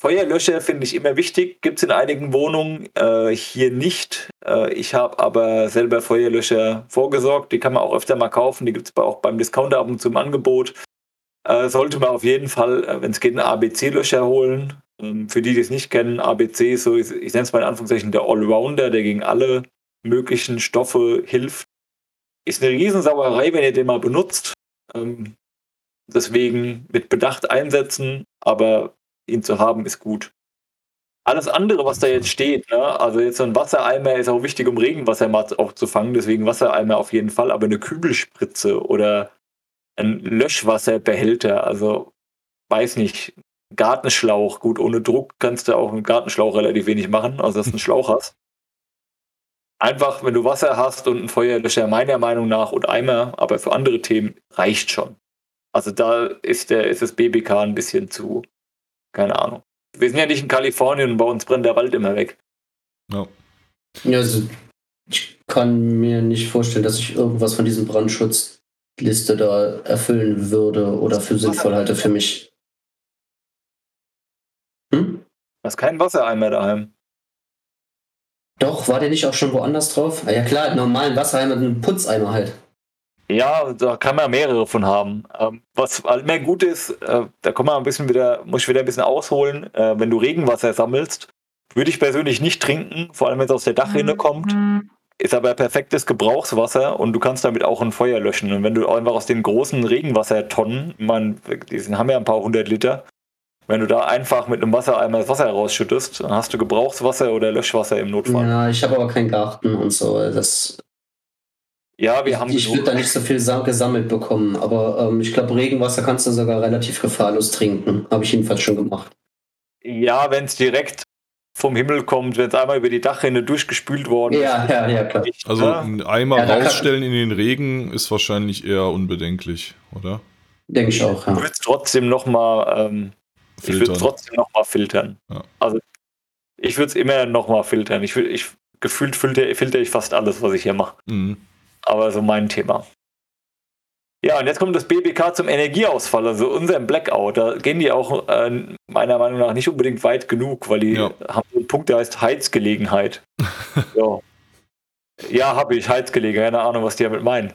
Feuerlöscher finde ich immer wichtig, gibt es in einigen Wohnungen, äh, hier nicht. Äh, ich habe aber selber Feuerlöscher vorgesorgt, die kann man auch öfter mal kaufen, die gibt es auch beim Discounter ab und zu im Angebot. Äh, sollte man auf jeden Fall, äh, wenn es geht, einen ABC-Löscher holen. Ähm, für die, die es nicht kennen, ABC ist so, ich, ich nenne es mal in Anführungszeichen der Allrounder, der gegen alle möglichen Stoffe hilft. Ist eine Riesensauerei, wenn ihr den mal benutzt. Ähm, deswegen mit Bedacht einsetzen, aber ihn zu haben, ist gut. Alles andere, was da jetzt steht, ne? also jetzt so ein Wassereimer ist auch wichtig, um Regenwasser mal auch zu fangen, deswegen Wassereimer auf jeden Fall, aber eine Kübelspritze oder ein Löschwasserbehälter, also weiß nicht, Gartenschlauch, gut, ohne Druck kannst du auch einen Gartenschlauch relativ wenig machen, also dass du einen Schlauch hast. Einfach, wenn du Wasser hast und ein Feuerlöscher, meiner Meinung nach, und Eimer, aber für andere Themen reicht schon. Also da ist, der, ist das BBK ein bisschen zu, keine Ahnung. Wir sind ja nicht in Kalifornien und bei uns brennt der Wald immer weg. Ja. ja also ich kann mir nicht vorstellen, dass ich irgendwas von diesem Brandschutzliste da erfüllen würde oder für sinnvoll halte für mich. Hm? Du hast keinen Wassereimer daheim. Doch, war der nicht auch schon woanders drauf? Ah, ja klar, normalen Wassereimer und einen Putzeimer halt. Ja, da kann man mehrere von haben. Ähm, was halt mehr gut ist, äh, da kann man ein bisschen wieder, muss ich wieder ein bisschen ausholen. Äh, wenn du Regenwasser sammelst, würde ich persönlich nicht trinken, vor allem wenn es aus der Dachrinne mhm. kommt. Ist aber perfektes Gebrauchswasser und du kannst damit auch ein Feuer löschen. Und wenn du einfach aus den großen Regenwassertonnen, man, die haben ja ein paar hundert Liter, wenn du da einfach mit einem Wassereimer das Wasser rausschüttest, dann hast du Gebrauchswasser oder Löschwasser im Notfall. Ja, ich habe aber keinen Garten und so. Das ja, wir haben. Ich würde da nicht so viel gesammelt bekommen, aber ähm, ich glaube, Regenwasser kannst du sogar relativ gefahrlos trinken. Habe ich jedenfalls schon gemacht. Ja, wenn es direkt vom Himmel kommt, wenn es einmal über die Dachrinne durchgespült worden ist. Ja, ja, ja, klar. Also einen Eimer ja, rausstellen in den Regen ist wahrscheinlich eher unbedenklich, oder? Denke ich auch, ja. Du willst trotzdem nochmal ähm, ich würde trotzdem nochmal filtern. Ja. Also ich würde es immer nochmal filtern. Ich, ich gefühlt filter, filter ich fast alles, was ich hier mache. Mhm. Aber so mein Thema. Ja, und jetzt kommt das BBK zum Energieausfall, also unserem Blackout. Da gehen die auch äh, meiner Meinung nach nicht unbedingt weit genug, weil die ja. haben einen Punkt, der heißt Heizgelegenheit. ja, ja habe ich, Heizgelegenheit, keine Ahnung, was die damit meinen.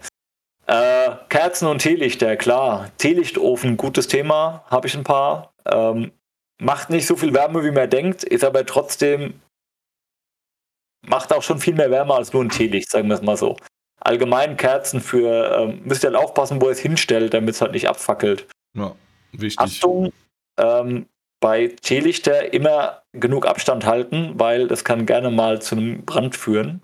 Äh, Kerzen und Teelichter, klar. Teelichtofen, gutes Thema, habe ich ein paar. Ähm, macht nicht so viel Wärme, wie man denkt, ist aber trotzdem, macht auch schon viel mehr Wärme als nur ein Teelicht, sagen wir es mal so. Allgemein Kerzen für, ähm, müsst ihr halt aufpassen, wo ihr es hinstellt, damit es halt nicht abfackelt. Ja, wichtig. Achtung, ähm, bei Teelichter immer genug Abstand halten, weil das kann gerne mal zu einem Brand führen.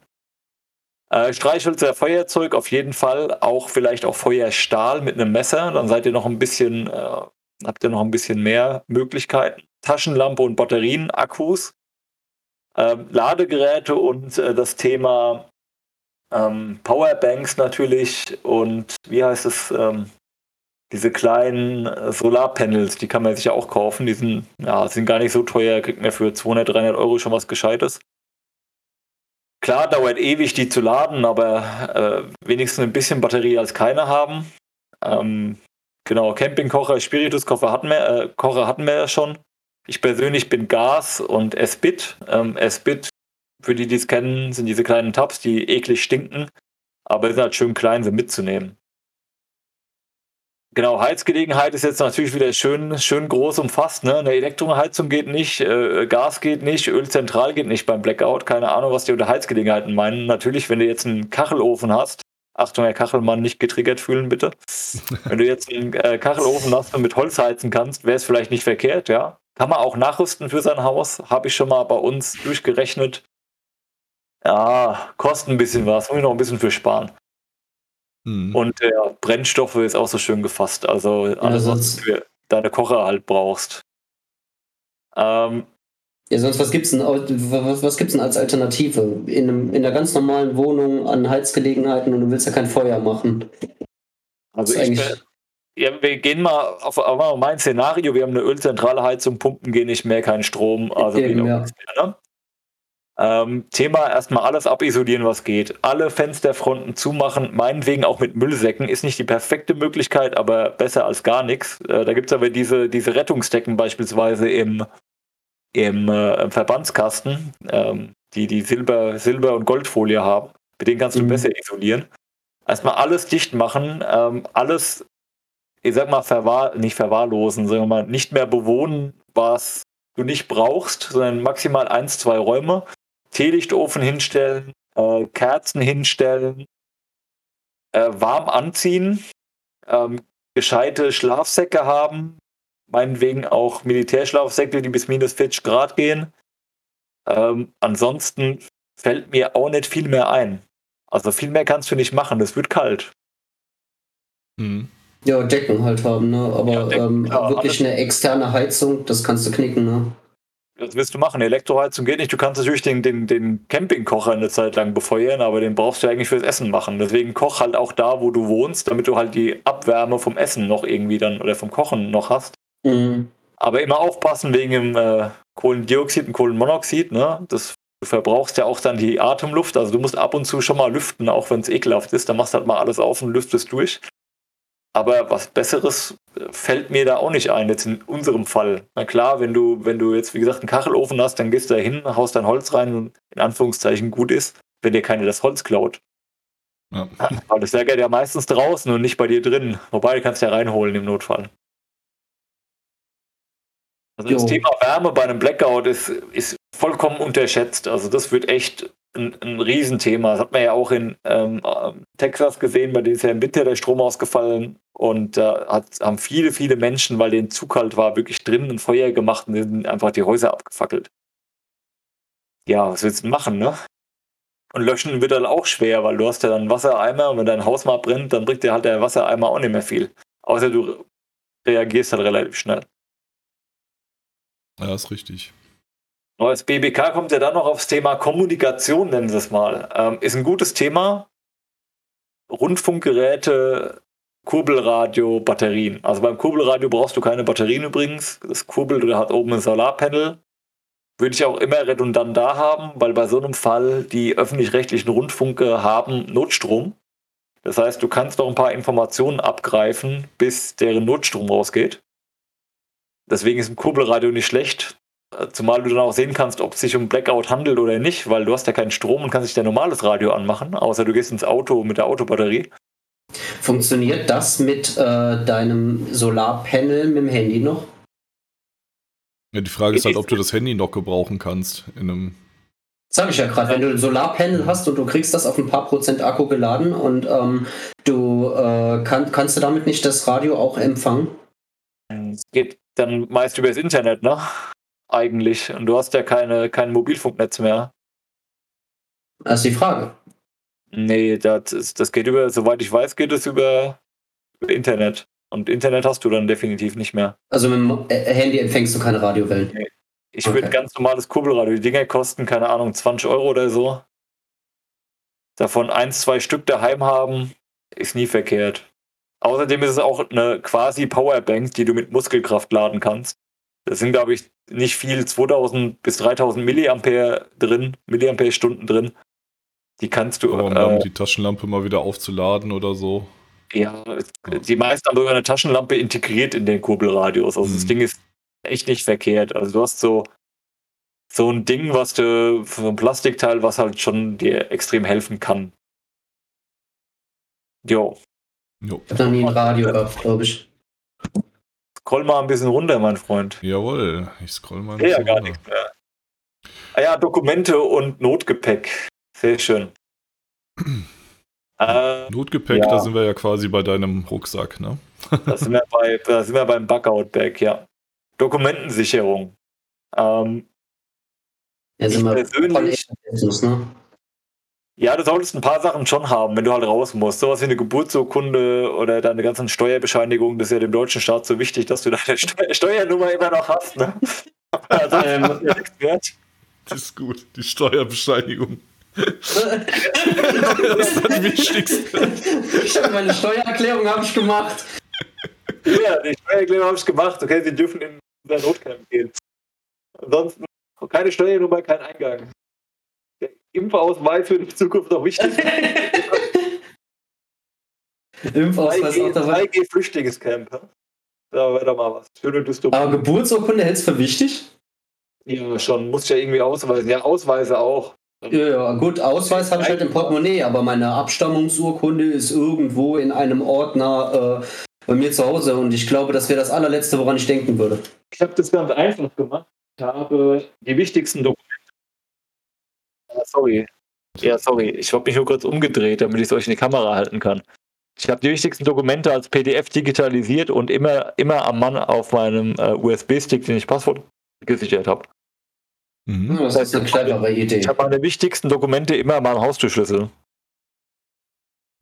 Äh, Streichhölzer, Feuerzeug auf jeden Fall, auch vielleicht auch Feuerstahl mit einem Messer, dann seid ihr noch ein bisschen äh, habt ihr noch ein bisschen mehr Möglichkeiten. Taschenlampe und Batterien, Akkus, ähm, Ladegeräte und äh, das Thema ähm, Powerbanks natürlich und wie heißt es, ähm, diese kleinen äh, Solarpanels, die kann man sich ja auch kaufen. Die sind, ja, sind gar nicht so teuer, kriegt man für 200, 300 Euro schon was Gescheites. Klar, dauert ewig, die zu laden, aber äh, wenigstens ein bisschen Batterie als keine haben. Ähm, Genau, Campingkocher, Spirituskocher hatten wir, äh, Kocher hatten wir ja schon. Ich persönlich bin Gas und S-Bit. Ähm, S-Bit, für die, die es kennen, sind diese kleinen Tabs, die eklig stinken, aber sind halt schön klein, sie mitzunehmen. Genau, Heizgelegenheit ist jetzt natürlich wieder schön, schön groß umfasst. Ne? Eine Elektroheizung geht nicht, äh, Gas geht nicht, Ölzentral geht nicht beim Blackout. Keine Ahnung, was die unter Heizgelegenheiten meinen. Natürlich, wenn du jetzt einen Kachelofen hast, Achtung, Herr Kachelmann, nicht getriggert fühlen, bitte. Wenn du jetzt einen äh, Kachelofen hast und mit Holz heizen kannst, wäre es vielleicht nicht verkehrt, ja. Kann man auch nachrüsten für sein Haus. Habe ich schon mal bei uns durchgerechnet. Ja, kostet ein bisschen was. Muss ich noch ein bisschen für sparen. Mhm. Und der Brennstoffe ist auch so schön gefasst. Also alles, ja, was du für deine Kocher halt brauchst. Ähm, ja, sonst was gibt's denn, was, was gibt's denn als Alternative? In, einem, in einer ganz normalen Wohnung an Heizgelegenheiten und du willst ja kein Feuer machen. Also ich, ja, wir gehen mal auf, auf, mein Szenario, wir haben eine ölzentrale Heizung, Pumpen gehen nicht mehr, kein Strom, also Eben, ja. mehr, ne? Ähm, Thema erstmal alles abisolieren, was geht. Alle Fensterfronten zumachen, meinetwegen auch mit Müllsäcken, ist nicht die perfekte Möglichkeit, aber besser als gar nichts. Äh, da gibt es aber diese, diese Rettungsdecken beispielsweise im im äh, Verbandskasten, ähm, die die Silber, Silber- und Goldfolie haben. Mit denen kannst du mhm. besser isolieren. Erstmal alles dicht machen, ähm, alles, ich sag mal, verwahr nicht verwahrlosen, sondern mal nicht mehr bewohnen, was du nicht brauchst, sondern maximal eins, zwei Räume. Teelichtofen hinstellen, äh, Kerzen hinstellen, äh, warm anziehen, ähm, gescheite Schlafsäcke haben, meinetwegen auch Militärschlafsäcke, die bis minus 40 Grad gehen. Ähm, ansonsten fällt mir auch nicht viel mehr ein. Also viel mehr kannst du nicht machen, es wird kalt. Mhm. Ja, Decken halt haben, ne? Aber ja, Decken, ähm, klar, wirklich eine externe Heizung, das kannst du knicken, ne? Was willst du machen? Elektroheizung geht nicht. Du kannst natürlich den, den, den Campingkocher eine Zeit lang befeuern, aber den brauchst du eigentlich fürs Essen machen. Deswegen koch halt auch da, wo du wohnst, damit du halt die Abwärme vom Essen noch irgendwie dann oder vom Kochen noch hast. Mhm. Aber immer aufpassen wegen dem äh, Kohlendioxid und Kohlenmonoxid. Ne? Das du verbrauchst ja auch dann die Atemluft. Also du musst ab und zu schon mal lüften, auch wenn es ekelhaft ist. Dann machst du halt mal alles auf und lüftest durch. Aber was Besseres äh, fällt mir da auch nicht ein, jetzt in unserem Fall. Na klar, wenn du, wenn du jetzt, wie gesagt, einen Kachelofen hast, dann gehst du da hin, haust dein Holz rein und in Anführungszeichen gut ist, wenn dir keiner das Holz klaut. Ja. Aber das ärgert ja meistens draußen und nicht bei dir drin. Wobei, du kannst ja reinholen im Notfall. Also jo. das Thema Wärme bei einem Blackout ist, ist vollkommen unterschätzt. Also das wird echt ein, ein Riesenthema. Das hat man ja auch in ähm, Texas gesehen, bei denen ist ja im Winter der Strom ausgefallen und da äh, haben viele, viele Menschen, weil denen zu kalt war, wirklich drinnen ein Feuer gemacht und sind einfach die Häuser abgefackelt. Ja, was willst du machen, ne? Und löschen wird dann auch schwer, weil du hast ja dann Wassereimer und wenn dein Haus mal brennt, dann bringt dir halt der Wassereimer auch nicht mehr viel. Außer du reagierst halt relativ schnell. Ja, ist richtig. Als BBK kommt ja dann noch aufs Thema Kommunikation, nennen Sie es mal. Ähm, ist ein gutes Thema. Rundfunkgeräte, Kurbelradio, Batterien. Also beim Kurbelradio brauchst du keine Batterien übrigens. Das Kurbel hat oben ein Solarpanel. Würde ich auch immer redundant da haben, weil bei so einem Fall die öffentlich-rechtlichen Rundfunke haben Notstrom. Das heißt, du kannst noch ein paar Informationen abgreifen, bis deren Notstrom rausgeht. Deswegen ist ein Kurbelradio nicht schlecht. Zumal du dann auch sehen kannst, ob es sich um Blackout handelt oder nicht, weil du hast ja keinen Strom und kannst nicht dein normales Radio anmachen, außer du gehst ins Auto mit der Autobatterie. Funktioniert das mit äh, deinem Solarpanel mit dem Handy noch? Ja, die Frage ist halt, ob du das Handy noch gebrauchen kannst in einem. Sag ich ja gerade, wenn du ein Solarpanel hast und du kriegst das auf ein paar Prozent Akku geladen und ähm, du äh, kann, kannst du damit nicht das Radio auch empfangen? Es geht dann meist über das Internet, ne? Eigentlich. Und du hast ja keine, kein Mobilfunknetz mehr. Das ist die Frage. Nee, das, ist, das geht über, soweit ich weiß, geht es über, über Internet. Und Internet hast du dann definitiv nicht mehr. Also mit dem Handy empfängst du keine Radiowellen? Nee. Ich okay. würde ganz normales Kurbelradio. Die Dinger kosten, keine Ahnung, 20 Euro oder so. Davon eins, zwei Stück daheim haben, ist nie verkehrt. Außerdem ist es auch eine quasi Powerbank, die du mit Muskelkraft laden kannst. Das sind, glaube ich, nicht viel, 2000 bis 3000 Milliampere drin, Milliampere-Stunden drin. Die kannst du. Aber um äh, die Taschenlampe mal wieder aufzuladen oder so. Ja, die meisten haben sogar eine Taschenlampe integriert in den Kurbelradius. Also mhm. das Ding ist echt nicht verkehrt. Also du hast so, so ein Ding, was du, so ein Plastikteil, was halt schon dir extrem helfen kann. Jo. jo. Ich hab noch nie ein Radio gehabt, glaube ich. Scroll mal ein bisschen runter, mein Freund. Jawohl, ich scroll mal ein bisschen ja, gar runter. Nichts mehr. Ah ja, Dokumente und Notgepäck. Sehr schön. äh, Notgepäck, ja. da sind wir ja quasi bei deinem Rucksack, ne? da, sind wir bei, da sind wir beim Bugout-Bag, ja. Dokumentensicherung. Ähm, ja, sind wir persönlich, ne? Ja, du solltest ein paar Sachen schon haben, wenn du halt raus musst. Sowas wie eine Geburtsurkunde oder deine ganzen Steuerbescheinigungen, das ist ja dem deutschen Staat so wichtig, dass du deine Steu Steuernummer immer noch hast. Ne? also, ähm, das ist gut, die Steuerbescheinigung. das ist das Wichtigste. Ich habe meine Steuererklärung habe ich gemacht. Ja, die Steuererklärung habe ich gemacht. Okay, sie dürfen in der Notcamp gehen. Ansonsten keine Steuernummer, kein Eingang. Impfausweis wird in Zukunft noch wichtig. Impfausweis 3G, auch dabei. 3G Flüchtlingscamp. Da wäre doch mal was. Schöne Dystopie. Aber Geburtsurkunde hältst du für wichtig? Ja, schon. Muss ich ja irgendwie ausweisen. Ja, Ausweise auch. Ja, ja gut, Ausweis habe ich halt im Portemonnaie, aber meine Abstammungsurkunde ist irgendwo in einem Ordner äh, bei mir zu Hause und ich glaube, das wäre das allerletzte, woran ich denken würde. Ich habe das ganz einfach gemacht. Ich habe die wichtigsten Dokumente sorry. Ja, sorry. Ich habe mich nur kurz umgedreht, damit ich es euch in die Kamera halten kann. Ich habe die wichtigsten Dokumente als PDF digitalisiert und immer, immer am Mann auf meinem äh, USB-Stick, den ich Passwort gesichert habe. Mhm. Das ist eine clevere Idee. Ich habe meine wichtigsten Dokumente immer am Haustürschlüssel.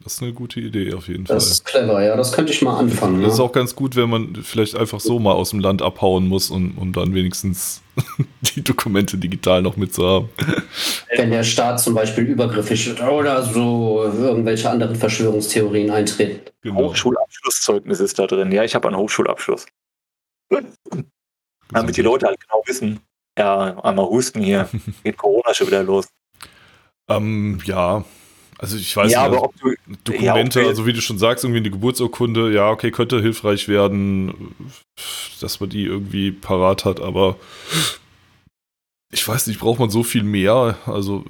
Das ist eine gute Idee auf jeden das Fall. Das ist clever, ja, das könnte ich mal anfangen. Das ist auch ganz gut, wenn man vielleicht einfach so mal aus dem Land abhauen muss, um, um dann wenigstens die Dokumente digital noch mitzuhaben. Wenn der Staat zum Beispiel übergriffig wird oder so irgendwelche anderen Verschwörungstheorien eintreten. Genau. Hochschulabschlusszeugnis ist da drin. Ja, ich habe einen Hochschulabschluss. Damit die Leute halt genau wissen, ja, einmal husten hier, geht Corona schon wieder los. Ähm, ja, also ich weiß ja, nicht, aber also du, Dokumente, ja, also wie du schon sagst, irgendwie eine Geburtsurkunde, ja, okay, könnte hilfreich werden, dass man die irgendwie parat hat, aber ich weiß nicht, braucht man so viel mehr? Also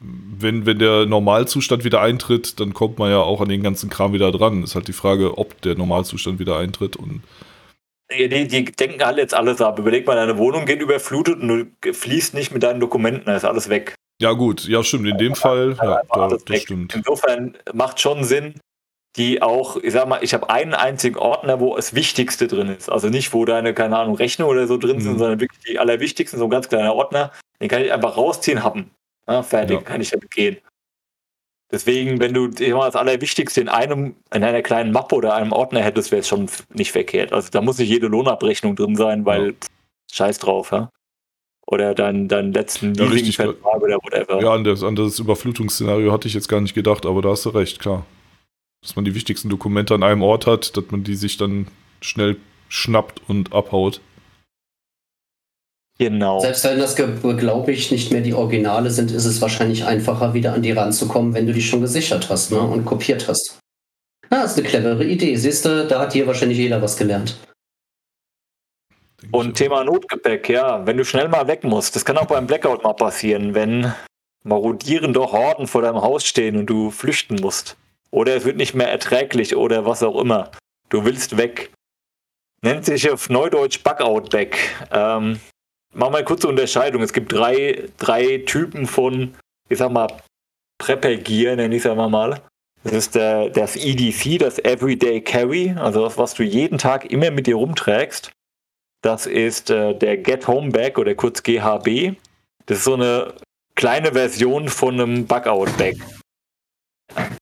wenn, wenn der Normalzustand wieder eintritt, dann kommt man ja auch an den ganzen Kram wieder dran. Ist halt die Frage, ob der Normalzustand wieder eintritt und die, die denken alle jetzt alles ab. Überleg mal, deine Wohnung geht überflutet und du fließt nicht mit deinen Dokumenten, da ist alles weg. Ja, gut, ja, stimmt. In dem Fall, ja, da, das stimmt. Insofern macht schon Sinn, die auch, ich sag mal, ich habe einen einzigen Ordner, wo das Wichtigste drin ist. Also nicht, wo deine, keine Ahnung, Rechnung oder so drin sind, mhm. sondern wirklich die allerwichtigsten, so ein ganz kleiner Ordner. Den kann ich einfach rausziehen, haben. Ja, fertig, kann ich damit gehen. Deswegen, wenn du immer das Allerwichtigste in einem, in einer kleinen Mappe oder einem Ordner hättest, wäre es schon nicht verkehrt. Also da muss nicht jede Lohnabrechnung drin sein, weil ja. pff, scheiß drauf, ja. Oder deinen dein letzten ja, Leasingvertrag oder whatever. Ja, an das, an das Überflutungsszenario hatte ich jetzt gar nicht gedacht, aber da hast du recht, klar. Dass man die wichtigsten Dokumente an einem Ort hat, dass man die sich dann schnell schnappt und abhaut. Genau. Selbst wenn das, glaube ich, nicht mehr die Originale sind, ist es wahrscheinlich einfacher, wieder an die ranzukommen, wenn du die schon gesichert hast ne? und kopiert hast. Das ist eine clevere Idee. Siehst du, da hat hier wahrscheinlich jeder was gelernt. Und Thema Notgepäck, ja, wenn du schnell mal weg musst, das kann auch beim Blackout mal passieren, wenn marodierende Horden vor deinem Haus stehen und du flüchten musst. Oder es wird nicht mehr erträglich oder was auch immer. Du willst weg. Nennt sich auf Neudeutsch Backout weg. Ähm, mach mal eine kurze Unterscheidung. Es gibt drei, drei Typen von, ich sag mal, Prepper Gear, nenne ich es einmal mal. Das ist der, das EDC, das Everyday Carry, also das, was du jeden Tag immer mit dir rumträgst. Das ist äh, der Get Home Bag oder kurz GHB. Das ist so eine kleine Version von einem Bugout Bag.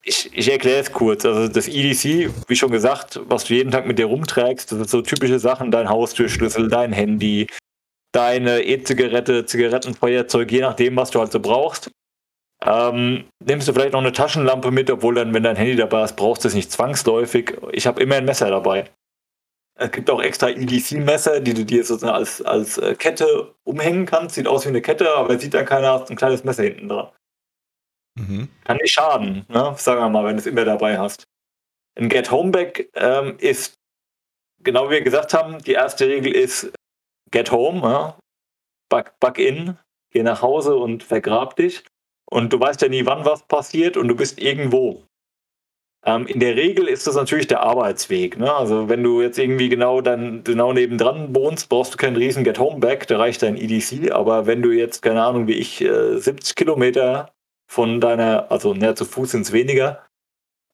Ich, ich erkläre es kurz. Also das EDC, wie schon gesagt, was du jeden Tag mit dir rumträgst, das sind so typische Sachen, dein Haustürschlüssel, dein Handy, deine E-Zigarette, Zigarettenfeuerzeug, je nachdem, was du halt so brauchst. Ähm, nimmst du vielleicht noch eine Taschenlampe mit, obwohl dann, wenn dein Handy dabei ist, brauchst du es nicht zwangsläufig. Ich habe immer ein Messer dabei. Es gibt auch extra EDC-Messer, die du dir sozusagen als, als äh, Kette umhängen kannst. Sieht aus wie eine Kette, aber sieht dann keiner, hast ein kleines Messer hinten dran. Mhm. Kann nicht schaden, ne? sagen wir mal, wenn du es immer dabei hast. Ein Get Home Bag ähm, ist, genau wie wir gesagt haben, die erste Regel ist Get Home, ja? Bug, bug in, geh nach Hause und vergrab dich. Und du weißt ja nie, wann was passiert und du bist irgendwo. Ähm, in der Regel ist das natürlich der Arbeitsweg. Ne? Also wenn du jetzt irgendwie genau dann genau nebendran wohnst, brauchst du keinen riesen Get-Home-Bag, da reicht dein EDC. Aber wenn du jetzt, keine Ahnung, wie ich, äh, 70 Kilometer von deiner, also näher zu Fuß sind es weniger,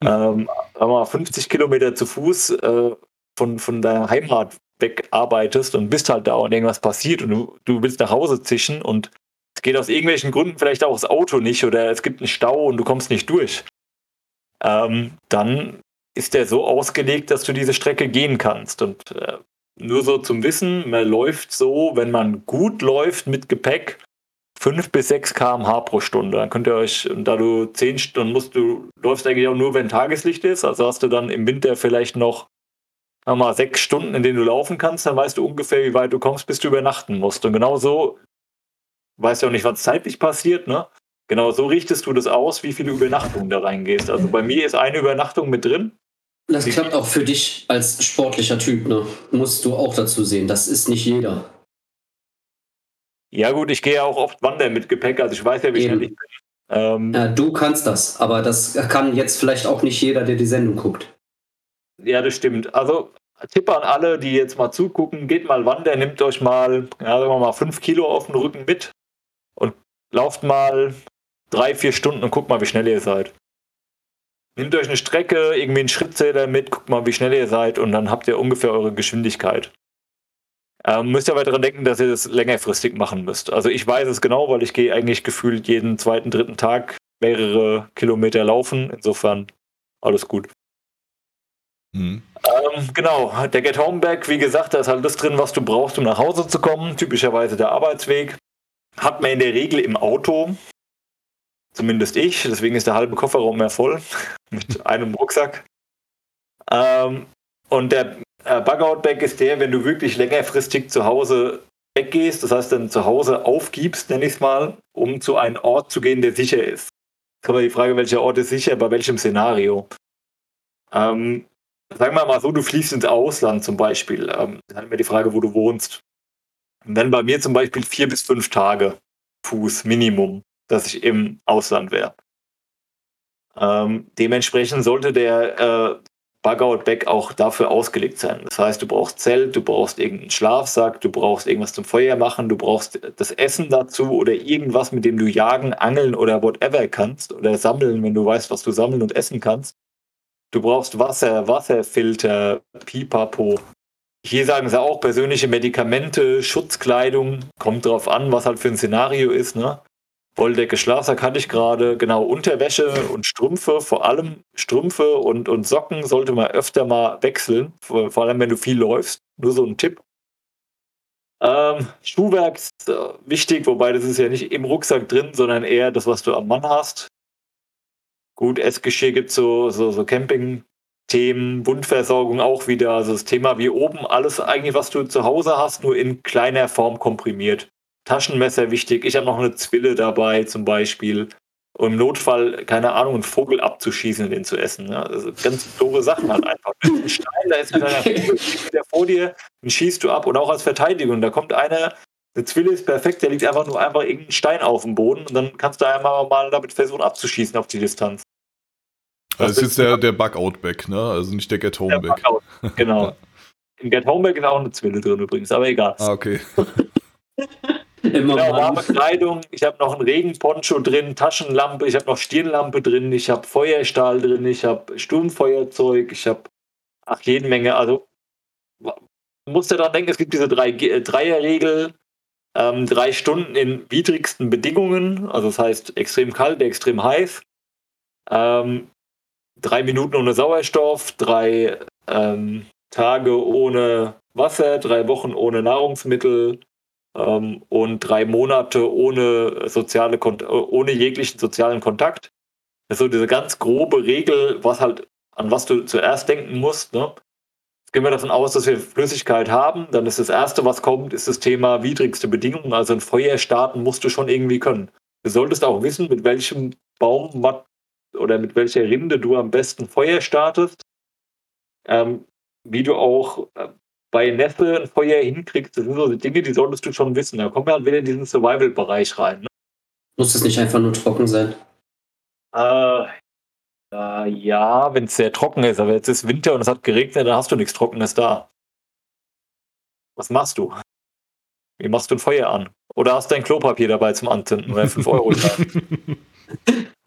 mhm. ähm, aber 50 Kilometer zu Fuß äh, von, von deiner Heimat weg arbeitest und bist halt da und irgendwas passiert und du, du willst nach Hause zischen und es geht aus irgendwelchen Gründen vielleicht auch das Auto nicht oder es gibt einen Stau und du kommst nicht durch ähm, dann ist der so ausgelegt, dass du diese Strecke gehen kannst. Und äh, nur so zum Wissen, man läuft so, wenn man gut läuft mit Gepäck, 5 bis 6 km/h pro Stunde. Dann könnt ihr euch, da du 10 Stunden musst, du läufst eigentlich auch nur, wenn Tageslicht ist. Also hast du dann im Winter vielleicht noch mal sechs Stunden, in denen du laufen kannst, dann weißt du ungefähr, wie weit du kommst, bis du übernachten musst. Und genau so weißt du auch nicht, was zeitlich passiert, ne? Genau, so richtest du das aus, wie viele Übernachtungen da reingehst. Also bei mir ist eine Übernachtung mit drin. Das klappt auch für dich als sportlicher Typ, ne? Musst du auch dazu sehen. Das ist nicht jeder. Ja, gut, ich gehe ja auch oft wandern mit Gepäck, also ich weiß ja, wie schnell ich bin. Ähm, ja, du kannst das, aber das kann jetzt vielleicht auch nicht jeder, der die Sendung guckt. Ja, das stimmt. Also Tipp an alle, die jetzt mal zugucken, geht mal wandern, nehmt euch mal, ja, sagen wir mal, fünf Kilo auf den Rücken mit und lauft mal drei, vier Stunden und guckt mal, wie schnell ihr seid. Nehmt euch eine Strecke, irgendwie einen Schrittzähler mit, guckt mal, wie schnell ihr seid und dann habt ihr ungefähr eure Geschwindigkeit. Ähm, müsst ihr aber daran denken, dass ihr das längerfristig machen müsst. Also ich weiß es genau, weil ich gehe eigentlich gefühlt jeden zweiten, dritten Tag mehrere Kilometer laufen. Insofern alles gut. Mhm. Ähm, genau, der Get Home Bag, wie gesagt, da ist halt das drin, was du brauchst, um nach Hause zu kommen. Typischerweise der Arbeitsweg. Hat man in der Regel im Auto. Zumindest ich, deswegen ist der halbe Kofferraum mehr voll mit einem Rucksack. Ähm, und der äh, Bug-Out-Bag ist der, wenn du wirklich längerfristig zu Hause weggehst, das heißt dann zu Hause aufgibst, nenne ich es mal, um zu einem Ort zu gehen, der sicher ist. Jetzt kommt die Frage, welcher Ort ist sicher, bei welchem Szenario. Ähm, sagen wir mal so, du fließt ins Ausland zum Beispiel. Ähm, dann haben wir die Frage, wo du wohnst. Und dann bei mir zum Beispiel vier bis fünf Tage Fuß Minimum, dass ich im Ausland wäre. Ähm, dementsprechend sollte der äh, Bug-Out-Bag auch dafür ausgelegt sein. Das heißt, du brauchst Zelt, du brauchst irgendeinen Schlafsack, du brauchst irgendwas zum Feuer machen, du brauchst das Essen dazu oder irgendwas, mit dem du jagen, angeln oder whatever kannst oder sammeln, wenn du weißt, was du sammeln und essen kannst. Du brauchst Wasser, Wasserfilter, Pipapo. Hier sagen sie auch persönliche Medikamente, Schutzkleidung, kommt drauf an, was halt für ein Szenario ist, ne? Wolldecke, Schlafsack hatte ich gerade, genau, Unterwäsche und Strümpfe, vor allem Strümpfe und, und Socken sollte man öfter mal wechseln, vor, vor allem wenn du viel läufst. Nur so ein Tipp. Ähm, Schuhwerk ist äh, wichtig, wobei das ist ja nicht im Rucksack drin, sondern eher das, was du am Mann hast. Gut, Essgeschirr gibt so, so, so Camping-Themen, Wundversorgung auch wieder. Also das Thema wie oben, alles eigentlich, was du zu Hause hast, nur in kleiner Form komprimiert. Taschenmesser wichtig. Ich habe noch eine Zwille dabei zum Beispiel. Und im Notfall, keine Ahnung, einen Vogel abzuschießen und den zu essen. Ja? Also ganz doofe Sachen halt einfach. Ein Stein, da ist ein kleiner Vogel, der vor dir, den schießt du ab. Und auch als Verteidigung, da kommt einer, eine Zwille ist perfekt, der liegt einfach nur einfach irgendein Stein auf dem Boden und dann kannst du einmal mal damit versuchen abzuschießen auf die Distanz. Das, das ist jetzt der, der Bug-Out-Back, ne? Also nicht der Get-Home-Back. Genau. Im Get-Home-Back ist auch eine Zwille drin übrigens, aber egal. Ah, okay. Immer genau, warme Kleidung. Ich habe noch einen Regenponcho drin, Taschenlampe, ich habe noch Stirnlampe drin, ich habe Feuerstahl drin, ich habe Sturmfeuerzeug, ich habe ach jede Menge. Also man muss ja daran denken, es gibt diese drei äh, Dreierregel, ähm, drei Stunden in widrigsten Bedingungen, also das heißt extrem kalt, extrem heiß. Ähm, drei Minuten ohne Sauerstoff, drei ähm, Tage ohne Wasser, drei Wochen ohne Nahrungsmittel, ähm, und drei Monate ohne soziale ohne jeglichen sozialen Kontakt. Das ist so diese ganz grobe Regel, was halt, an was du zuerst denken musst. Ne? Jetzt gehen wir davon aus, dass wir Flüssigkeit haben. Dann ist das Erste, was kommt, ist das Thema widrigste Bedingungen. Also ein Feuer starten musst du schon irgendwie können. Du solltest auch wissen, mit welchem Baum oder mit welcher Rinde du am besten Feuer startest. Ähm, wie du auch äh, bei Neffe ein Feuer hinkriegst, das sind so Dinge, die solltest du schon wissen. Da kommen wir halt wieder in diesen Survival-Bereich rein. Ne? Muss es nicht einfach nur trocken sein? Äh, äh, ja, wenn es sehr trocken ist, aber jetzt ist Winter und es hat geregnet, dann hast du nichts Trockenes da. Was machst du? Wie machst du ein Feuer an? Oder hast du ein Klopapier dabei zum Anzünden oder 5 Euro?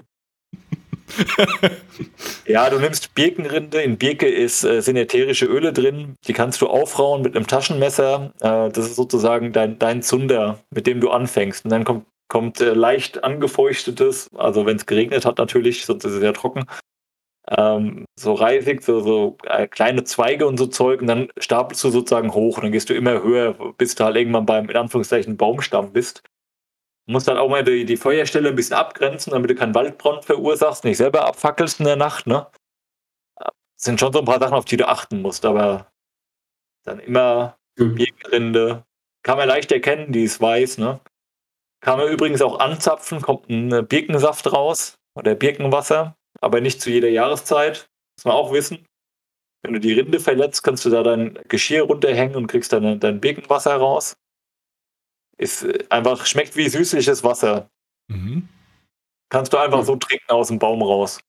ja, du nimmst Birkenrinde. In Birke ist, äh, sind ätherische Öle drin. Die kannst du aufrauen mit einem Taschenmesser. Äh, das ist sozusagen dein, dein Zunder, mit dem du anfängst. Und dann kommt, kommt äh, leicht angefeuchtetes, also wenn es geregnet hat natürlich, sonst ist es ja trocken. Ähm, so Reisig, so, so äh, kleine Zweige und so Zeug. Und dann stapelst du sozusagen hoch. Und dann gehst du immer höher, bis du halt irgendwann beim, in Anführungszeichen, Baumstamm bist. Du musst dann auch mal die, die Feuerstelle ein bisschen abgrenzen, damit du keinen Waldbrand verursachst, nicht selber abfackelst in der Nacht, ne? Das sind schon so ein paar Sachen, auf die du achten musst, aber dann immer. Birkenrinde. Kann man leicht erkennen, die ist weiß, ne? Kann man übrigens auch anzapfen, kommt ein Birkensaft raus oder Birkenwasser, aber nicht zu jeder Jahreszeit. Muss man auch wissen. Wenn du die Rinde verletzt, kannst du da dein Geschirr runterhängen und kriegst dann dein Birkenwasser raus. Ist äh, einfach, schmeckt wie süßliches Wasser. Mhm. Kannst du einfach mhm. so trinken aus dem Baum raus.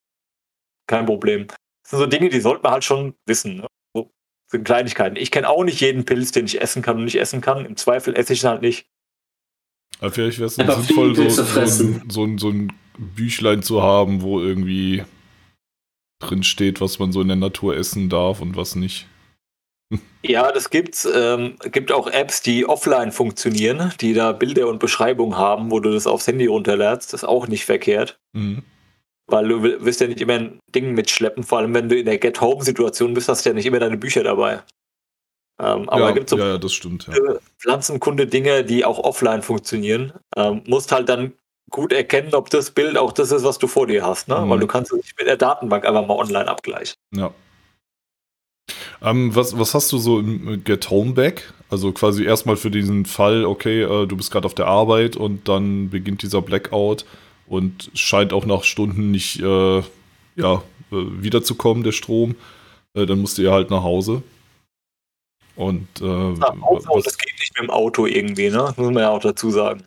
Kein Problem. Das sind so Dinge, die sollte man halt schon wissen. Ne? So sind Kleinigkeiten. Ich kenne auch nicht jeden Pilz, den ich essen kann und nicht essen kann. Im Zweifel esse ich ihn halt nicht. Aber vielleicht wäre es sinnvoll, so, so, ein, so, ein, so ein Büchlein zu haben, wo irgendwie drin steht, was man so in der Natur essen darf und was nicht. Ja, das gibt's. Ähm, gibt auch Apps, die offline funktionieren, die da Bilder und Beschreibungen haben, wo du das aufs Handy runterlädst. Das ist auch nicht verkehrt. Mhm. Weil du wirst ja nicht immer ein Ding mitschleppen, vor allem wenn du in der Get-Home-Situation bist, hast du ja nicht immer deine Bücher dabei. Ähm, aber ja, gibt so ja, das stimmt, ja. Pflanzenkunde-Dinge, die auch offline funktionieren. Ähm, musst halt dann gut erkennen, ob das Bild auch das ist, was du vor dir hast, ne? Mhm. Weil du kannst es nicht mit der Datenbank einfach mal online abgleichen. Ja. Ähm, was, was hast du so im Get Home Back? Also quasi erstmal für diesen Fall, okay, äh, du bist gerade auf der Arbeit und dann beginnt dieser Blackout und scheint auch nach Stunden nicht äh, ja, äh, wiederzukommen, der Strom. Äh, dann musst du ja halt nach Hause. Und äh, nach Hause, was, das geht nicht mit dem Auto irgendwie, ne? Das muss man ja auch dazu sagen.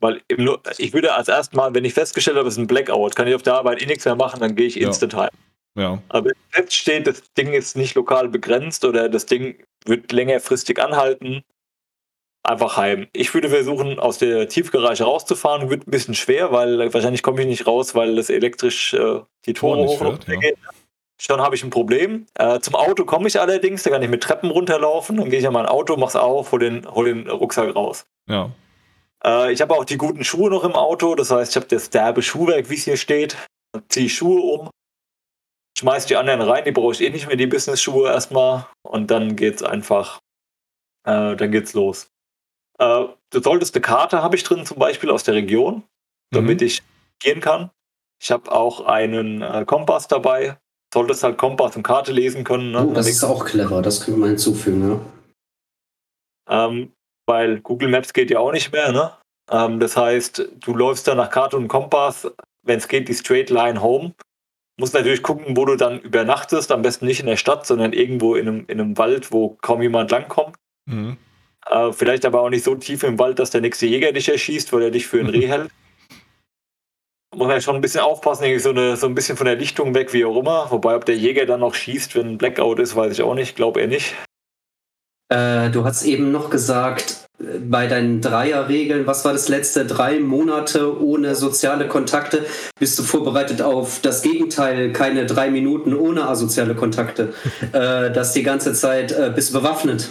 Weil im, ich würde als erstes Mal, wenn ich festgestellt habe, es ist ein Blackout, kann ich auf der Arbeit eh nichts mehr machen, dann gehe ich instant ja. heim. Ja. Aber wenn jetzt steht, das Ding ist nicht lokal begrenzt oder das Ding wird längerfristig anhalten, einfach heim. Ich würde versuchen, aus der Tiefgarage rauszufahren. Wird ein bisschen schwer, weil wahrscheinlich komme ich nicht raus, weil das elektrisch äh, die Tore hoch und ja. geht. Schon habe ich ein Problem. Äh, zum Auto komme ich allerdings, da kann ich mit Treppen runterlaufen. Dann gehe ich an mein Auto, mach's auf, hol den, hol den Rucksack raus. Ja. Äh, ich habe auch die guten Schuhe noch im Auto. Das heißt, ich habe das derbe Schuhwerk, wie es hier steht. Ziehe Schuhe um, schmeiß die anderen rein, die brauche ich eh nicht mehr, die Business-Schuhe erstmal. Und dann geht's einfach, äh, dann geht's los. Äh, du solltest eine Karte habe ich drin, zum Beispiel aus der Region, damit mhm. ich gehen kann. Ich habe auch einen äh, Kompass dabei. Solltest halt Kompass und Karte lesen können. Ne? Oh, das ist auch clever, das können wir mal hinzufügen, ja. Ähm, weil Google Maps geht ja auch nicht mehr, ne? Ähm, das heißt, du läufst dann nach Karte und Kompass, wenn es geht, die Straight Line Home. Musst natürlich gucken, wo du dann übernachtest. Am besten nicht in der Stadt, sondern irgendwo in einem, in einem Wald, wo kaum jemand langkommt. Mhm. Äh, vielleicht aber auch nicht so tief im Wald, dass der nächste Jäger dich erschießt, weil er dich für ein Reh hält. Muss man ja schon ein bisschen aufpassen, irgendwie so, eine, so ein bisschen von der Lichtung weg, wie auch immer. Wobei, ob der Jäger dann noch schießt, wenn ein Blackout ist, weiß ich auch nicht. Glaube er nicht. Äh, du hast eben noch gesagt, bei deinen Dreierregeln, was war das letzte? Drei Monate ohne soziale Kontakte. Bist du vorbereitet auf das Gegenteil, keine drei Minuten ohne asoziale Kontakte? äh, das die ganze Zeit äh, bist bewaffnet.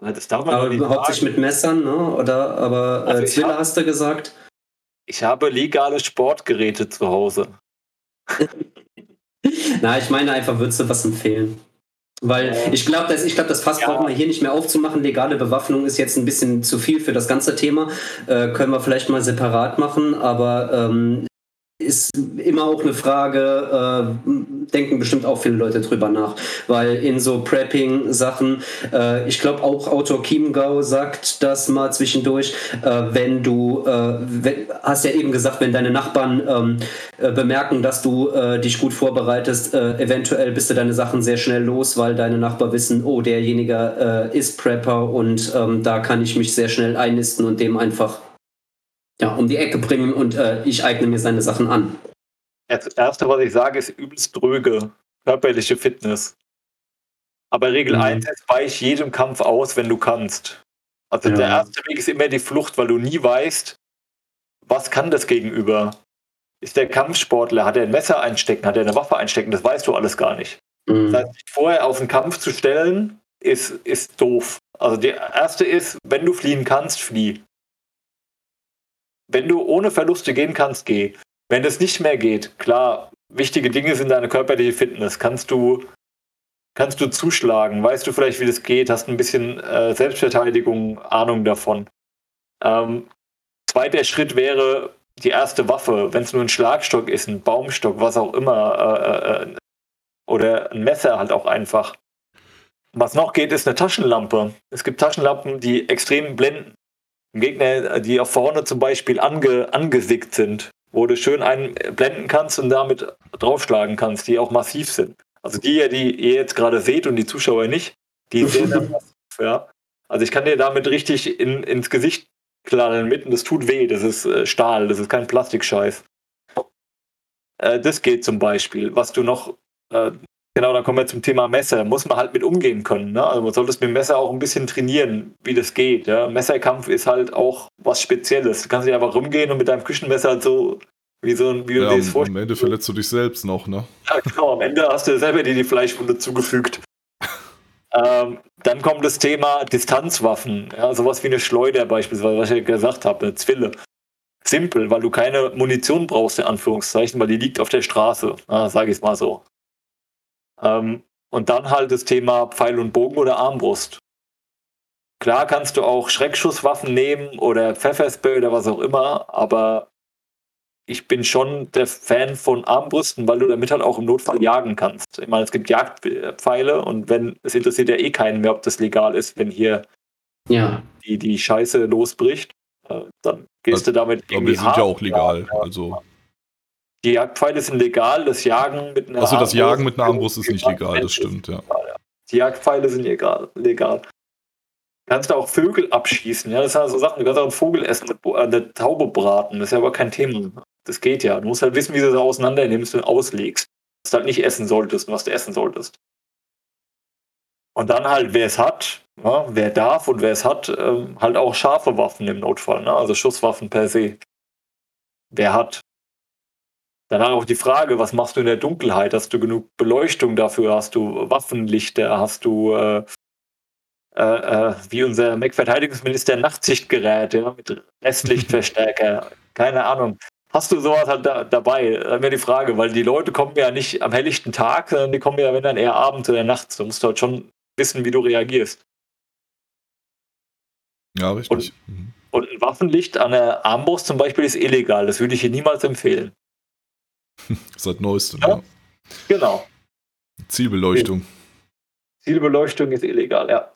Das darf man aber nicht hauptsächlich mit Messern, ne? Oder aber äh, also Zwille hab, hast du gesagt? Ich habe legale Sportgeräte zu Hause. Na, ich meine einfach, würdest du was empfehlen? Weil ich glaube, das, glaub, das Fass ja. brauchen wir hier nicht mehr aufzumachen. Legale Bewaffnung ist jetzt ein bisschen zu viel für das ganze Thema. Äh, können wir vielleicht mal separat machen, aber ähm, ist immer auch eine Frage, äh, denken bestimmt auch viele Leute drüber nach, weil in so Prepping-Sachen, äh, ich glaube auch Autor Chiemgau sagt das mal zwischendurch, äh, wenn du, äh, wenn, hast ja eben gesagt, wenn deine Nachbarn ähm, äh, bemerken, dass du äh, dich gut vorbereitest, eventuell bist du deine Sachen sehr schnell los, weil deine Nachbarn wissen, oh, derjenige ist Prepper und ähm, da kann ich mich sehr schnell einnisten und dem einfach ja, um die Ecke bringen und äh, ich eigne mir seine Sachen an. Das Erste, was ich sage, ist übelst dröge, körperliche Fitness. Aber Regel mhm. 1 ist, weich jedem Kampf aus, wenn du kannst. Also ja. der erste Weg ist immer die Flucht, weil du nie weißt, was kann das Gegenüber. Ist der Kampfsportler, hat er ein Messer einstecken, hat er eine Waffe einstecken, das weißt du alles gar nicht. Mhm. Das heißt, dich vorher auf den Kampf zu stellen, ist, ist doof. Also der erste ist, wenn du fliehen kannst, flieh. Wenn du ohne Verluste gehen kannst, geh. Wenn es nicht mehr geht, klar, wichtige Dinge sind deine körperliche Fitness. Kannst du, kannst du zuschlagen? Weißt du vielleicht, wie das geht? Hast ein bisschen äh, Selbstverteidigung, Ahnung davon? Ähm, zweiter Schritt wäre die erste Waffe, wenn es nur ein Schlagstock ist, ein Baumstock, was auch immer, äh, äh, oder ein Messer halt auch einfach. Was noch geht, ist eine Taschenlampe. Es gibt Taschenlampen, die extrem blenden. Gegner, die auf vorne zum Beispiel ange, angesickt sind, wo du schön einblenden kannst und damit draufschlagen kannst, die auch massiv sind. Also die, die ihr jetzt gerade seht und die Zuschauer nicht, die sehen dann massiv, ja. Also ich kann dir damit richtig in, ins Gesicht knallen mitten, das tut weh, das ist äh, Stahl, das ist kein Plastikscheiß. Äh, das geht zum Beispiel. Was du noch äh, Genau, dann kommen wir zum Thema Messer. Muss man halt mit umgehen können. Ne? Also man sollte es mit dem Messer auch ein bisschen trainieren, wie das geht. Ja? Messerkampf ist halt auch was Spezielles. Du kannst nicht einfach rumgehen und mit deinem Küchenmesser halt so wie so ein, wie ja, du Am Ende verletzt du dich selbst noch, ne? Ja, genau. Am Ende hast du selber dir die Fleischwunde zugefügt. ähm, dann kommt das Thema Distanzwaffen. Ja, sowas wie eine Schleuder beispielsweise, was ich ja gesagt habe, eine Zwille. simpel, weil du keine Munition brauchst, in Anführungszeichen, weil die liegt auf der Straße, sage ich es mal so. Ähm, und dann halt das Thema Pfeil und Bogen oder Armbrust. Klar kannst du auch Schreckschusswaffen nehmen oder Pfefferspray oder was auch immer, aber ich bin schon der Fan von Armbrüsten, weil du damit halt auch im Notfall jagen kannst. Ich meine, es gibt Jagdpfeile und wenn es interessiert ja eh keinen mehr, ob das legal ist, wenn hier ja. die, die Scheiße losbricht, äh, dann gehst also, du damit irgendwie. Aber wir sind ja auch legal. Ja, also. Die Jagdpfeile sind legal, das Jagen mit einer Also das Jagen mit einer Armbrust ist nicht legal, das stimmt, ja. Die Jagdpfeile sind legal. legal. Du kannst auch Vögel abschießen, ja, das sind so Sachen. Du kannst auch einen Vogel essen, mit eine Taube braten, das ist ja aber kein Thema. Das geht ja. Du musst halt wissen, wie du das auseinander nimmst und auslegst. Was du halt nicht essen solltest und was du essen solltest. Und dann halt, wer es hat, ja, wer darf und wer es hat, ähm, halt auch scharfe Waffen im Notfall, ne? also Schusswaffen per se. Wer hat. Danach auch die Frage, was machst du in der Dunkelheit? Hast du genug Beleuchtung dafür? Hast du Waffenlichter? Hast du, äh, äh, äh, wie unser Mac-Verteidigungsminister, Nachtsichtgeräte ja, mit Restlichtverstärker? Keine Ahnung. Hast du sowas halt da, dabei? Dann wäre die Frage, weil die Leute kommen ja nicht am helllichten Tag, sondern die kommen ja, wenn dann eher abends oder nachts. Du musst halt schon wissen, wie du reagierst. Ja, richtig. Und, mhm. und ein Waffenlicht an der Armbrust zum Beispiel ist illegal. Das würde ich hier niemals empfehlen. Seit neuestem, ja. ja. Genau. Zielbeleuchtung. Zielbeleuchtung ist illegal, ja.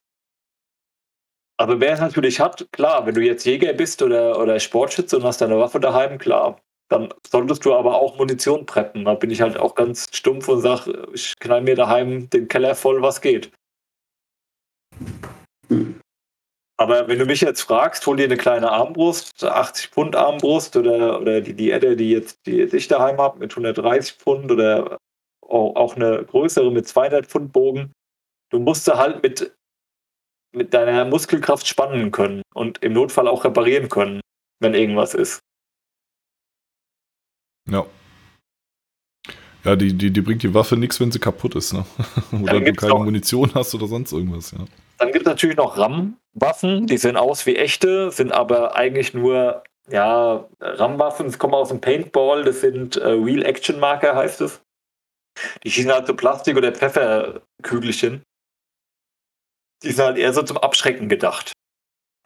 Aber wer es natürlich hat, klar, wenn du jetzt Jäger bist oder, oder Sportschütze und hast deine Waffe daheim, klar. Dann solltest du aber auch Munition preppen. Da bin ich halt auch ganz stumpf und sage, ich knall mir daheim den Keller voll, was geht. Aber wenn du mich jetzt fragst, hol dir eine kleine Armbrust, 80 Pfund Armbrust oder, oder die, die Edde, die jetzt die jetzt ich daheim habe, mit 130 Pfund oder auch eine größere mit 200 Pfund Bogen. Du musst sie halt mit, mit deiner Muskelkraft spannen können und im Notfall auch reparieren können, wenn irgendwas ist. Ja. Ja, die, die, die bringt die Waffe nichts, wenn sie kaputt ist, ne? oder du keine Munition hast oder sonst irgendwas, ja. Dann gibt es natürlich noch RAM-Waffen, die sehen aus wie echte, sind aber eigentlich nur, ja, RAM-Waffen, das kommen aus dem Paintball, das sind äh, Real-Action-Marker, heißt es. Die schießen halt so Plastik- oder Pfefferkügelchen. Die sind halt eher so zum Abschrecken gedacht.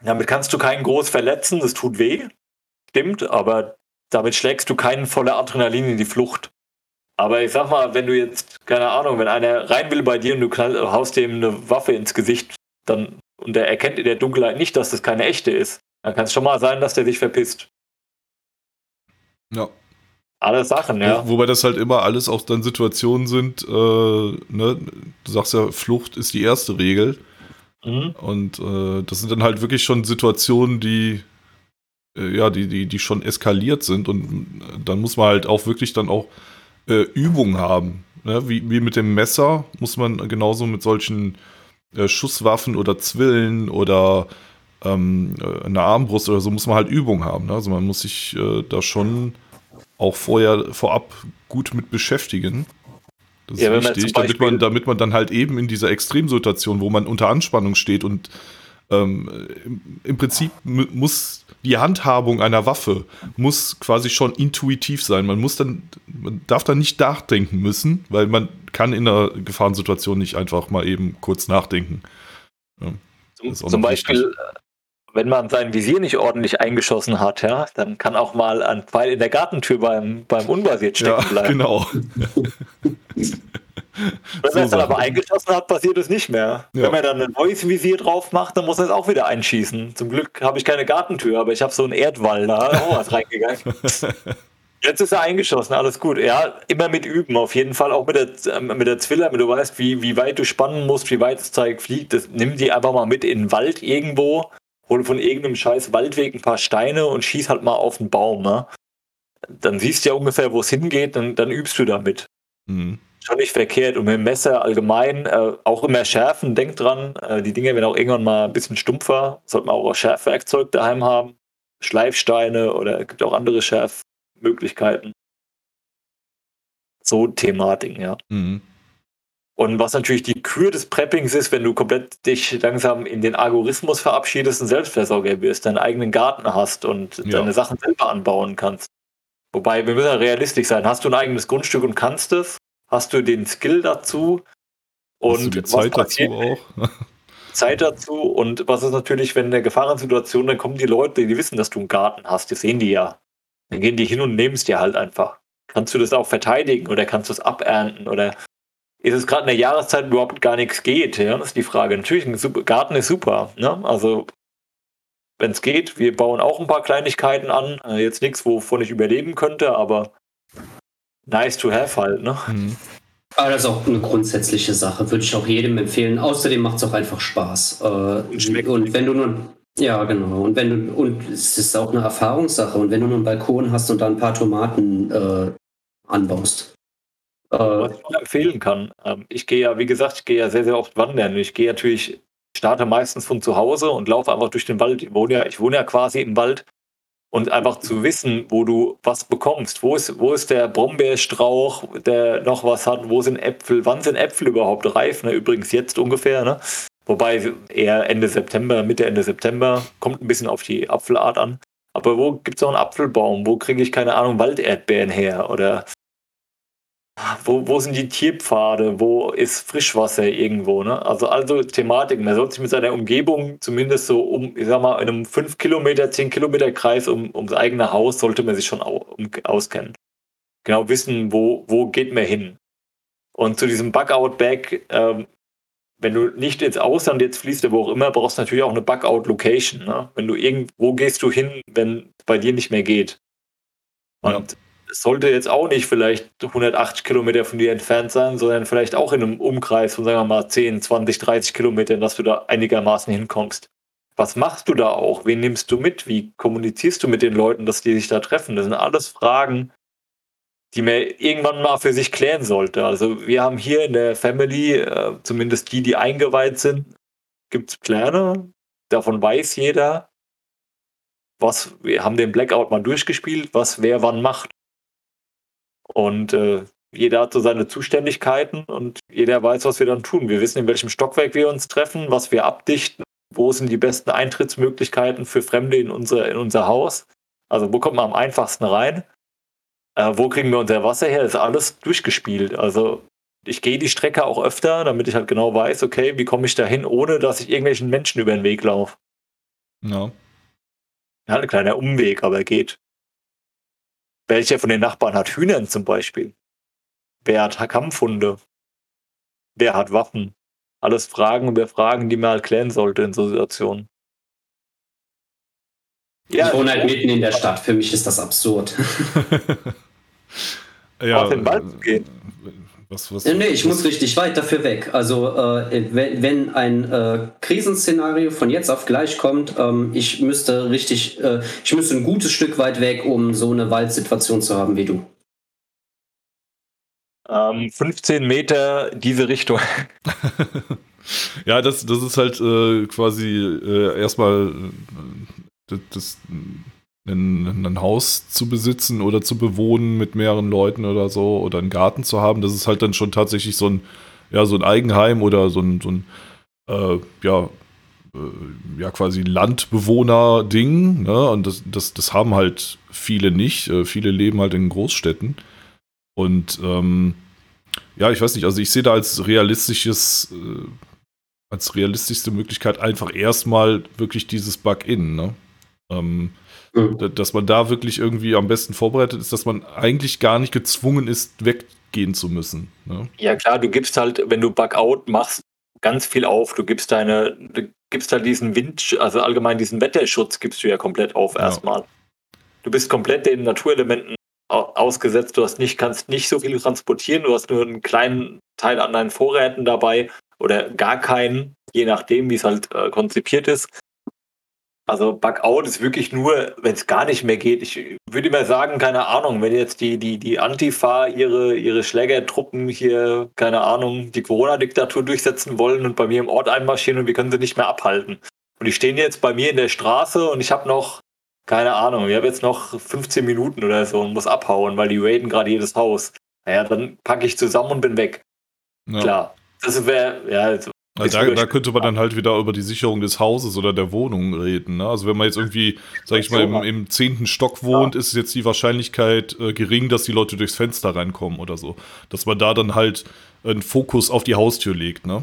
Damit kannst du keinen groß verletzen, das tut weh. Stimmt, aber damit schlägst du keinen voller Adrenalin in die Flucht. Aber ich sag mal, wenn du jetzt, keine Ahnung, wenn einer rein will bei dir und du knall, haust dem eine Waffe ins Gesicht, dann, und der erkennt in der Dunkelheit nicht, dass das keine echte ist, dann kann es schon mal sein, dass der sich verpisst. Ja. Alle Sachen, ja. Wobei das halt immer alles auch dann Situationen sind, äh, ne? du sagst ja, Flucht ist die erste Regel. Mhm. Und äh, das sind dann halt wirklich schon Situationen, die äh, ja, die, die, die schon eskaliert sind und dann muss man halt auch wirklich dann auch äh, Übung haben. Ne? Wie, wie mit dem Messer muss man genauso mit solchen äh, Schusswaffen oder Zwillen oder ähm, äh, eine Armbrust oder so muss man halt Übung haben. Ne? Also man muss sich äh, da schon auch vorher vorab gut mit beschäftigen. Das ist ja, wichtig, damit man, damit man dann halt eben in dieser Extremsituation, wo man unter Anspannung steht und ähm, im, im, Prinzip muss die Handhabung einer Waffe muss quasi schon intuitiv sein. Man muss dann, man darf dann nicht nachdenken müssen, weil man kann in einer Gefahrensituation nicht einfach mal eben kurz nachdenken. Ja, zum, zum Beispiel, wichtig. wenn man sein Visier nicht ordentlich eingeschossen hat, ja, dann kann auch mal ein Pfeil in der Gartentür beim, beim Unbasiert stecken ja, bleiben. Genau. Wenn so er es dann aber eingeschossen hat, passiert es nicht mehr. Ja. Wenn man dann ein neues Visier drauf macht, dann muss er es auch wieder einschießen. Zum Glück habe ich keine Gartentür, aber ich habe so einen Erdwall, da ist auch was reingegangen. Jetzt ist er eingeschossen, alles gut. Ja, immer mit üben, auf jeden Fall auch mit der, ähm, mit der Zwiller, wenn du weißt, wie, wie weit du spannen musst, wie weit das Zeug fliegt. Das, nimm die einfach mal mit in den Wald irgendwo, hol von irgendeinem scheiß Waldweg ein paar Steine und schieß halt mal auf den Baum. Ne? Dann siehst du ja ungefähr, wo es hingeht, dann, dann übst du damit. Mhm schon nicht verkehrt. Und mit dem Messer allgemein äh, auch immer schärfen. Denkt dran, äh, die Dinge werden auch irgendwann mal ein bisschen stumpfer. Sollte man auch Schärfwerkzeug daheim haben. Schleifsteine oder es gibt auch andere Schärfmöglichkeiten. So Thematiken, ja. Mhm. Und was natürlich die Kür des Preppings ist, wenn du komplett dich langsam in den Algorithmus verabschiedest und Selbstversorger wirst, deinen eigenen Garten hast und ja. deine Sachen selber anbauen kannst. Wobei, wir müssen ja realistisch sein. Hast du ein eigenes Grundstück und kannst es? Hast du den Skill dazu? Und hast du die Zeit dazu auch? Zeit dazu. Und was ist natürlich, wenn in der Gefahrensituation, dann kommen die Leute, die wissen, dass du einen Garten hast, die sehen die ja. Dann gehen die hin und nehmen es dir halt einfach. Kannst du das auch verteidigen oder kannst du es abernten oder ist es gerade in der Jahreszeit überhaupt gar nichts geht? Ja, das ist die Frage. Natürlich, ein super, Garten ist super. Ne? Also, wenn es geht, wir bauen auch ein paar Kleinigkeiten an. Äh, jetzt nichts, wovon ich überleben könnte, aber nice to have halt. Ne? Mhm. Aber das ist auch eine grundsätzliche Sache, würde ich auch jedem empfehlen. Außerdem macht es auch einfach Spaß. Äh, und, und wenn du nun, ja genau, und wenn du, und es ist auch eine Erfahrungssache, und wenn du nur einen Balkon hast und da ein paar Tomaten äh, anbaust. Äh, Was ich noch empfehlen kann, ähm, ich gehe ja, wie gesagt, ich gehe ja sehr, sehr oft wandern. Ich gehe natürlich, starte meistens von zu Hause und laufe einfach durch den Wald. Ich wohne ja, ich wohne ja quasi im Wald und einfach zu wissen, wo du was bekommst. Wo ist, wo ist der Brombeerstrauch, der noch was hat? Wo sind Äpfel? Wann sind Äpfel überhaupt reif? Ne? Übrigens jetzt ungefähr. Ne? Wobei eher Ende September, Mitte, Ende September. Kommt ein bisschen auf die Apfelart an. Aber wo gibt es noch einen Apfelbaum? Wo kriege ich, keine Ahnung, Walderdbeeren her? Oder wo, wo sind die Tierpfade? Wo ist Frischwasser irgendwo? Ne? Also, also Thematiken. Man sollte sich mit seiner Umgebung zumindest so um, ich sag mal, in einem 5 Kilometer, 10 Kilometer Kreis um, ums eigene Haus sollte man sich schon auskennen. Genau wissen, wo, wo geht man hin. Und zu diesem Bugout-Bag, ähm, wenn du nicht ins Ausland jetzt fließt, oder wo auch immer, brauchst du natürlich auch eine Bugout-Location. Ne? Wenn du irgendwo gehst du hin, wenn es bei dir nicht mehr geht. Und ja sollte jetzt auch nicht vielleicht 180 Kilometer von dir entfernt sein, sondern vielleicht auch in einem Umkreis von, sagen wir mal, 10, 20, 30 Kilometern, dass du da einigermaßen hinkommst. Was machst du da auch? Wen nimmst du mit? Wie kommunizierst du mit den Leuten, dass die sich da treffen? Das sind alles Fragen, die man irgendwann mal für sich klären sollte. Also wir haben hier in der Family, äh, zumindest die, die eingeweiht sind, gibt es Pläne. Davon weiß jeder. Was, wir haben den Blackout mal durchgespielt, was wer wann macht. Und äh, jeder hat so seine Zuständigkeiten und jeder weiß, was wir dann tun. Wir wissen, in welchem Stockwerk wir uns treffen, was wir abdichten, wo sind die besten Eintrittsmöglichkeiten für Fremde in unser, in unser Haus. Also wo kommt man am einfachsten rein? Äh, wo kriegen wir unser Wasser her? Das ist alles durchgespielt. Also ich gehe die Strecke auch öfter, damit ich halt genau weiß, okay, wie komme ich da hin, ohne dass ich irgendwelchen Menschen über den Weg laufe. Ja. Ja, ein kleiner Umweg, aber geht. Welcher von den Nachbarn hat Hühnern zum Beispiel? Wer hat Kampfhunde? Wer hat Waffen? Alles Fragen über Fragen, die man halt klären sollte in so Situationen. Ja, ich wohne halt mitten in der Stadt. Für mich ist das absurd. ja, auf den Wald zu gehen. Was, was, nee, ich muss richtig weit dafür weg. Also äh, wenn, wenn, ein äh, Krisenszenario von jetzt auf gleich kommt, ähm, ich müsste richtig, äh, ich müsste ein gutes Stück weit weg, um so eine Waldsituation zu haben wie du. Ähm, 15 Meter diese Richtung. ja, das, das ist halt äh, quasi äh, erstmal äh, das, das ein, ein, Haus zu besitzen oder zu bewohnen mit mehreren Leuten oder so oder einen Garten zu haben, das ist halt dann schon tatsächlich so ein, ja, so ein Eigenheim oder so ein, so ein äh, ja, äh, ja, quasi Landbewohner-Ding. Ne? Und das, das, das haben halt viele nicht. Äh, viele leben halt in Großstädten. Und ähm, ja, ich weiß nicht, also ich sehe da als realistisches, äh, als realistischste Möglichkeit einfach erstmal wirklich dieses Bug-In. Ne? Ähm, Dass man da wirklich irgendwie am besten vorbereitet ist, dass man eigentlich gar nicht gezwungen ist, weggehen zu müssen. Ne? Ja, klar, du gibst halt, wenn du Bugout machst, ganz viel auf. Du gibst deine, du gibst halt diesen Wind, also allgemein diesen Wetterschutz gibst du ja komplett auf erstmal. Du bist komplett den Naturelementen ausgesetzt. Du hast nicht, kannst nicht so viel transportieren. Du hast nur einen kleinen Teil an deinen Vorräten dabei oder gar keinen, je nachdem, wie es halt äh, konzipiert ist. Also Bugout ist wirklich nur, wenn es gar nicht mehr geht. Ich würde mal sagen, keine Ahnung, wenn jetzt die, die, die Antifa ihre, ihre Schlägertruppen hier, keine Ahnung, die Corona-Diktatur durchsetzen wollen und bei mir im Ort einmarschieren und wir können sie nicht mehr abhalten. Und die stehen jetzt bei mir in der Straße und ich habe noch, keine Ahnung, ich habe jetzt noch 15 Minuten oder so und muss abhauen, weil die raiden gerade jedes Haus. Naja, dann packe ich zusammen und bin weg. Ja. Klar. Das wäre, ja, also also da, da, könnte man dann halt wieder über die Sicherung des Hauses oder der Wohnung reden. Ne? Also wenn man jetzt irgendwie, sag ich mal, im, im zehnten Stock wohnt, ja. ist jetzt die Wahrscheinlichkeit äh, gering, dass die Leute durchs Fenster reinkommen oder so. Dass man da dann halt einen Fokus auf die Haustür legt. Ne?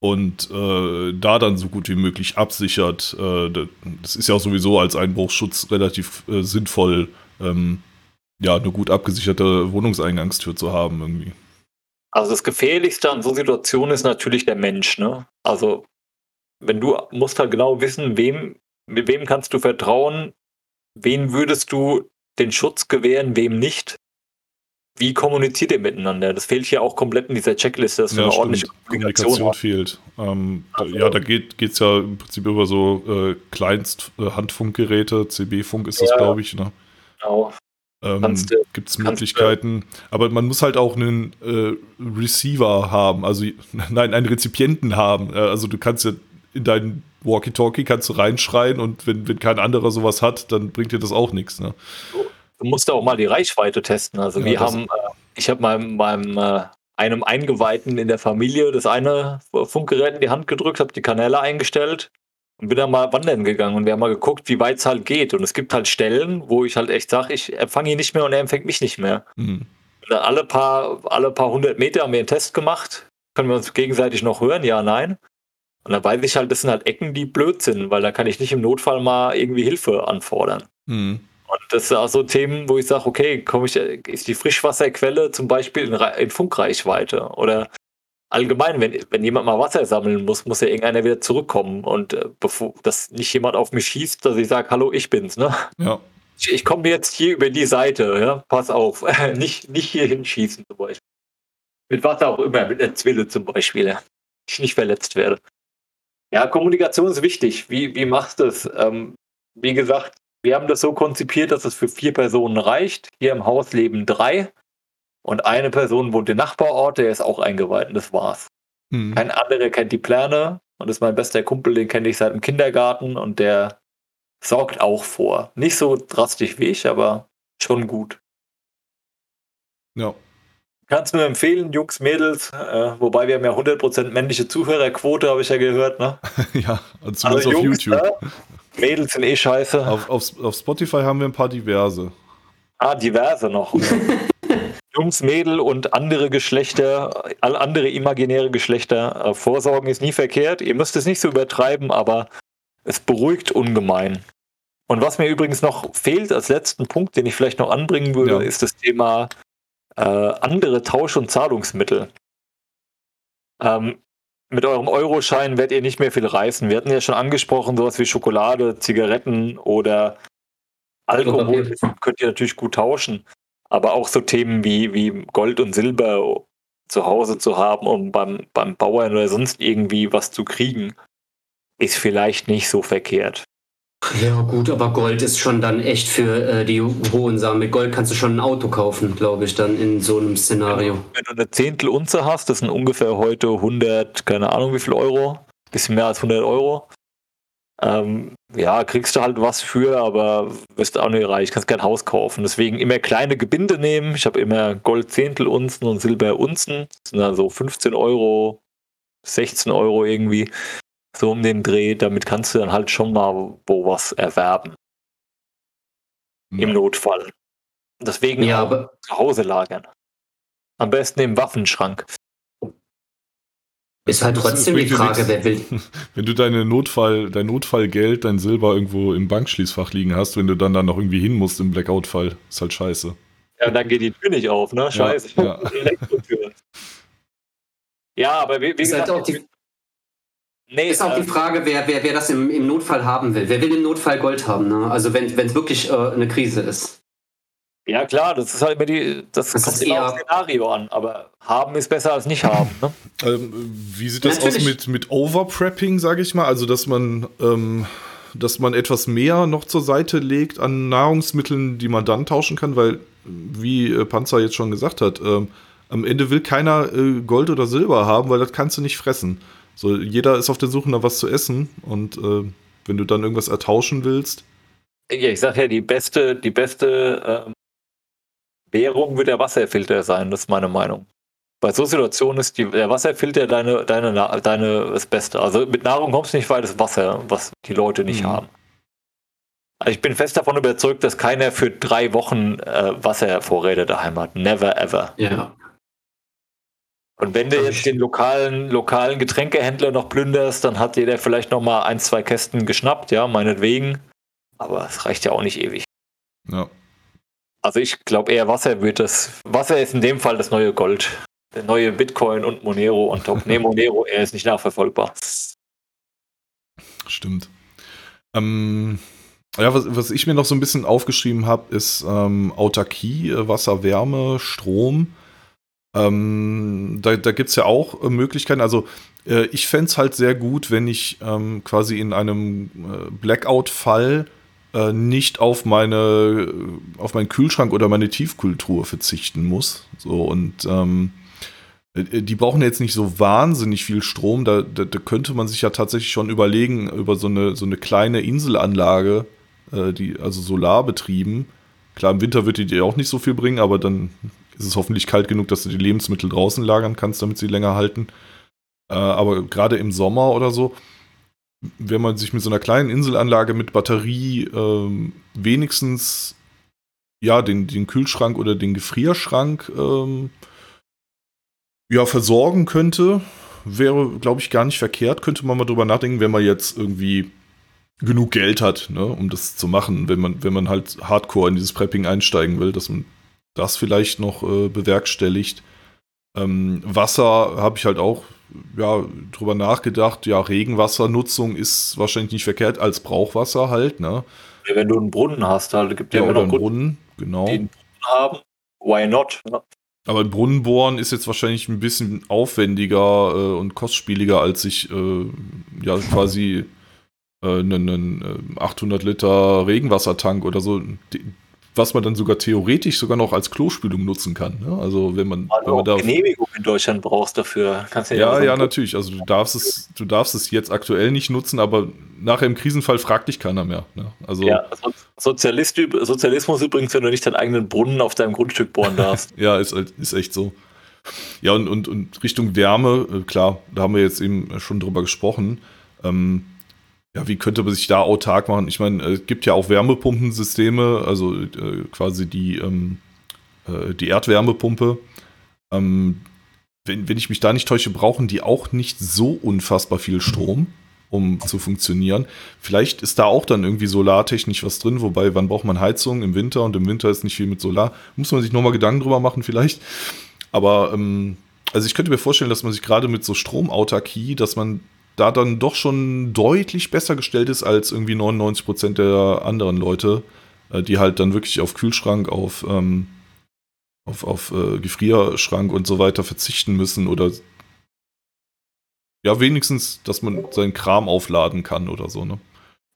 Und äh, da dann so gut wie möglich absichert. Äh, das ist ja auch sowieso als Einbruchschutz relativ äh, sinnvoll, ähm, ja, eine gut abgesicherte Wohnungseingangstür zu haben irgendwie. Also das Gefährlichste an so Situationen ist natürlich der Mensch. Ne? Also wenn du musst halt genau wissen, wem, wem kannst du vertrauen, wen würdest du den Schutz gewähren, wem nicht. Wie kommuniziert ihr miteinander? Das fehlt hier auch komplett in dieser Checkliste, dass ja, eine ordentliche Kommunikation, Kommunikation fehlt. Ähm, also, ja, da geht es ja im Prinzip über so äh, Kleinst-Handfunkgeräte, äh, CB-Funk ist das, ja, glaube ich. Ne? Genau. Ähm, Gibt es Möglichkeiten. aber man muss halt auch einen äh, Receiver haben, also nein, einen Rezipienten haben. Äh, also du kannst ja in deinen Walkie-Talkie kannst du reinschreien und wenn, wenn kein anderer sowas hat, dann bringt dir das auch nichts. Ne? Du musst auch mal die Reichweite testen. Also ja, wir haben, äh, ich habe meinem, meinem äh, einem Eingeweihten in der Familie das eine Funkgerät in die Hand gedrückt, habe die Kanäle eingestellt und bin dann mal wandern gegangen und wir haben mal geguckt, wie weit es halt geht. Und es gibt halt Stellen, wo ich halt echt sage, ich empfange ihn nicht mehr und er empfängt mich nicht mehr. Mhm. Alle paar, alle paar hundert Meter haben wir einen Test gemacht. Können wir uns gegenseitig noch hören? Ja, nein. Und dann weiß ich halt, das sind halt Ecken, die blöd sind, weil da kann ich nicht im Notfall mal irgendwie Hilfe anfordern. Mhm. Und das sind auch so Themen, wo ich sage, okay, komme ich, ist die Frischwasserquelle zum Beispiel in, in Funkreichweite? Oder allgemein, wenn, wenn jemand mal Wasser sammeln muss, muss ja irgendeiner wieder zurückkommen. Und äh, bevor dass nicht jemand auf mich schießt, dass ich sage, hallo, ich bin's, ne? Ja. Ich, ich komme jetzt hier über die Seite, ja, pass auf. nicht, nicht hier hinschießen zum Beispiel. Mit was auch immer, mit einer Zwille zum Beispiel, ja. Ich nicht verletzt werde. Ja, Kommunikation ist wichtig. Wie, wie machst du es? Ähm, wie gesagt, wir haben das so konzipiert, dass es für vier Personen reicht. Hier im Haus leben drei. Und eine Person wohnt im Nachbarort, der ist auch eingeweiht und das war's. Hm. Kein anderer kennt die Pläne und das ist mein bester Kumpel, den kenne ich seit dem Kindergarten und der sorgt auch vor. Nicht so drastisch wie ich, aber schon gut. Ja. Kannst nur empfehlen, Jungs, Mädels, äh, wobei wir haben ja 100% männliche Zuhörerquote, habe ich ja gehört, ne? ja, und zumindest also auf Jungs, YouTube. Ne? Mädels sind eh scheiße. Auf, auf, auf Spotify haben wir ein paar diverse. Ah, diverse noch. Jungs, Mädel und andere Geschlechter, all andere imaginäre Geschlechter äh, vorsorgen ist nie verkehrt. Ihr müsst es nicht so übertreiben, aber es beruhigt ungemein. Und was mir übrigens noch fehlt als letzten Punkt, den ich vielleicht noch anbringen würde, ja. ist das Thema äh, andere Tausch- und Zahlungsmittel. Ähm, mit eurem Euroschein werdet ihr nicht mehr viel reißen. Wir hatten ja schon angesprochen, sowas wie Schokolade, Zigaretten oder Alkohol könnt ihr natürlich gut tauschen. Aber auch so Themen wie, wie Gold und Silber zu Hause zu haben, um beim, beim Bauern oder sonst irgendwie was zu kriegen, ist vielleicht nicht so verkehrt. Ja, gut, aber Gold ist schon dann echt für äh, die hohen Sachen. Mit Gold kannst du schon ein Auto kaufen, glaube ich, dann in so einem Szenario. Wenn du eine Zehntelunze hast, das sind ungefähr heute 100, keine Ahnung wie viel Euro, bisschen mehr als 100 Euro. Ähm, ja, kriegst du halt was für, aber wirst auch nicht reich, kannst kein Haus kaufen. Deswegen immer kleine Gebinde nehmen. Ich habe immer Gold Zehntelunzen und Silber Unzen. Das sind also 15 Euro, 16 Euro irgendwie so um den Dreh, damit kannst du dann halt schon mal wo was erwerben. Ja. Im Notfall. Deswegen ja, aber zu Hause lagern. Am besten im Waffenschrank. Ist halt trotzdem die Frage, wer will. Wenn du deine Notfall, dein Notfallgeld, dein Silber irgendwo im Bankschließfach liegen hast, wenn du dann da noch irgendwie hin musst im Blackout-Fall, ist halt scheiße. Ja, dann geht die Tür nicht auf, ne? Scheiße. Ja, ja. ja aber wie, wie ist halt gesagt, halt auch die, Nee, ist auch die ähm, Frage, wer, wer, wer das im, im Notfall haben will. Wer will im Notfall Gold haben? Ne? Also wenn es wirklich äh, eine Krise ist. Ja klar, das ist halt immer die, das, das kommt immer aufs Szenario an, aber haben ist besser als nicht haben. Ne? Ähm, wie sieht das Natürlich. aus mit, mit Overprepping, sage ich mal? Also dass man, ähm, dass man etwas mehr noch zur Seite legt an Nahrungsmitteln, die man dann tauschen kann, weil, wie äh, Panzer jetzt schon gesagt hat, ähm, am Ende will keiner äh, Gold oder Silber haben, weil das kannst du nicht fressen. So, jeder ist auf der Suche nach was zu essen und äh, wenn du dann irgendwas ertauschen willst. Ja, ich sag ja, die beste, die beste ähm, Währung wird der Wasserfilter sein, das ist meine Meinung. Bei so Situationen ist die, der Wasserfilter deine, deine, deine das Beste. Also mit Nahrung kommst du nicht weit, das Wasser, was die Leute nicht mhm. haben. Also ich bin fest davon überzeugt, dass keiner für drei Wochen äh, Wasservorräte daheim hat. Never ever. Ja. Und wenn du jetzt den lokalen, lokalen Getränkehändler noch plünderst, dann hat jeder vielleicht noch mal ein, zwei Kästen geschnappt, ja, meinetwegen. Aber es reicht ja auch nicht ewig. Ja. Also ich glaube eher Wasser wird das. Wasser ist in dem Fall das neue Gold. Der neue Bitcoin und Monero und top. nee, Monero, er ist nicht nachverfolgbar. Stimmt. Ähm, ja, was, was ich mir noch so ein bisschen aufgeschrieben habe, ist ähm, Autarkie, äh, Wasser, Wärme, Strom. Ähm, da da gibt es ja auch äh, Möglichkeiten. Also äh, ich fände es halt sehr gut, wenn ich ähm, quasi in einem äh, Blackout-Fall äh, nicht auf meine, auf meinen Kühlschrank oder meine Tiefkühltruhe verzichten muss. So und ähm, äh, die brauchen jetzt nicht so wahnsinnig viel Strom. Da, da, da, könnte man sich ja tatsächlich schon überlegen, über so eine, so eine kleine Inselanlage, äh, die, also solarbetrieben. Klar, im Winter wird die dir auch nicht so viel bringen, aber dann ist es hoffentlich kalt genug, dass du die Lebensmittel draußen lagern kannst, damit sie länger halten. Äh, aber gerade im Sommer oder so, wenn man sich mit so einer kleinen Inselanlage mit Batterie ähm, wenigstens ja den, den Kühlschrank oder den Gefrierschrank ähm, ja versorgen könnte, wäre, glaube ich, gar nicht verkehrt. Könnte man mal drüber nachdenken, wenn man jetzt irgendwie genug Geld hat, ne, um das zu machen, wenn man, wenn man halt hardcore in dieses Prepping einsteigen will, dass man das vielleicht noch äh, bewerkstelligt. Ähm, Wasser habe ich halt auch ja, drüber nachgedacht. Ja, Regenwassernutzung ist wahrscheinlich nicht verkehrt als Brauchwasser halt. Ne? Wenn du einen Brunnen hast, halt gibt ja, ja immer noch einen Brunnen, genau. Die einen Brunnen haben. Why not? Ja. Aber ein Brunnenbohren ist jetzt wahrscheinlich ein bisschen aufwendiger äh, und kostspieliger, als sich äh, ja quasi einen, einen 800 äh, Liter Regenwassertank oder so was man dann sogar theoretisch sogar noch als Klospülung nutzen kann. Ne? Also wenn man, also wenn man da Genehmigung in Deutschland brauchst dafür, kannst du ja. Ja, ja, natürlich. Also du darfst es, du darfst es jetzt aktuell nicht nutzen, aber nachher im Krisenfall fragt dich keiner mehr. Ne? Also ja, Sozialist, Sozialismus übrigens, wenn du nicht deinen eigenen Brunnen auf deinem Grundstück bohren darfst. ja, ist, ist echt so. Ja, und, und, und Richtung Wärme, äh, klar, da haben wir jetzt eben schon drüber gesprochen. Ähm, ja, wie könnte man sich da autark machen? Ich meine, es gibt ja auch Wärmepumpensysteme, also äh, quasi die, ähm, äh, die Erdwärmepumpe. Ähm, wenn, wenn ich mich da nicht täusche, brauchen die auch nicht so unfassbar viel Strom, um zu funktionieren. Vielleicht ist da auch dann irgendwie solartechnisch was drin, wobei, wann braucht man Heizung? Im Winter und im Winter ist nicht viel mit Solar. Muss man sich nochmal Gedanken drüber machen, vielleicht. Aber ähm, also ich könnte mir vorstellen, dass man sich gerade mit so Stromautarkie, dass man da dann doch schon deutlich besser gestellt ist als irgendwie 99 Prozent der anderen Leute, äh, die halt dann wirklich auf Kühlschrank, auf, ähm, auf, auf äh, Gefrierschrank und so weiter verzichten müssen oder ja, wenigstens, dass man seinen Kram aufladen kann oder so, ne?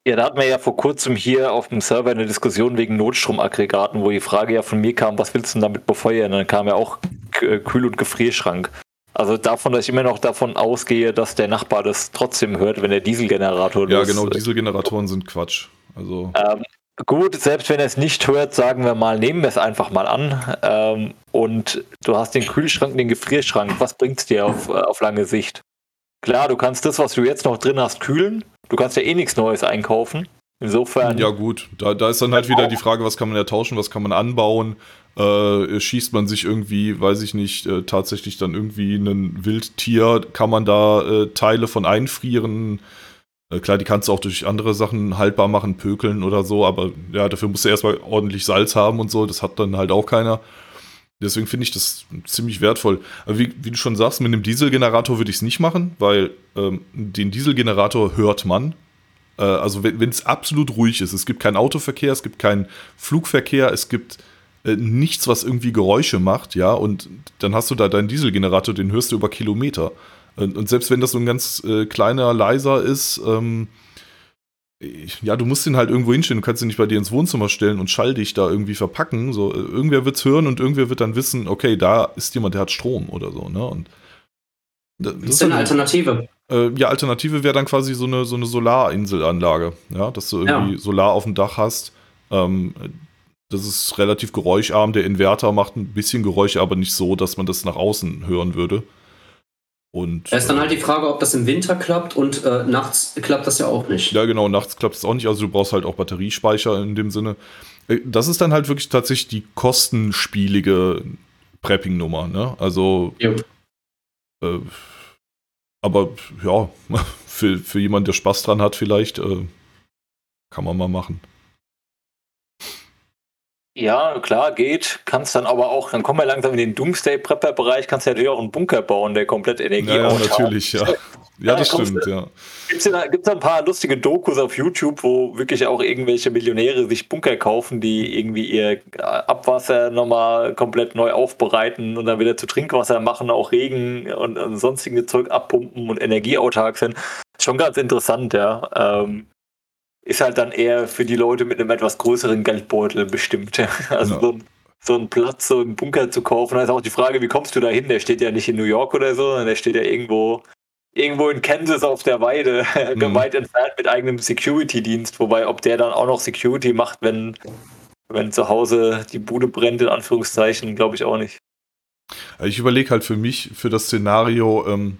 Ja, da hatten wir ja vor kurzem hier auf dem Server eine Diskussion wegen Notstromaggregaten, wo die Frage ja von mir kam, was willst du denn damit befeuern? Und dann kam ja auch Kühl- und Gefrierschrank. Also davon, dass ich immer noch davon ausgehe, dass der Nachbar das trotzdem hört, wenn der Dieselgenerator Ja, genau, Dieselgeneratoren sind Quatsch. Also. Ähm, gut, selbst wenn er es nicht hört, sagen wir mal, nehmen wir es einfach mal an. Ähm, und du hast den Kühlschrank, den Gefrierschrank. Was bringt es dir auf, auf lange Sicht? Klar, du kannst das, was du jetzt noch drin hast, kühlen. Du kannst ja eh nichts Neues einkaufen. Insofern. Ja, gut. Da, da ist dann halt wieder die Frage, was kann man ja tauschen, was kann man anbauen äh, schießt man sich irgendwie, weiß ich nicht, äh, tatsächlich dann irgendwie ein Wildtier, kann man da äh, Teile von einfrieren. Äh, klar, die kannst du auch durch andere Sachen haltbar machen, pökeln oder so, aber ja, dafür musst du erstmal ordentlich Salz haben und so, das hat dann halt auch keiner. Deswegen finde ich das ziemlich wertvoll. Aber wie, wie, du schon sagst, mit einem Dieselgenerator würde ich es nicht machen, weil ähm, den Dieselgenerator hört man. Äh, also wenn es absolut ruhig ist, es gibt keinen Autoverkehr, es gibt keinen Flugverkehr, es gibt äh, nichts, was irgendwie Geräusche macht, ja, und dann hast du da deinen Dieselgenerator, den hörst du über Kilometer. Und, und selbst wenn das so ein ganz äh, kleiner, leiser ist, ähm, ja, du musst ihn halt irgendwo hinstellen, du kannst ihn nicht bei dir ins Wohnzimmer stellen und schall dich da irgendwie verpacken. So, äh, irgendwer wird's hören und irgendwer wird dann wissen, okay, da ist jemand, der hat Strom oder so, ne? Und das ist eine Alternative. Äh, ja, Alternative wäre dann quasi so eine, so eine Solarinselanlage, ja, dass du irgendwie ja. Solar auf dem Dach hast. Ähm, das ist relativ geräuscharm. Der Inverter macht ein bisschen Geräusche, aber nicht so, dass man das nach außen hören würde. Und, es ist dann halt die Frage, ob das im Winter klappt und äh, nachts klappt das ja auch nicht. Ja, genau, nachts klappt es auch nicht. Also du brauchst halt auch Batteriespeicher in dem Sinne. Äh, das ist dann halt wirklich tatsächlich die kostenspielige Prepping-Nummer, ne? Also. Ja. Äh, aber ja, für, für jemanden, der Spaß dran hat, vielleicht äh, kann man mal machen. Ja, klar, geht. Kannst dann aber auch, dann kommen wir langsam in den Doomsday-Prepper-Bereich, kannst ja natürlich auch einen Bunker bauen, der komplett Energie Ja, ja natürlich, ja. Ja, das stimmt, ja. Gibt es da, ein paar lustige Dokus auf YouTube, wo wirklich auch irgendwelche Millionäre sich Bunker kaufen, die irgendwie ihr Abwasser nochmal komplett neu aufbereiten und dann wieder zu Trinkwasser machen, auch Regen und, und sonstige Zeug abpumpen und energieautark sind. Schon ganz interessant, ja. Ähm, ist halt dann eher für die Leute mit einem etwas größeren Geldbeutel bestimmt. Also ja. so, ein, so einen Platz, so einen Bunker zu kaufen, da ist auch die Frage, wie kommst du da hin? Der steht ja nicht in New York oder so, sondern der steht ja irgendwo, irgendwo in Kansas auf der Weide, mhm. weit entfernt mit eigenem Security-Dienst. Wobei, ob der dann auch noch Security macht, wenn, wenn zu Hause die Bude brennt, in Anführungszeichen, glaube ich auch nicht. Ich überlege halt für mich, für das Szenario ähm,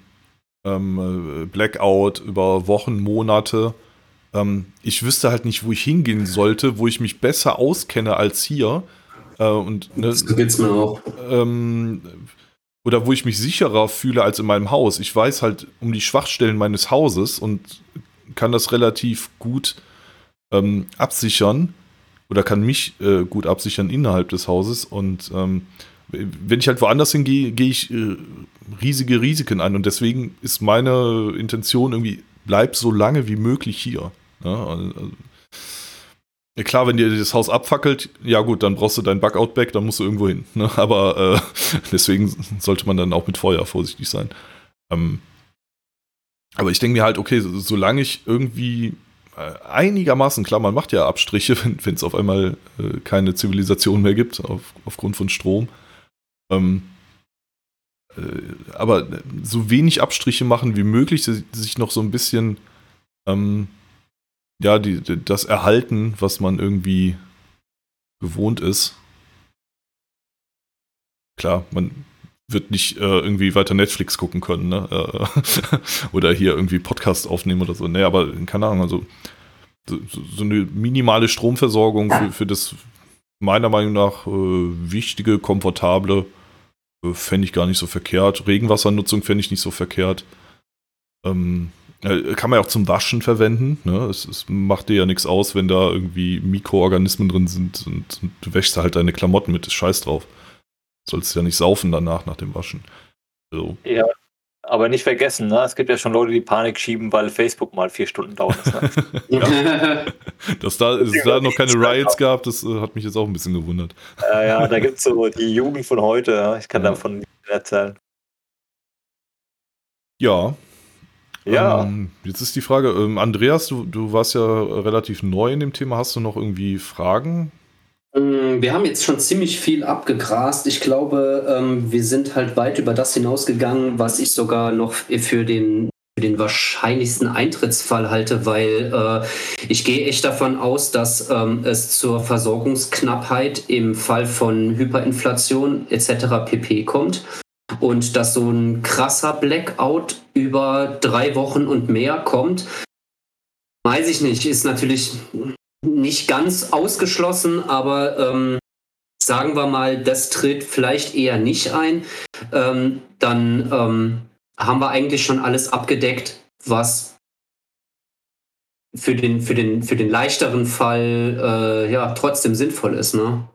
ähm, äh, Blackout über Wochen, Monate, ähm, ich wüsste halt nicht, wo ich hingehen sollte, wo ich mich besser auskenne als hier. Äh, und, ne, das geht's mir auch. Ähm, oder wo ich mich sicherer fühle als in meinem Haus. Ich weiß halt um die Schwachstellen meines Hauses und kann das relativ gut ähm, absichern oder kann mich äh, gut absichern innerhalb des Hauses. Und ähm, wenn ich halt woanders hingehe, gehe ich äh, riesige Risiken ein. Und deswegen ist meine Intention irgendwie, bleib so lange wie möglich hier. Ja, also, ja, klar, wenn dir das Haus abfackelt, ja gut, dann brauchst du dein Bug-Out-Back, dann musst du irgendwo hin. Ne? Aber äh, deswegen sollte man dann auch mit Feuer vorsichtig sein. Ähm, aber ich denke mir halt, okay, so, solange ich irgendwie äh, einigermaßen, klar, man macht ja Abstriche, wenn es auf einmal äh, keine Zivilisation mehr gibt, auf, aufgrund von Strom. Ähm, äh, aber so wenig Abstriche machen wie möglich, sich noch so ein bisschen ähm, ja, die, das erhalten, was man irgendwie gewohnt ist. Klar, man wird nicht äh, irgendwie weiter Netflix gucken können, ne? Äh, oder hier irgendwie Podcast aufnehmen oder so. Nee, aber keine Ahnung, also so, so eine minimale Stromversorgung für, für das meiner Meinung nach äh, wichtige, komfortable äh, fände ich gar nicht so verkehrt. Regenwassernutzung fände ich nicht so verkehrt. Ähm, äh, kann man ja auch zum Waschen verwenden. Ne? Es, es, macht dir ja nichts aus, wenn da irgendwie Mikroorganismen drin sind und, und, du wäschst halt deine Klamotten mit, ist scheiß drauf. Sollst ja nicht saufen danach, nach dem Waschen. So. Ja, aber nicht vergessen, ne? es gibt ja schon Leute, die Panik schieben, weil Facebook mal vier Stunden dauert. Ne? ja. Dass da, es da noch keine Riots gab, das äh, hat mich jetzt auch ein bisschen gewundert. Äh, ja, da gibt es so die Jugend von heute. Ja? Ich kann ja. davon erzählen. Ja, ja. Ähm, jetzt ist die Frage, ähm, Andreas, du, du warst ja relativ neu in dem Thema. Hast du noch irgendwie Fragen? Mm, wir haben jetzt schon ziemlich viel abgegrast. Ich glaube, ähm, wir sind halt weit über das hinausgegangen, was ich sogar noch für den, für den wahrscheinlichsten Eintrittsfall halte, weil äh, ich gehe echt davon aus, dass ähm, es zur Versorgungsknappheit im Fall von Hyperinflation etc. pp kommt und dass so ein krasser Blackout über drei Wochen und mehr kommt, weiß ich nicht, ist natürlich nicht ganz ausgeschlossen, aber ähm, sagen wir mal, das tritt vielleicht eher nicht ein, ähm, dann ähm, haben wir eigentlich schon alles abgedeckt, was für den, für den, für den leichteren Fall äh, ja trotzdem sinnvoll ist. Ne?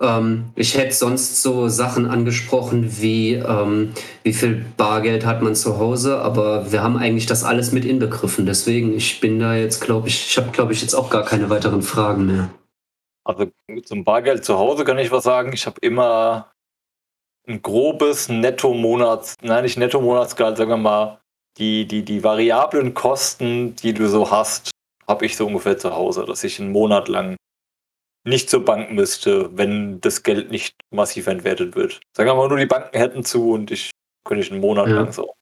Ähm, ich hätte sonst so Sachen angesprochen wie, ähm, wie viel Bargeld hat man zu Hause, aber wir haben eigentlich das alles mit inbegriffen. Deswegen, ich bin da jetzt, glaube ich, ich habe, glaube ich, jetzt auch gar keine weiteren Fragen mehr. Also zum Bargeld zu Hause kann ich was sagen. Ich habe immer ein grobes Netto-Monats, nein, nicht Netto-Monatsgehalt, sagen wir mal, die, die, die variablen Kosten, die du so hast, habe ich so ungefähr zu Hause, dass ich einen Monat lang nicht zur Bank müsste, wenn das Geld nicht massiv entwertet wird. Sagen wir mal nur, die Banken hätten zu und ich könnte ich einen Monat ja. lang so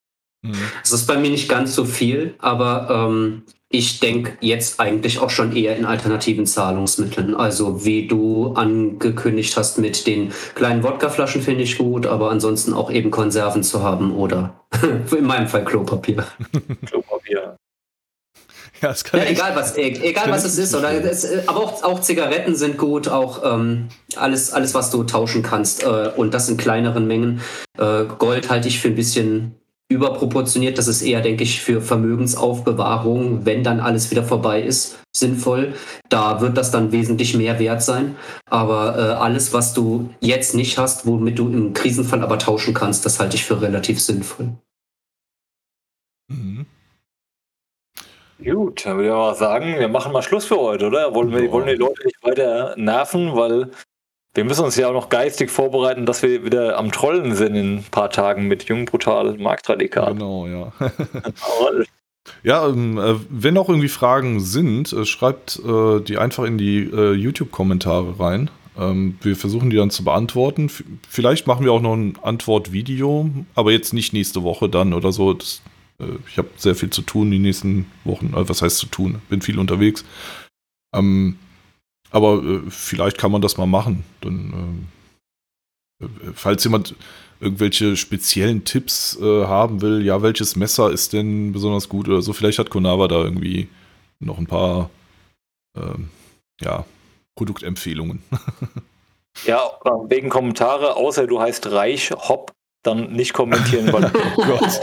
Mhm. Das ist bei mir nicht ganz so viel, aber ähm, ich denke jetzt eigentlich auch schon eher in alternativen Zahlungsmitteln. Also wie du angekündigt hast mit den kleinen Wodkaflaschen finde ich gut, aber ansonsten auch eben Konserven zu haben oder in meinem Fall Klopapier. Klopapier. Ja, ja egal was, e-, egal was es ist, oder es, aber auch, auch, Zigaretten sind gut, auch ähm, alles, alles, was du tauschen kannst äh, und das in kleineren Mengen. Äh, Gold halte ich für ein bisschen überproportioniert. Das ist eher, denke ich, für Vermögensaufbewahrung, wenn dann alles wieder vorbei ist, sinnvoll. Da wird das dann wesentlich mehr wert sein. Aber äh, alles, was du jetzt nicht hast, womit du im Krisenfall aber tauschen kannst, das halte ich für relativ sinnvoll. Mhm. Gut, dann würde ich mal sagen, wir machen mal Schluss für heute, oder? Wollen wir wollen die Leute nicht weiter nerven, weil wir müssen uns ja auch noch geistig vorbereiten, dass wir wieder am Trollen sind in ein paar Tagen mit Jung Brutal Marktradikal. Genau, ja. ja, ähm, äh, wenn auch irgendwie Fragen sind, äh, schreibt äh, die einfach in die äh, YouTube-Kommentare rein. Ähm, wir versuchen die dann zu beantworten. F vielleicht machen wir auch noch ein Antwortvideo, aber jetzt nicht nächste Woche dann oder so. Das, ich habe sehr viel zu tun die nächsten Wochen. Äh, was heißt zu tun? Bin viel unterwegs. Ähm, aber äh, vielleicht kann man das mal machen. Dann, äh, falls jemand irgendwelche speziellen Tipps äh, haben will, ja, welches Messer ist denn besonders gut oder so, vielleicht hat Konava da irgendwie noch ein paar ähm, ja, Produktempfehlungen. ja, wegen Kommentare, außer du heißt Reich Hopp, dann nicht kommentieren, weil. oh Gott.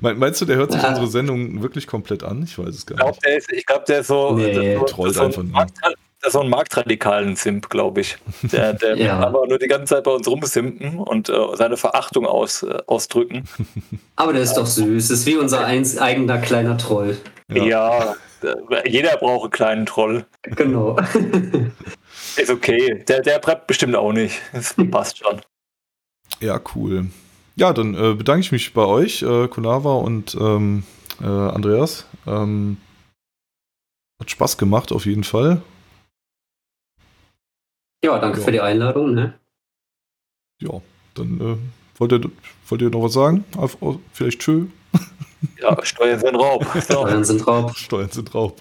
Meinst du, der hört sich ja. unsere Sendung wirklich komplett an? Ich weiß es gar nicht. Ich glaube, der ist so. Nee. Der trollt so einfach nur. Das ist so ein marktradikalen Simp, glaube ich. Der, der ja. aber nur die ganze Zeit bei uns rumsimpen und äh, seine Verachtung aus, äh, ausdrücken. Aber der ist doch süß. Das ist wie unser eins, eigener kleiner Troll. Ja, ja jeder braucht einen kleinen Troll. Genau. Ist okay. Der, der preppt bestimmt auch nicht. Das passt schon. Ja, cool. Ja, dann äh, bedanke ich mich bei euch, äh, Kunava und ähm, äh, Andreas. Ähm, hat Spaß gemacht, auf jeden Fall. Ja, danke ja. für die Einladung. Ne? Ja, dann äh, wollt, ihr, wollt ihr noch was sagen? Vielleicht tschö? Ja, Steuern sind Raub. Steuern sind Raub. Steuern sind Raub.